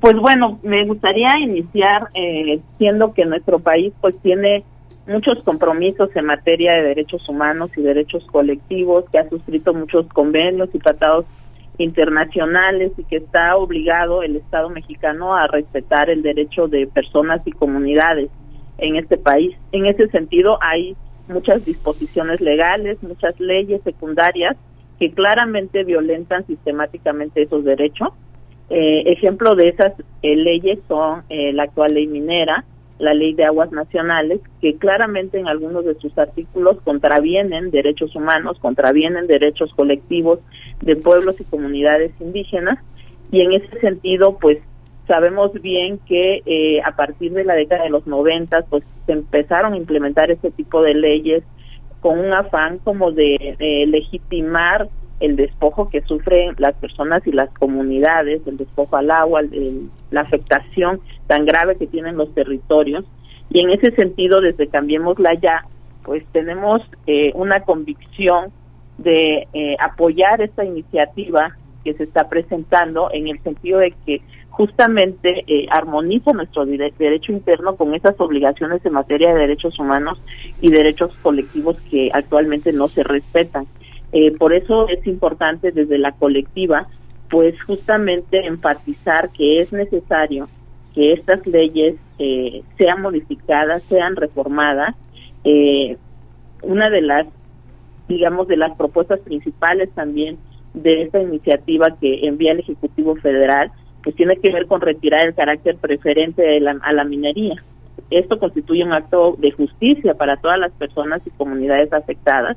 Pues bueno, me gustaría iniciar eh, diciendo que nuestro país pues tiene muchos compromisos en materia de derechos humanos y derechos colectivos, que ha suscrito muchos convenios y tratados internacionales y que está obligado el Estado mexicano a respetar el derecho de personas y comunidades en este país. En ese sentido hay muchas disposiciones legales, muchas leyes secundarias que claramente violentan sistemáticamente esos derechos eh, ejemplo de esas eh, leyes son eh, la actual ley minera, la ley de aguas nacionales, que claramente en algunos de sus artículos contravienen derechos humanos, contravienen derechos colectivos de pueblos y comunidades indígenas, y en ese sentido, pues sabemos bien que eh, a partir de la década de los 90, pues se empezaron a implementar este tipo de leyes con un afán como de legitimar el despojo que sufren las personas y las comunidades, el despojo al agua, la afectación tan grave que tienen los territorios. Y en ese sentido, desde Cambiémosla Ya, pues tenemos eh, una convicción de eh, apoyar esta iniciativa que se está presentando en el sentido de que justamente eh, armoniza nuestro derecho interno con esas obligaciones en materia de derechos humanos y derechos colectivos que actualmente no se respetan. Eh, por eso es importante desde la colectiva, pues justamente enfatizar que es necesario que estas leyes eh, sean modificadas, sean reformadas. Eh, una de las, digamos, de las propuestas principales también de esta iniciativa que envía el Ejecutivo Federal, pues tiene que ver con retirar el carácter preferente de la, a la minería. Esto constituye un acto de justicia para todas las personas y comunidades afectadas,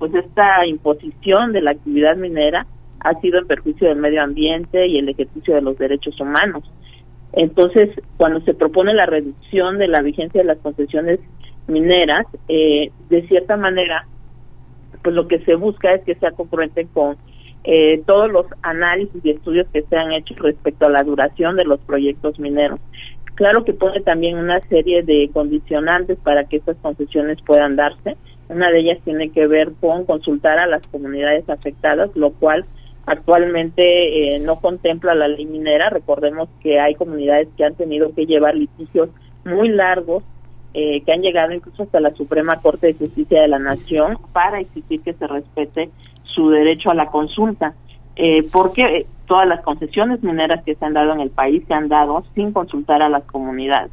pues esta imposición de la actividad minera ha sido en perjuicio del medio ambiente y el ejercicio de los derechos humanos. Entonces, cuando se propone la reducción de la vigencia de las concesiones mineras, eh, de cierta manera, pues lo que se busca es que sea concurrente con eh, todos los análisis y estudios que se han hecho respecto a la duración de los proyectos mineros. Claro que pone también una serie de condicionantes para que estas concesiones puedan darse, una de ellas tiene que ver con consultar a las comunidades afectadas, lo cual Actualmente eh, no contempla la ley minera. Recordemos que hay comunidades que han tenido que llevar litigios muy largos eh, que han llegado incluso hasta la Suprema Corte de Justicia de la Nación para exigir que se respete su derecho a la consulta, eh, porque todas las concesiones mineras que se han dado en el país se han dado sin consultar a las comunidades.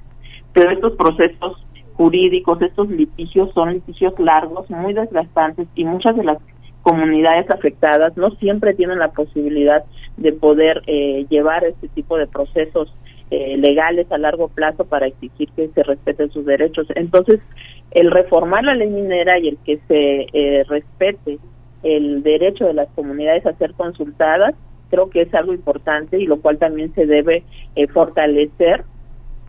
Pero estos procesos jurídicos, estos litigios son litigios largos, muy desgastantes y muchas de las comunidades afectadas no siempre tienen la posibilidad de poder eh, llevar este tipo de procesos eh, legales a largo plazo para exigir que se respeten sus derechos. Entonces, el reformar la ley minera y el que se eh, respete el derecho de las comunidades a ser consultadas, creo que es algo importante y lo cual también se debe eh, fortalecer,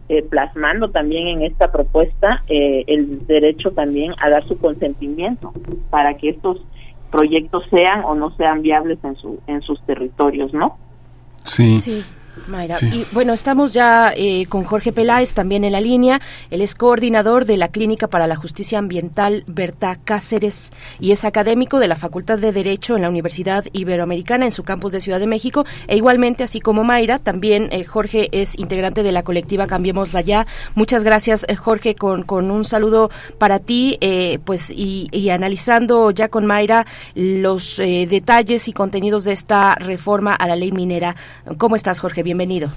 eh, plasmando también en esta propuesta eh, el derecho también a dar su consentimiento para que estos proyectos sean o no sean viables en, su, en sus territorios, ¿no? Sí. Sí. Mayra. Y bueno, estamos ya eh, con Jorge Peláez también en la línea. Él es coordinador de la Clínica para la Justicia Ambiental Berta Cáceres y es académico de la Facultad de Derecho en la Universidad Iberoamericana en su campus de Ciudad de México. E igualmente, así como Mayra, también eh, Jorge es integrante de la colectiva Cambiemos Ya. Muchas gracias, eh, Jorge, con, con un saludo para ti, eh, pues y, y analizando ya con Mayra los eh, detalles y contenidos de esta reforma a la ley minera. ¿Cómo estás, Jorge? Bienvenido.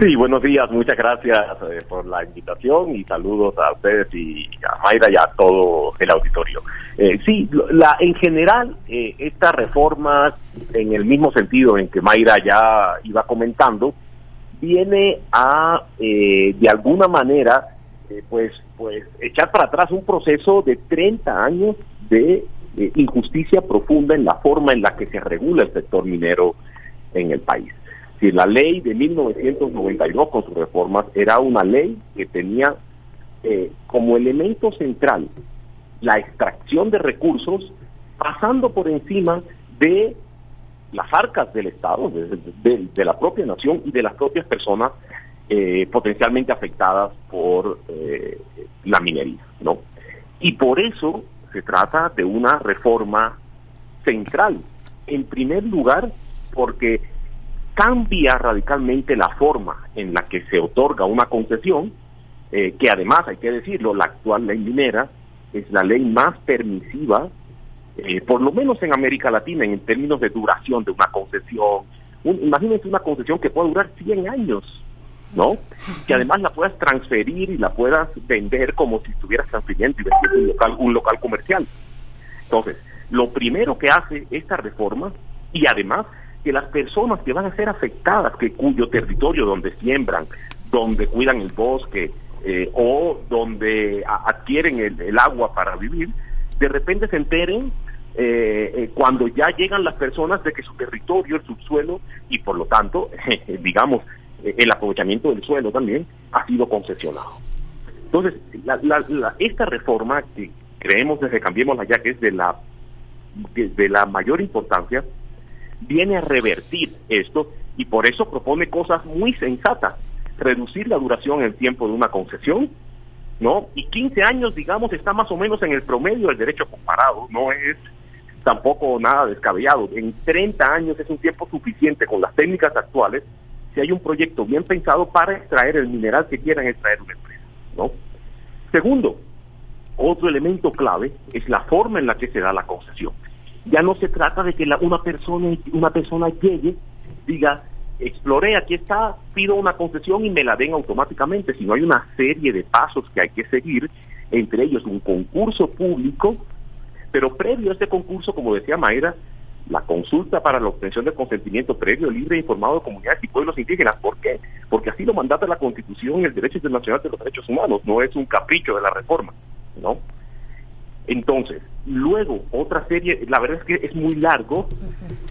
Sí, buenos días, muchas gracias eh, por la invitación y saludos a ustedes y a Mayra y a todo el auditorio. Eh, sí, la, en general, eh, estas reformas, en el mismo sentido en que Mayra ya iba comentando, viene a, eh, de alguna manera, eh, pues, pues, echar para atrás un proceso de 30 años de injusticia profunda en la forma en la que se regula el sector minero en el país. Si la ley de 1992 con sus reformas era una ley que tenía eh, como elemento central la extracción de recursos pasando por encima de las arcas del Estado, de la propia nación y de las propias personas eh, potencialmente afectadas por eh, la minería, ¿no? Y por eso se trata de una reforma central. En primer lugar, porque cambia radicalmente la forma en la que se otorga una concesión, eh, que además, hay que decirlo, la actual ley minera es la ley más permisiva, eh, por lo menos en América Latina, en términos de duración de una concesión. Un- imagínense una concesión que puede durar 100 años, ¿no? Que además la puedas transferir y la puedas vender como si estuvieras transfiriendo y vendiendo un local, un local comercial. Entonces, lo primero que hace esta reforma, y además que las personas que van a ser afectadas, que cuyo territorio donde siembran, donde cuidan el bosque eh, o donde adquieren el, agua para vivir, de repente se enteren eh, eh, cuando ya llegan las personas de que su territorio, el subsuelo y por lo tanto, [laughs] digamos, eh, el aprovechamiento del suelo también ha sido concesionado. Entonces, la- la- la- esta reforma que creemos desde Cambiemos allá que es de la, de la mayor importancia, viene a revertir esto y por eso propone cosas muy sensatas. Reducir la duración en tiempo de una concesión, ¿no? Y 15 años, digamos, está más o menos en el promedio del derecho comparado, no es tampoco nada descabellado. En 30 años es un tiempo suficiente con las técnicas actuales si hay un proyecto bien pensado para extraer el mineral que quieran extraer una empresa, ¿no? Segundo, otro elemento clave es la forma en la que se da la concesión. Ya no se trata de que la- una persona una persona llegue, diga, exploré, aquí está, pido una concesión y me la den automáticamente, sino hay una serie de pasos que hay que seguir, entre ellos un concurso público, pero previo a este concurso, como decía Mayra, la consulta para la obtención de consentimiento previo, libre e informado de comunidades y pueblos indígenas. ¿Por qué? Porque así lo mandata la Constitución y el derecho internacional de los derechos humanos, no es un capricho de la reforma, ¿no? Entonces, luego otra serie, la verdad es que es muy largo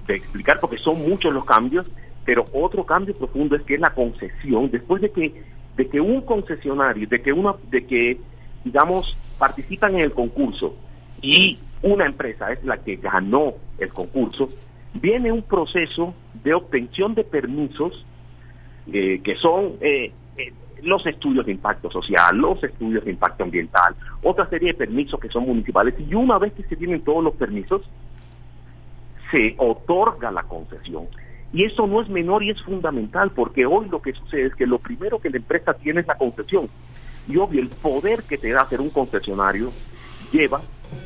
de explicar porque son muchos los cambios, pero otro cambio profundo es que la concesión, después de que de que un concesionario, de que una de que digamos participan en el concurso y una empresa es la que ganó el concurso, viene un proceso de obtención de permisos eh, que son eh, los estudios de impacto social, los estudios de impacto ambiental, otra serie de permisos que son municipales y una vez que se tienen todos los permisos, se otorga la concesión. Y eso no es menor y es fundamental, porque hoy lo que sucede es que lo primero que la empresa tiene es la concesión. Y obvio, el poder que te da ser un concesionario lleva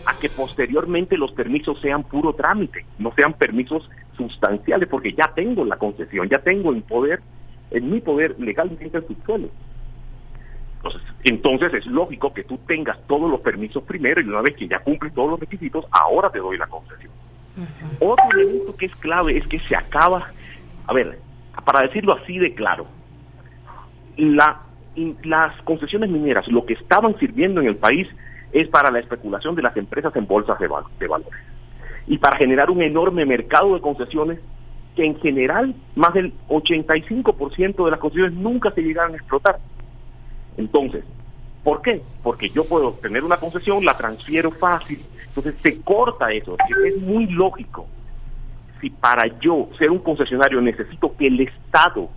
a que posteriormente los permisos sean puro trámite, no sean permisos sustanciales, porque ya tengo la concesión, ya tengo el poder, en mi poder legalmente el subsuelo. Entonces, entonces es lógico que tú tengas todos los permisos primero y una vez que ya cumples todos los requisitos, ahora te doy la concesión. Otro elemento que es clave es que se acaba, a ver, para decirlo así de claro, la, las concesiones mineras, lo que estaban sirviendo en el país es para la especulación de las empresas en bolsas de, val- de valores y para generar un enorme mercado de concesiones que en general más del 85% de las concesiones nunca se llegaron a explotar. Entonces, ¿por qué? Porque yo puedo tener una concesión, la transfiero fácil, entonces se corta eso, es muy lógico. Si para yo ser un concesionario necesito que el Estado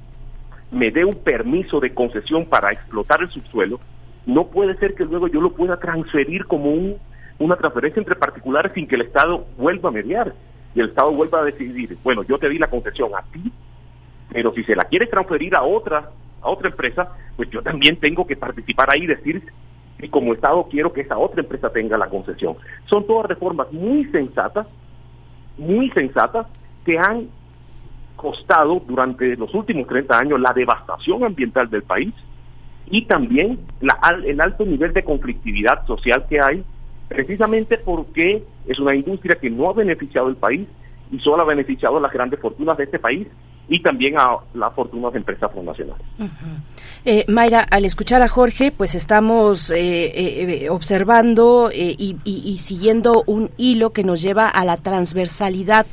me dé un permiso de concesión para explotar el subsuelo, no puede ser que luego yo lo pueda transferir como un, una transferencia entre particulares sin que el Estado vuelva a mediar y el Estado vuelva a decidir, bueno, yo te di la concesión a ti, pero si se la quieres transferir a otra a otra empresa, pues yo también tengo que participar ahí y decir que como Estado quiero que esa otra empresa tenga la concesión. Son todas reformas muy sensatas, muy sensatas, que han costado durante los últimos 30 años la devastación ambiental del país y también la, el alto nivel de conflictividad social que hay, precisamente porque es una industria que no ha beneficiado al país y solo ha beneficiado a las grandes fortunas de este país y también a las fortunas de empresas transnacionales. Eh, Mayra, al escuchar a Jorge, pues estamos eh, eh, observando y siguiendo un hilo que nos lleva a la transversalidad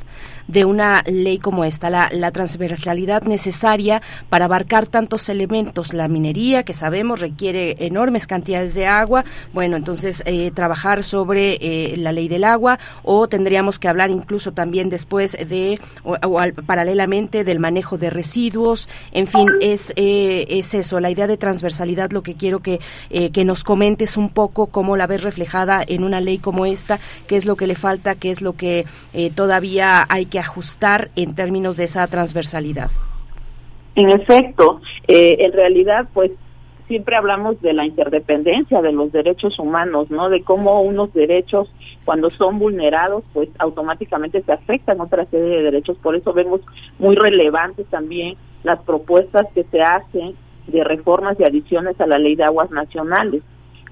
de una ley como esta, la, transversalidad necesaria para abarcar tantos elementos. La minería, que sabemos requiere enormes cantidades de agua, bueno, entonces eh, trabajar sobre eh, la ley del agua o tendríamos que hablar incluso también después de, o, o al- paralelamente del manejo de residuos, en fin, es, eh, es eso, la idea de transversalidad, lo que quiero que, eh, que nos comentes un poco cómo la ves reflejada en una ley como esta, qué es lo que le falta, qué es lo que eh, todavía hay que ajustar en términos de esa transversalidad. En efecto, eh, en realidad, pues siempre hablamos de la interdependencia de los derechos humanos, ¿no? De cómo unos derechos, cuando son vulnerados, pues automáticamente se afectan otra serie de derechos. Por eso vemos muy relevantes también las propuestas que se hacen de reformas y adiciones a la ley de aguas nacionales.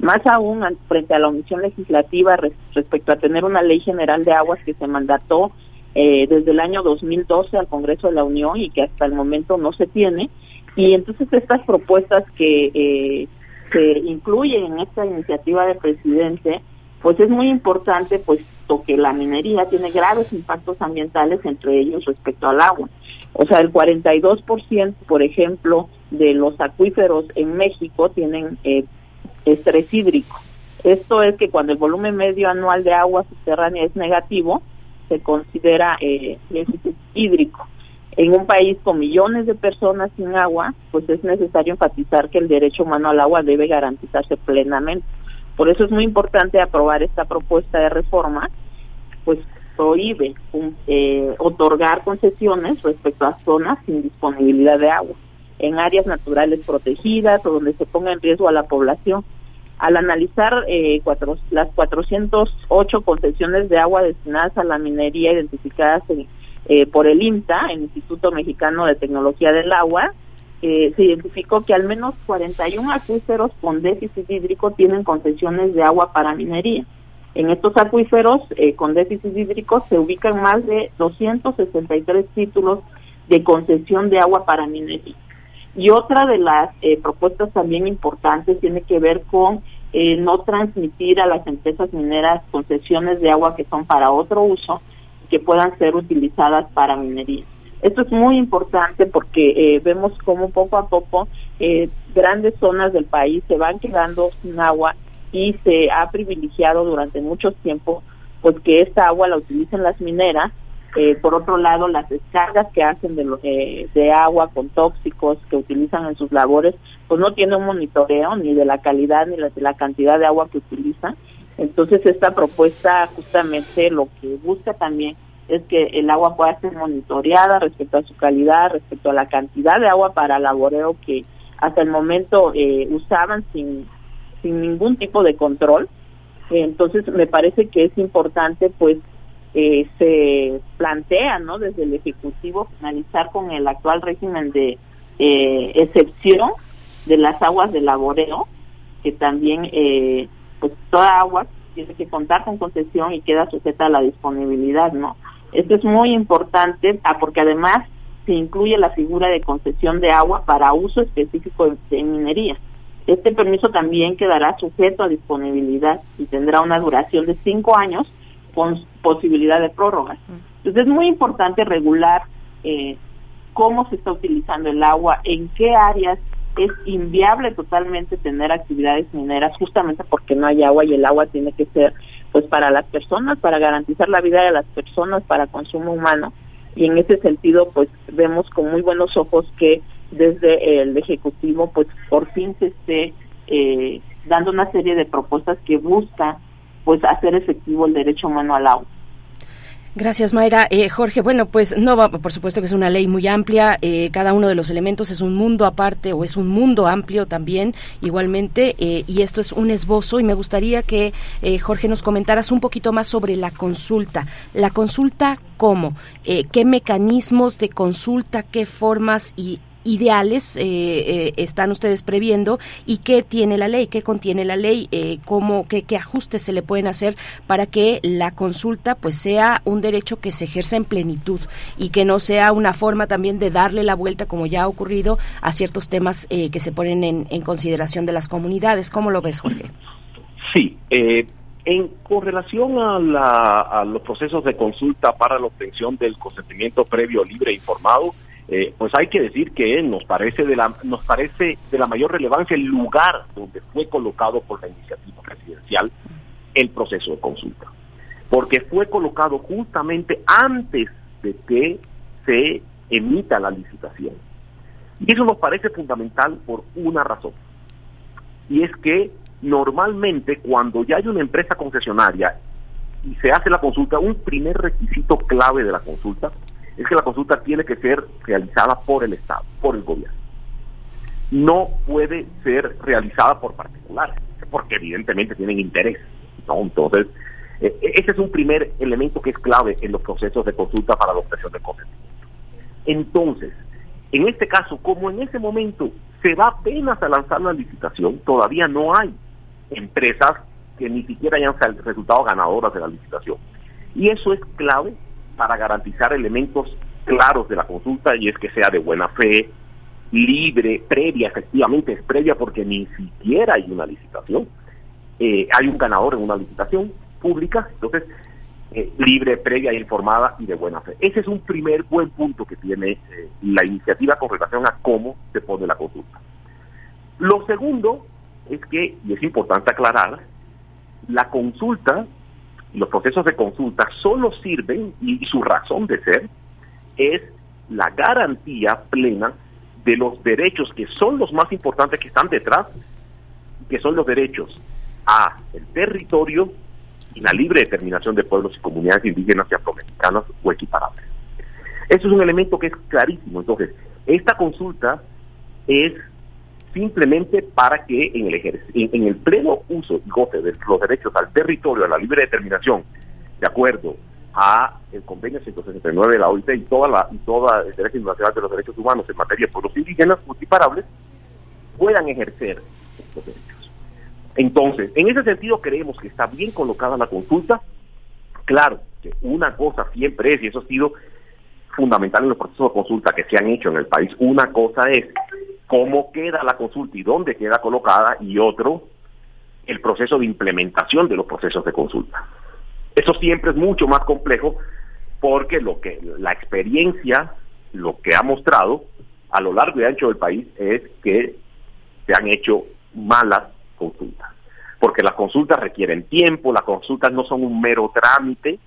Más aún frente a la omisión legislativa res- respecto a tener una ley general de aguas que se mandató eh, desde el año 2012 al Congreso de la Unión y que hasta el momento no se tiene. Y entonces estas propuestas que eh, se incluyen en esta iniciativa del presidente, pues es muy importante puesto que la minería tiene graves impactos ambientales, entre ellos respecto al agua. O sea, el 42%, por ejemplo, de los acuíferos en México tienen eh, estrés hídrico. Esto es que cuando el volumen medio anual de agua subterránea es negativo, se considera eh, hídrico. En un país con millones de personas sin agua, pues es necesario enfatizar que el derecho humano al agua debe garantizarse plenamente. Por eso es muy importante aprobar esta propuesta de reforma, pues prohíbe eh, otorgar concesiones respecto a zonas sin disponibilidad de agua, en áreas naturales protegidas o donde se ponga en riesgo a la población. Al analizar eh, cuatro- las 408 concesiones de agua destinadas a la minería identificadas en- eh, por el INTA, el Instituto Mexicano de Tecnología del Agua, eh, se identificó que al menos 41 acuíferos con déficit hídrico tienen concesiones de agua para minería. En estos acuíferos eh, con déficit hídrico se ubican más de 263 títulos de concesión de agua para minería. Y otra de las eh, propuestas también importantes tiene que ver con eh, no transmitir a las empresas mineras concesiones de agua que son para otro uso y que puedan ser utilizadas para minería. Esto es muy importante porque eh, vemos como poco a poco eh, grandes zonas del país se van quedando sin agua y se ha privilegiado durante mucho tiempo pues que esta agua la utilicen las mineras eh, por otro lado, las descargas que hacen de, eh, de agua con tóxicos que utilizan en sus labores, pues no tienen un monitoreo ni de la calidad ni de la cantidad de agua que utilizan. Entonces, esta propuesta justamente lo que busca también es que el agua pueda ser monitoreada respecto a su calidad, respecto a la cantidad de agua para laboreo que hasta el momento eh, usaban sin, sin ningún tipo de control. Entonces me parece que es importante pues eh, se plantea no desde el ejecutivo finalizar con el actual régimen de eh, excepción de las aguas de laboreo que también eh, pues toda agua tiene que contar con concesión y queda sujeta a la disponibilidad no esto es muy importante ah, porque además se incluye la figura de concesión de agua para uso específico de, de minería. Este permiso también quedará sujeto a disponibilidad y tendrá una duración de cinco años posibilidad de prórroga. Entonces es muy importante regular eh, cómo se está utilizando el agua, en qué áreas es inviable totalmente tener actividades mineras justamente porque no hay agua y el agua tiene que ser pues para las personas, para garantizar la vida de las personas, para consumo humano y en ese sentido pues vemos con muy buenos ojos que desde el ejecutivo pues por fin se esté eh, dando una serie de propuestas que buscan pues hacer efectivo el derecho humano al agua. Gracias, Mayra. Eh, Jorge, bueno, pues no va, por supuesto que es una ley muy amplia. Eh, cada uno de los elementos es un mundo aparte o es un mundo amplio también, igualmente. Eh, y esto es un esbozo. Y me gustaría que, eh, Jorge, nos comentaras un poquito más sobre la consulta. La consulta, ¿cómo? ¿Qué mecanismos de consulta, qué formas y ideales eh, eh, están ustedes previendo y qué tiene la ley, qué contiene la ley, eh, cómo, qué, qué ajustes se le pueden hacer para que la consulta pues sea un derecho que se ejerza en plenitud y que no sea una forma también de darle la vuelta como ya ha ocurrido a ciertos temas eh, que se ponen en, en consideración de las comunidades. ¿Cómo lo ves, Jorge? Sí, eh, en con relación a, la, a los procesos de consulta para la obtención del consentimiento previo libre e informado, eh, pues hay que decir que nos parece de la nos parece de la mayor relevancia el lugar donde fue colocado por la iniciativa presidencial el proceso de consulta, porque fue colocado justamente antes de que se emita la licitación. Y eso nos parece fundamental por una razón. Y es que normalmente cuando ya hay una empresa concesionaria y se hace la consulta, un primer requisito clave de la consulta es que la consulta tiene que ser realizada por el Estado, por el gobierno. No puede ser realizada por particulares, porque evidentemente tienen interés. ¿no? Entonces, eh, ese es un primer elemento que es clave en los procesos de consulta para la obtención del consentimiento. Entonces, en este caso, como en ese momento se va apenas a lanzar la licitación, todavía no hay empresas que ni siquiera hayan resultado ganadoras de la licitación. Y eso es clave para garantizar elementos claros de la consulta y es que sea de buena fe, libre, previa, efectivamente es previa porque ni siquiera hay una licitación. Eh, hay un ganador en una licitación pública, entonces eh, libre, previa, informada y de buena fe. Ese es un primer buen punto que tiene eh, la iniciativa con relación a cómo se pone la consulta. Lo segundo es que, y es importante aclarar, la consulta, los procesos de consulta solo sirven, y su razón de ser, es la garantía plena de los derechos que son los más importantes que están detrás, que son los derechos a el territorio y la libre determinación de pueblos y comunidades indígenas y afromexicanas o equiparables. Eso es un elemento que es clarísimo. Entonces, esta consulta es simplemente para que en el, en el pleno uso y goce de los derechos al territorio, a la libre determinación, de acuerdo a el convenio 169 de la OIT y toda la y toda el derecho internacional de los derechos humanos en materia de pueblos indígenas multiparables, puedan ejercer estos derechos. Entonces, en ese sentido creemos que está bien colocada la consulta. Claro, que una cosa siempre es, y eso ha sido fundamental en los procesos de consulta que se han hecho en el país, una cosa es cómo queda la consulta y dónde queda colocada, y otro, el proceso de implementación de los procesos de consulta. Eso siempre es mucho más complejo porque lo que la experiencia, lo que ha mostrado a lo largo y ancho del país es que se han hecho malas consultas. Porque las consultas requieren tiempo, las consultas no son un mero trámite,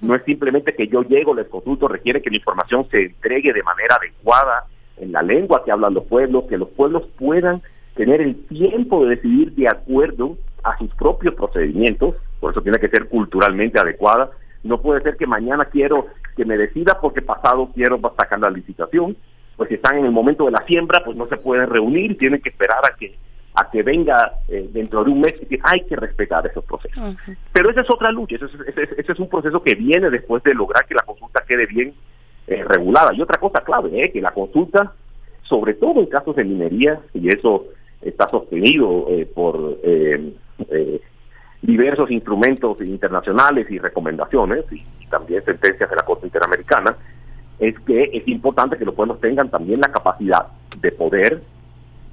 no es simplemente que yo llego, les consulto, requiere que la información se entregue de manera adecuada en la lengua que hablan los pueblos, que los pueblos puedan tener el tiempo de decidir de acuerdo a sus propios procedimientos, por eso tiene que ser culturalmente adecuada, No puede ser que mañana quiero que me decida porque pasado quiero sacar la licitación. Pues si están en el momento de la siembra, pues no se pueden reunir, tienen que esperar a que a que venga eh, dentro de un mes y hay que respetar esos procesos. Pero esa es otra lucha, ese es, ese, ese es un proceso que viene después de lograr que la consulta quede bien eh, regulada. Y otra cosa clave, eh, que la consulta, sobre todo en casos de minería, y eso está sostenido eh, por eh, eh, diversos instrumentos internacionales y recomendaciones, y, y también sentencias de la Corte Interamericana, es que es importante que los pueblos tengan también la capacidad de poder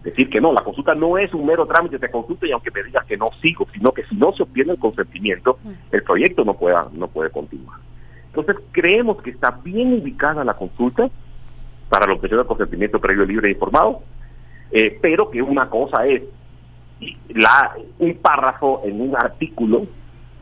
decir que no, la consulta no es un mero trámite de consulta y aunque me digas que no sigo, sino que si no se obtiene el consentimiento, el proyecto no pueda no puede continuar. Entonces creemos que está bien ubicada la consulta para la obtención del consentimiento previo libre e informado, eh, pero que una cosa es la un párrafo en un artículo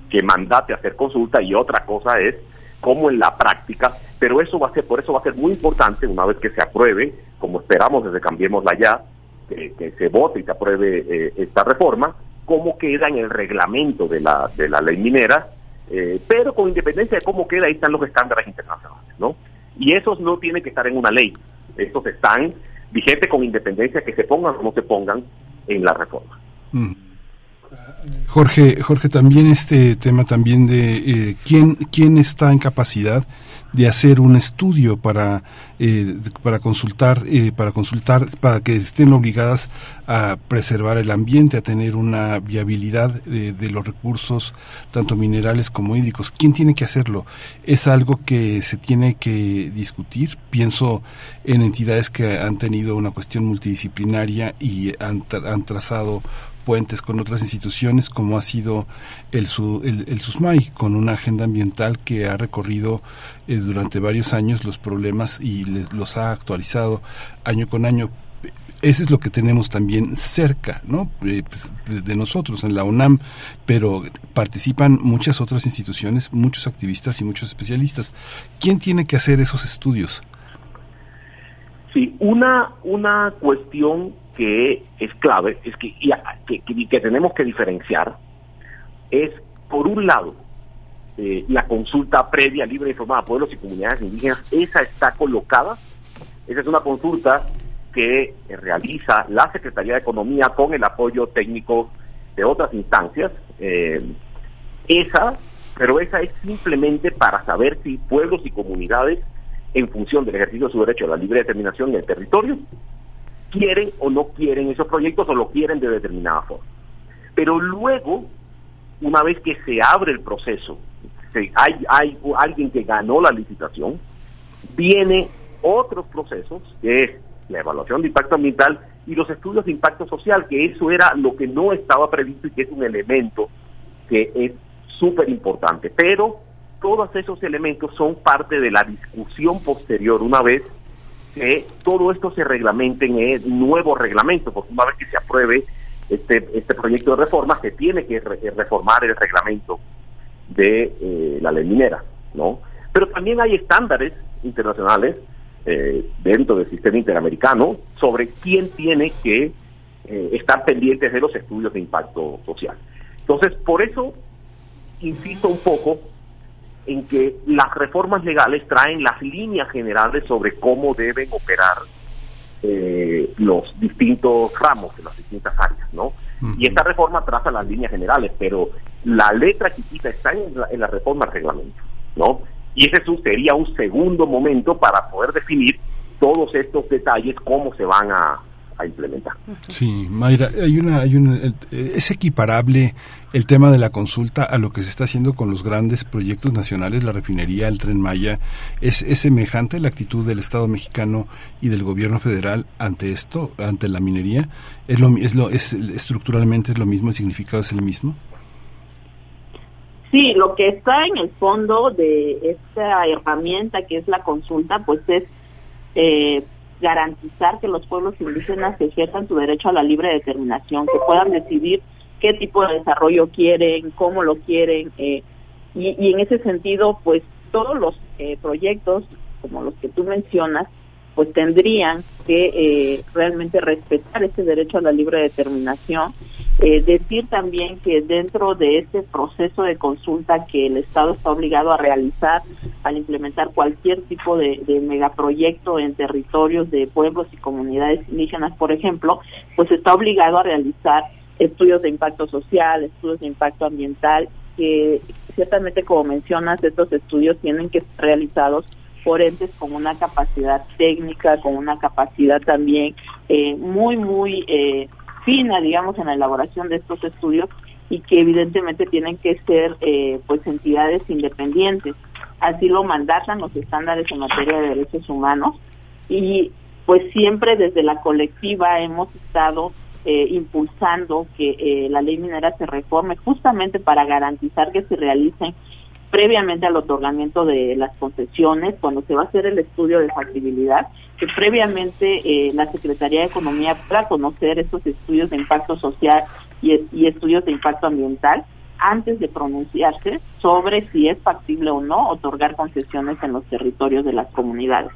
que mandate a hacer consulta y otra cosa es cómo en la práctica, pero eso va a ser, por eso va a ser muy importante una vez que se apruebe, como esperamos desde Cambiémosla ya, que, que se vote y se apruebe eh, esta reforma, cómo queda en el reglamento de la, de la ley minera, eh, pero con independencia de cómo queda, ahí están los estándares internacionales, ¿no? Y esos no tienen que estar en una ley, estos están vigentes con independencia que se pongan o no se pongan en la reforma. Mm. Jorge, Jorge, también este tema también de eh, quién quién está en capacidad de hacer un estudio para eh, para consultar eh, para consultar para que estén obligadas a preservar el ambiente a tener una viabilidad de, de los recursos tanto minerales como hídricos. Quién tiene que hacerlo es algo que se tiene que discutir. Pienso en entidades que han tenido una cuestión multidisciplinaria y han, han trazado puentes con otras instituciones como ha sido el, el, el SUSMAI, con una agenda ambiental que ha recorrido eh, durante varios años los problemas y les- los ha actualizado año con año. Ese es lo que tenemos también cerca, ¿no? Eh, pues, de, de nosotros en la UNAM, pero participan muchas otras instituciones, muchos activistas y muchos especialistas. ¿Quién tiene que hacer esos estudios? Sí, una, una cuestión que es clave, es que, y a- que, que- tenemos que diferenciar, es, por un lado, eh, la consulta previa, libre informada a pueblos y comunidades indígenas, esa está colocada, esa es una consulta que eh, realiza la Secretaría de Economía con el apoyo técnico de otras instancias. eh, esa, pero esa es simplemente para saber si pueblos y comunidades, en función del ejercicio de su derecho a la libre determinación del territorio, quieren o no quieren esos proyectos o lo quieren de determinada forma. Pero luego, una vez que se abre el proceso, hay, hay alguien que ganó la licitación, viene otros procesos, que es la evaluación de impacto ambiental y los estudios de impacto social, que eso era lo que no estaba previsto y que es un elemento que es súper importante. Pero todos esos elementos son parte de la discusión posterior, una vez que todo esto se reglamente en el nuevo reglamento, porque una vez que se apruebe este, este proyecto de reforma, se tiene que re- reformar el reglamento de eh, la ley minera, ¿no? Pero también hay estándares internacionales eh, dentro del sistema interamericano sobre quién tiene que eh, estar pendientes de los estudios de impacto social. Entonces, por eso insisto un poco en que las reformas legales traen las líneas generales sobre cómo deben operar eh, los distintos ramos de las distintas áreas, ¿no? Y esta reforma traza las líneas generales, pero la letra chiquita está en la, en la reforma al reglamento, ¿no? Y ese sería un segundo momento para poder definir todos estos detalles, cómo se van a, a implementar. Sí, Mayra, hay una, hay una, el- es equiparable el tema de la consulta a lo que se está haciendo con los grandes proyectos nacionales, la refinería, el tren Maya. ¿Es, es semejante la actitud del Estado mexicano y del gobierno federal ante esto, ante la minería? ¿Es lo, es lo, es estructuralmente es lo mismo, el significado es el mismo? Sí, lo que está en el fondo de esta herramienta que es la consulta, pues es eh, garantizar que los pueblos indígenas ejerzan su derecho a la libre determinación, que puedan decidir qué tipo de desarrollo quieren, cómo lo quieren, eh, y, y en ese sentido, pues todos los eh, proyectos, como los que tú mencionas, pues tendrían que eh, realmente respetar ese derecho a la libre determinación Eh, decir también que dentro de este proceso de consulta que el Estado está obligado a realizar al implementar cualquier tipo de, de megaproyecto en territorios de pueblos y comunidades indígenas, por ejemplo, pues está obligado a realizar estudios de impacto social, estudios de impacto ambiental, que ciertamente, como mencionas, estos estudios tienen que ser realizados por con una capacidad técnica, con una capacidad también eh, muy, muy eh, fina, digamos, en la elaboración de estos estudios y que evidentemente tienen que ser eh, pues entidades independientes. Así lo mandatan los estándares en materia de derechos humanos y pues siempre desde la colectiva hemos estado eh, impulsando que eh, la ley minera se reforme justamente para garantizar que se realicen previamente al otorgamiento de las concesiones, cuando se va a hacer el estudio de factibilidad, que previamente eh, la Secretaría de Economía pueda conocer estos estudios de impacto social y, y estudios de impacto ambiental antes de pronunciarse sobre si es factible o no otorgar concesiones en los territorios de las comunidades.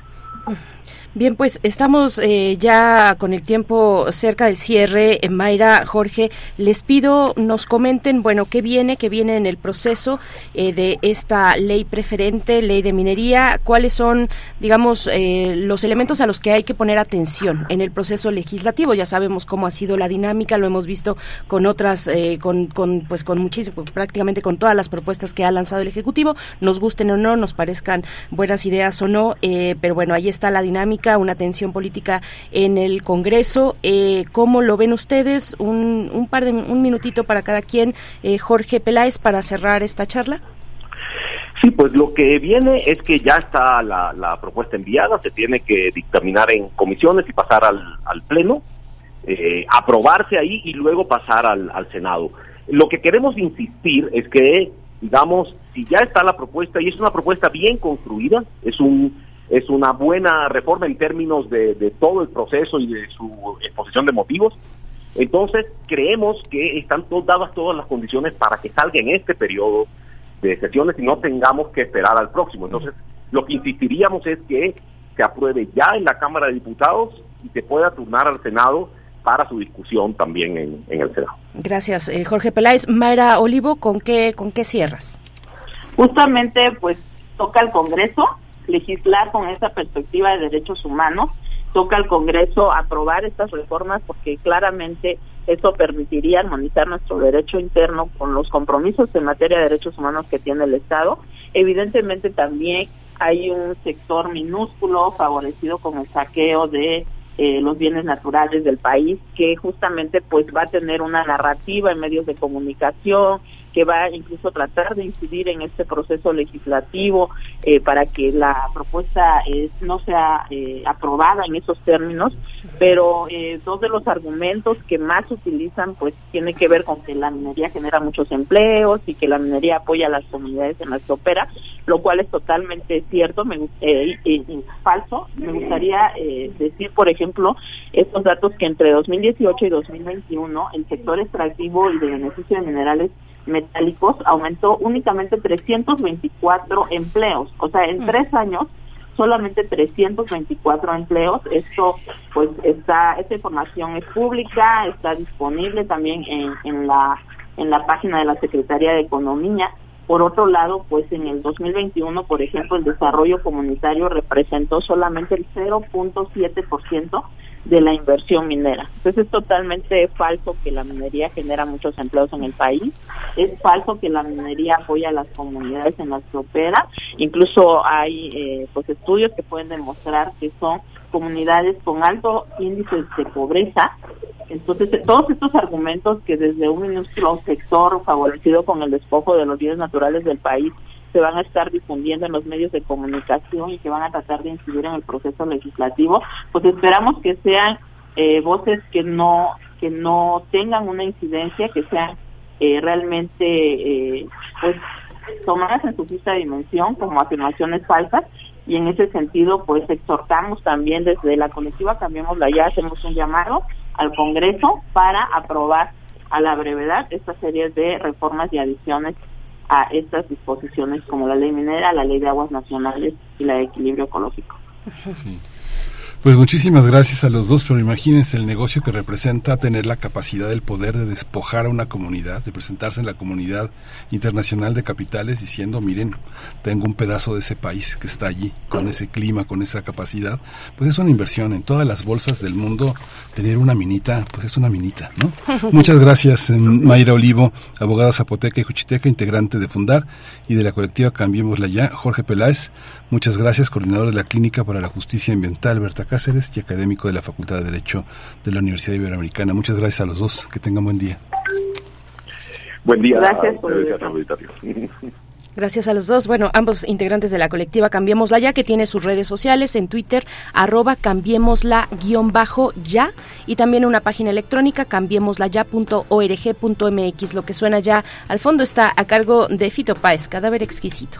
Bien, pues estamos eh, ya con el tiempo cerca del cierre. Eh, Mayra, Jorge, les pido nos comenten, bueno, qué viene, qué viene en el proceso eh, de esta ley preferente, ley de minería, cuáles son, digamos, eh, los elementos a los que hay que poner atención en el proceso legislativo. Ya sabemos cómo ha sido la dinámica, lo hemos visto con otras, con, con, pues con muchísimo, prácticamente con todas las propuestas que ha lanzado el Ejecutivo, nos gusten o no, nos parezcan buenas ideas o no, pero bueno, ahí está la dinámica una tensión política en el Congreso. Eh, ¿Cómo lo ven ustedes? Un, un, par de un minutito para cada quien. Eh, Jorge Peláez, para cerrar esta charla. Sí, pues lo que viene es que ya está la, propuesta enviada, se tiene que dictaminar en comisiones y pasar al, al Pleno, eh, aprobarse ahí y luego pasar al Senado. Lo que queremos insistir es que, digamos, si ya está la propuesta y es una propuesta bien construida, es un es una buena reforma en términos de, de, todo el proceso y de su exposición de motivos. Entonces, creemos que están todas dadas todas las condiciones para que salga en este periodo de sesiones y no tengamos que esperar al próximo. Entonces, lo que insistiríamos es que se apruebe ya en la Cámara de Diputados y se pueda turnar al Senado para su discusión también en, en el Senado. Gracias, eh, Jorge Peláez. Mayra Olivo, ¿con qué, ¿con qué cierras? Justamente, pues, toca el Congreso legislar con esa perspectiva de derechos humanos. Toca al Congreso aprobar estas reformas porque claramente eso permitiría armonizar nuestro derecho interno con los compromisos en materia de derechos humanos que tiene el Estado. Evidentemente también hay un sector minúsculo favorecido con el saqueo de eh, los bienes naturales del país que justamente pues va a tener una narrativa en medios de comunicación que va incluso a tratar de incidir en este proceso legislativo eh, para que la propuesta eh, no sea eh, aprobada en esos términos, pero eh, dos de los argumentos que más utilizan pues tiene que ver con que la minería genera muchos empleos y que la minería apoya a las comunidades en las que opera, lo cual es totalmente cierto, me, eh, y, falso. Me gustaría decir, por ejemplo, estos datos que entre 2018 y 2021 el sector extractivo y de beneficio de minerales metálicos aumentó únicamente 324 empleos, o sea, en tres años solamente 324 empleos. Esto, pues, está, esta información es pública, está disponible también en, en la en la página de la Secretaría de Economía. Por otro lado, pues en el 2021, por ejemplo, el desarrollo comunitario representó solamente el 0.7% de la inversión minera. Entonces es totalmente falso que la minería genera muchos empleos en el país, es falso que la minería apoya a las comunidades en las que opera, incluso hay eh, pues estudios que pueden demostrar que son comunidades con alto índice de pobreza. Entonces, todos estos argumentos que desde un sector favorecido con el despojo de los bienes naturales del país se van a estar difundiendo en los medios de comunicación y que van a tratar de incidir en el proceso legislativo, pues esperamos que sean eh, voces que no que no tengan una incidencia, que sean eh, realmente eh, pues tomadas en su justa dimensión como afirmaciones falsas. Y en ese sentido pues exhortamos también desde la colectiva Cambiémosla Ya, hacemos un llamado al Congreso para aprobar a la brevedad esta serie de reformas y adiciones a estas disposiciones como la ley minera, la ley de aguas nacionales y la de equilibrio ecológico. Pues muchísimas gracias a los dos, pero imagínense el negocio que representa tener la capacidad, el poder de despojar a una comunidad, de presentarse en la comunidad internacional de capitales diciendo, miren, tengo un pedazo de ese país que está allí, con ese clima, con esa capacidad, pues es una inversión en todas las bolsas del mundo, tener una minita, pues es una minita, ¿no? [laughs] Muchas gracias, eh, Mayra Olivo, abogada zapoteca y juchiteca, integrante de Fundar y de la colectiva Cambiémosla Ya, Jorge Peláez, muchas gracias, coordinador de la Clínica para la Justicia Ambiental, Berta Cáceres, y académico de la Facultad de Derecho de la Universidad Iberoamericana. Muchas gracias a los dos, que tengan buen día. Buen día. Gracias por [laughs] Gracias, a los dos. Bueno, ambos integrantes de la colectiva Cambiémosla Ya, que tiene sus redes sociales en Twitter, arroba cambiémosla guion bajo ya, y también una página electrónica cambiémoslaya.org.mx. Lo que suena ya al fondo está a cargo de Fito Páez, cadáver exquisito.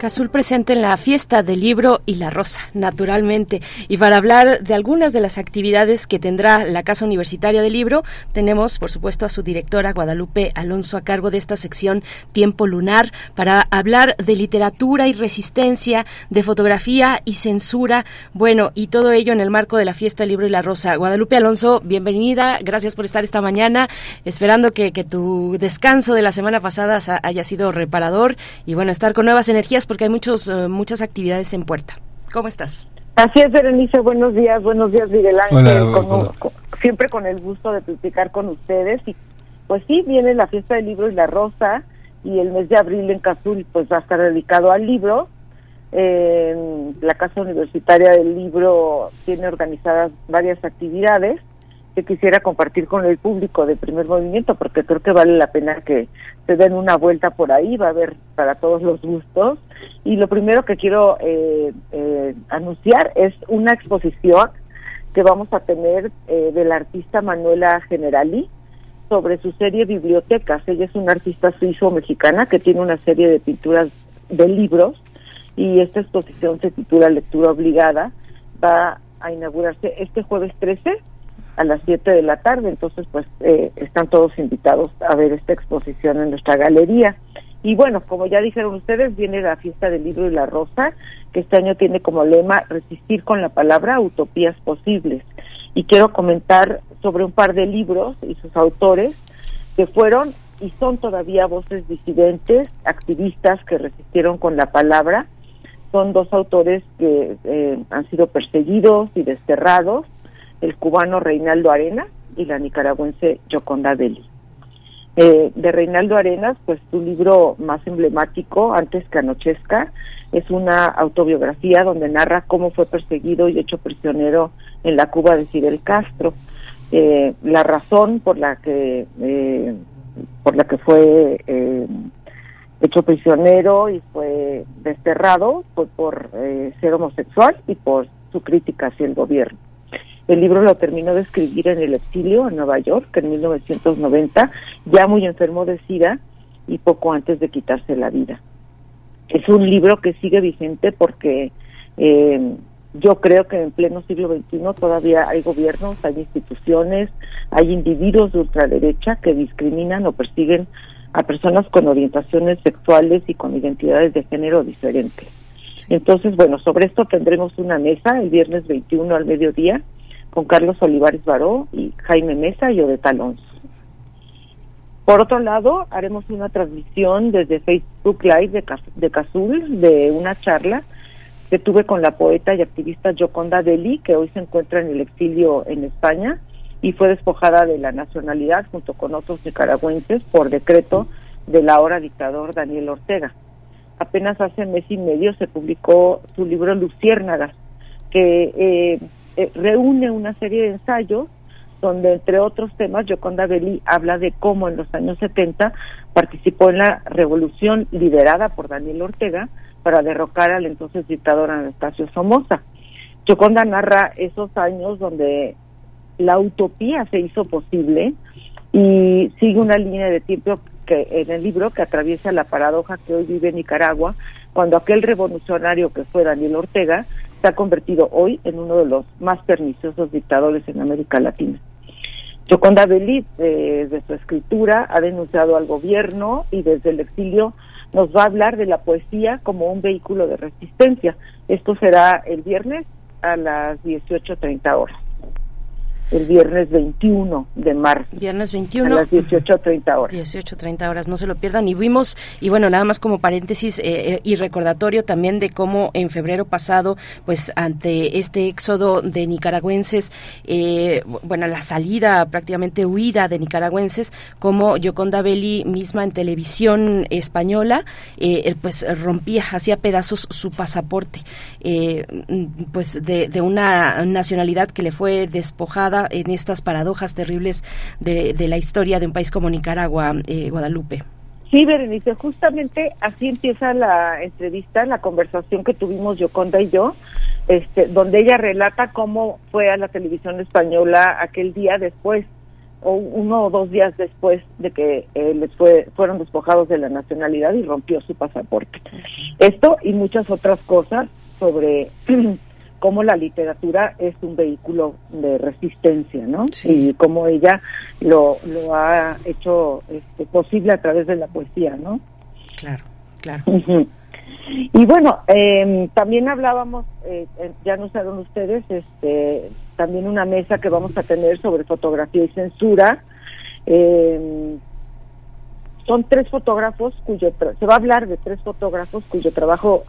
Cazul presente en la fiesta del libro y la rosa, naturalmente. Y para hablar de algunas de las actividades que tendrá la Casa Universitaria del Libro, tenemos, por supuesto, a su directora Guadalupe Alonso a cargo de esta sección Tiempo Lunar para hablar de literatura y resistencia, de fotografía y censura. Bueno, y todo ello en el marco de la fiesta del libro y la rosa. Guadalupe Alonso, bienvenida. Gracias por estar esta mañana, esperando que, tu descanso de la semana pasada sa- haya sido reparador y bueno, estar con nuevas energías hay muchos, eh, muchas actividades en puerta. ¿Cómo estás? Así es, Berenice, buenos días, buenos días, Miguel Ángel. Hola, Con- hola. con- siempre con el gusto de platicar con ustedes. Y pues sí, viene la fiesta del libro y la rosa, y el mes de abril en Cazul pues va a estar dedicado al libro. Eh, la Casa Universitaria del Libro tiene organizadas varias actividades que quisiera compartir con el público de primer movimiento, porque creo que vale la pena que se den una vuelta por ahí, va a haber para todos los gustos. Y lo primero que quiero eh, eh, anunciar es una exposición que vamos a tener eh, de la artista Manuela Generali sobre su serie Bibliotecas. Ella es una artista suizo-mexicana que tiene una serie de pinturas de libros y esta exposición se titula Lectura Obligada. Va a inaugurarse este jueves 13 a las 7 de la tarde, entonces pues eh, están todos invitados a ver esta exposición en nuestra galería. Y bueno, como ya dijeron ustedes, viene la fiesta del libro y la rosa, que este año tiene como lema resistir con la palabra utopías posibles. Y quiero comentar sobre un par de libros y sus autores que fueron y son todavía voces disidentes, activistas que resistieron con la palabra. Son dos autores que eh, han sido perseguidos y desterrados, el cubano Reinaldo Arena y la nicaragüense Yoconda Belli. Eh, de Reinaldo Arenas, pues su libro más emblemático, Antes que anochezca, es una autobiografía donde narra cómo fue perseguido y hecho prisionero en la Cuba de Fidel Castro. Eh, la razón por la que eh, por la que fue eh, hecho prisionero y fue desterrado fue por ser homosexual y por su crítica hacia el gobierno. El libro lo terminó de escribir en el exilio en Nueva York en 1990, ya muy enfermo de SIDA y poco antes de quitarse la vida. Es un libro que sigue vigente porque eh, yo creo que en pleno siglo XXI todavía hay gobiernos, hay instituciones, hay individuos de ultraderecha que discriminan o persiguen a personas con orientaciones sexuales y con identidades de género diferentes. Entonces, bueno, sobre esto tendremos una mesa el viernes 21 al mediodía con Carlos Olivares Baró y Jaime Mesa y Odeta Alonso. Por otro lado, haremos una transmisión desde Facebook Live de, de Cazul de una charla que tuve con la poeta y activista Yoconda Deli, que hoy se encuentra en el exilio en España y fue despojada de la nacionalidad junto con otros nicaragüenses por decreto del ahora dictador Daniel Ortega. Apenas hace mes y medio se publicó su libro Luciérnagas, que eh, eh, reúne una serie de ensayos donde entre otros temas Yoconda Belli habla de cómo en los años 70 participó en la revolución liderada por Daniel Ortega para derrocar al entonces dictador Anastasio Somoza. Yoconda narra esos años donde la utopía se hizo posible y sigue una línea de tiempo que en el libro que atraviesa la paradoja que hoy vive Nicaragua cuando aquel revolucionario que fue Daniel Ortega se ha convertido hoy en uno de los más perniciosos dictadores en América Latina. Yoconda Belli, eh, desde su escritura, ha denunciado al gobierno y desde el exilio nos va a hablar de la poesía como un vehículo de resistencia. Esto será el viernes a las 18.30 horas. El viernes 21 de marzo. Viernes 21. A las 18.30 horas. 18.30 horas, no se lo pierdan. Y vimos, y bueno, nada más como paréntesis eh, eh, y recordatorio también de cómo en febrero pasado, pues ante este éxodo de nicaragüenses, eh, bueno, la salida, prácticamente huida de nicaragüenses, como Yoconda Belli misma en televisión española, eh, pues rompía, hacía pedazos su pasaporte, eh, pues de, de una nacionalidad que le fue despojada en estas paradojas terribles de, la historia de un país como Nicaragua, eh, Guadalupe. Sí, Berenice, justamente así empieza la entrevista, la conversación que tuvimos Yoconda y yo, este, donde ella relata cómo fue a la televisión española aquel día después, o uno o dos días después de que eh, les fue, fueron despojados de la nacionalidad y rompió su pasaporte. Esto y muchas otras cosas sobre [clears throat] cómo la literatura es un vehículo de resistencia, ¿no? Y cómo ella lo, lo ha hecho este, posible a través de la poesía, ¿no? Claro, claro. Y bueno, eh, también hablábamos, eh, eh, ya nos anunciaron ustedes, este, también una mesa que vamos a tener sobre fotografía y censura. Eh, son tres fotógrafos cuyo se va a hablar de tres fotógrafos cuyo trabajo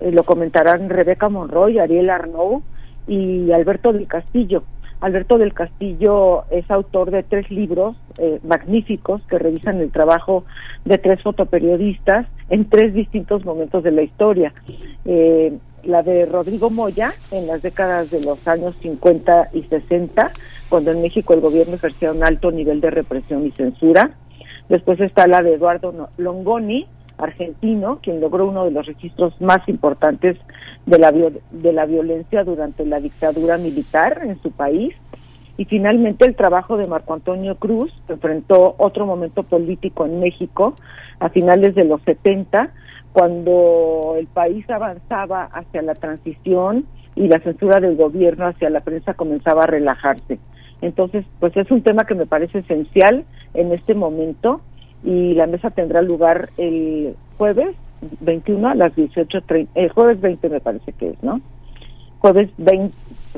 eh, lo comentarán Rebeca Monroy, Ariel Arnaud y Alberto del Castillo. Alberto del Castillo es autor de tres libros eh, magníficos que revisan el trabajo de tres fotoperiodistas en tres distintos momentos de la historia. Eh, la de Rodrigo Moya en las décadas de los años 50 y 60, cuando en México el gobierno ejercía un alto nivel de represión y censura. Después está la de Eduardo Longoni, argentino, quien logró uno de los registros más importantes de la, de la violencia durante la dictadura militar en su país. Y finalmente el trabajo de Marco Antonio Cruz, que enfrentó otro momento político en México a finales de los 70, cuando el país avanzaba hacia la transición y la censura del gobierno hacia la prensa comenzaba a relajarse. Entonces, pues es un tema que me parece esencial en este momento y la mesa tendrá lugar el jueves 21 a las 18.30, el jueves 20 me parece que es, ¿no? Jueves 20,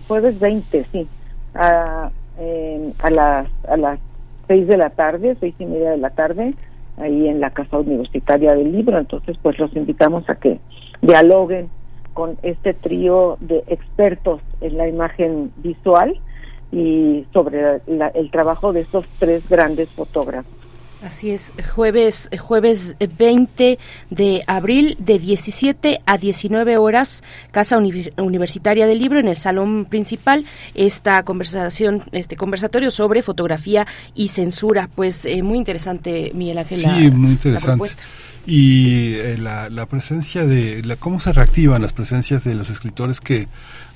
jueves 20, sí, a, eh, a las a las 6 de la tarde, seis y media de la tarde, ahí en la Casa Universitaria del Libro. Entonces, pues los invitamos a que dialoguen con este trío de expertos en la imagen visual y sobre la- el trabajo de estos tres grandes fotógrafos. Así es, jueves, jueves 20 de abril de 17 a 19 horas, Casa Uni- Universitaria del Libro en el salón principal, esta conversación, este conversatorio sobre fotografía y censura, pues eh, muy interesante, Miguel Ángel. la- Sí, muy la interesante. propuesta. Y eh, la, la presencia de, la, cómo se reactivan las presencias de los escritores que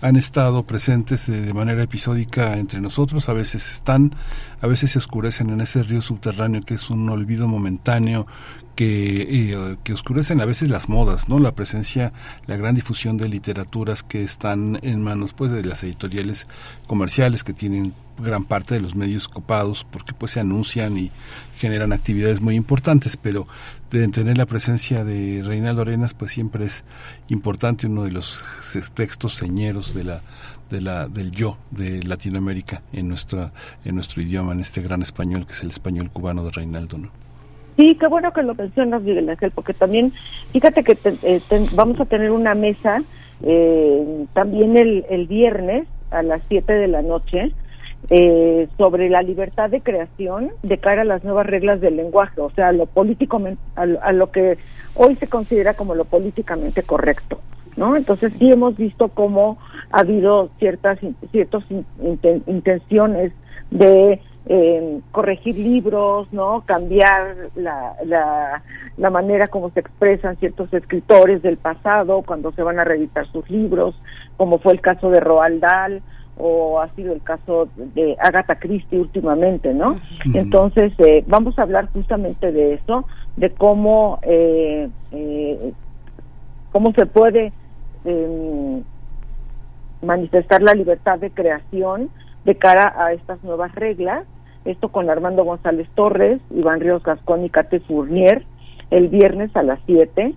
han estado presentes de, manera episódica entre nosotros, a veces están, a veces se oscurecen en ese río subterráneo que es un olvido momentáneo que, eh, que oscurecen a veces las modas, ¿no? La presencia, la gran difusión de literaturas que están en manos pues de las editoriales comerciales que tienen gran parte de los medios copados porque pues se anuncian y generan actividades muy importantes, pero de tener la presencia de Reinaldo Arenas pues siempre es importante uno de los textos señeros de la de la del yo de Latinoamérica en nuestra en nuestro idioma en este gran español que es el español cubano de Reinaldo, ¿no? Sí, qué bueno que lo mencionas, Miguel Ángel, porque también, fíjate que te- eh, vamos a tener una mesa eh, también el, el viernes a las 7 de la noche eh, sobre la libertad de creación de cara a las nuevas reglas del lenguaje, o sea, lo político, a, lo- a que hoy se considera como lo políticamente correcto. ¿No? Entonces sí hemos visto cómo ha habido ciertas ciertos in- inten- intenciones de eh, corregir libros, ¿no? Cambiar la, la, la manera como se expresan ciertos escritores del pasado cuando se van a reeditar sus libros, como fue el caso de Roald Dahl o ha sido el caso de Agatha Christie últimamente, ¿no? Entonces, eh, vamos a hablar justamente de eso, de cómo, eh, eh, cómo se puede eh, manifestar la libertad de creación de cara a estas nuevas reglas. Esto con Armando González Torres, Iván Ríos Gascón y Kate Fournier el viernes a las 7.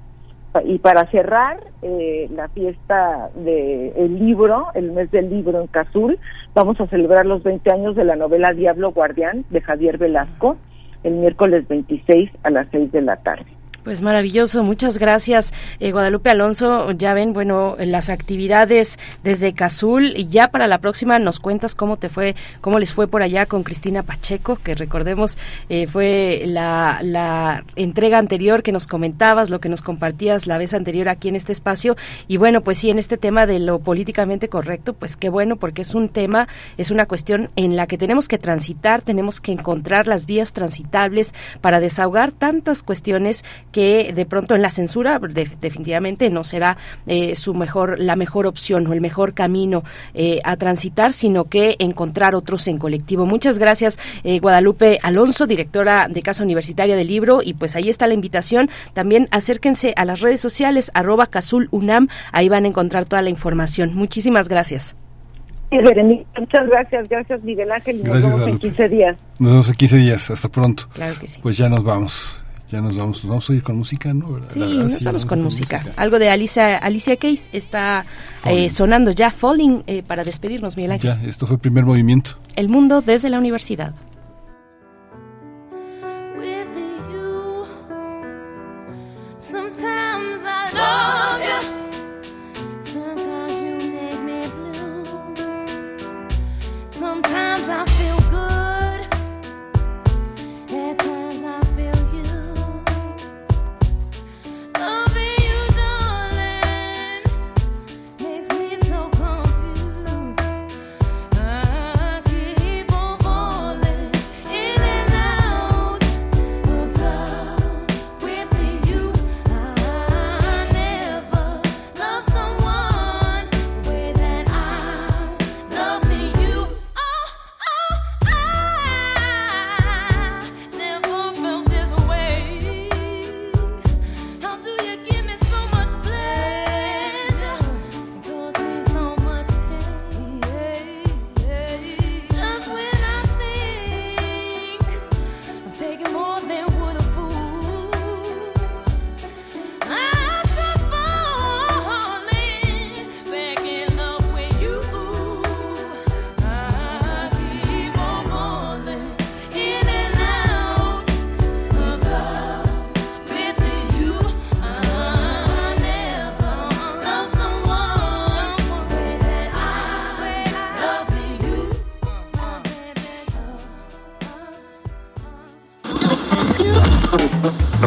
Y para cerrar eh, la fiesta del libro, el mes del libro en Cazul, vamos a celebrar los 20 años de la novela Diablo Guardián de Javier Velasco el miércoles 26 a las 6 de la tarde. Pues maravilloso, muchas gracias eh, Guadalupe Alonso. Ya ven, bueno, las actividades desde Cazul y ya para la próxima nos cuentas cómo te fue, cómo les fue por allá con Cristina Pacheco, que recordemos eh, fue la, la entrega anterior que nos comentabas, lo que nos compartías la vez anterior aquí en este espacio. Y bueno, pues sí, en este tema de lo políticamente correcto, pues qué bueno, porque es un tema, es una cuestión en la que tenemos que transitar, tenemos que encontrar las vías transitables para desahogar tantas cuestiones que de pronto en la censura de- definitivamente no será eh, su mejor la mejor opción o el mejor camino eh, a transitar sino que encontrar otros en colectivo muchas gracias eh, Guadalupe Alonso directora de Casa Universitaria del Libro y pues ahí está la invitación también acérquense a las redes sociales arroba Casul Unam ahí van a encontrar toda la información muchísimas gracias muchas gracias, gracias Miguel Ángel, y nos Gracias, vemos en Guadalupe. 15 días. Nos vemos en 15 días, hasta pronto. Claro que sí. Pues ya nos vamos. Ya nos vamos, nos vamos a ir con música, ¿no? ¿Verdad? Sí, La- nos sí, vamos con música. Algo de Alicia, Alicia Keys está eh, sonando ya, Falling, eh, para despedirnos, Miguel Ángel. Ya, esto fue el primer movimiento. El mundo desde la universidad. Sometimes I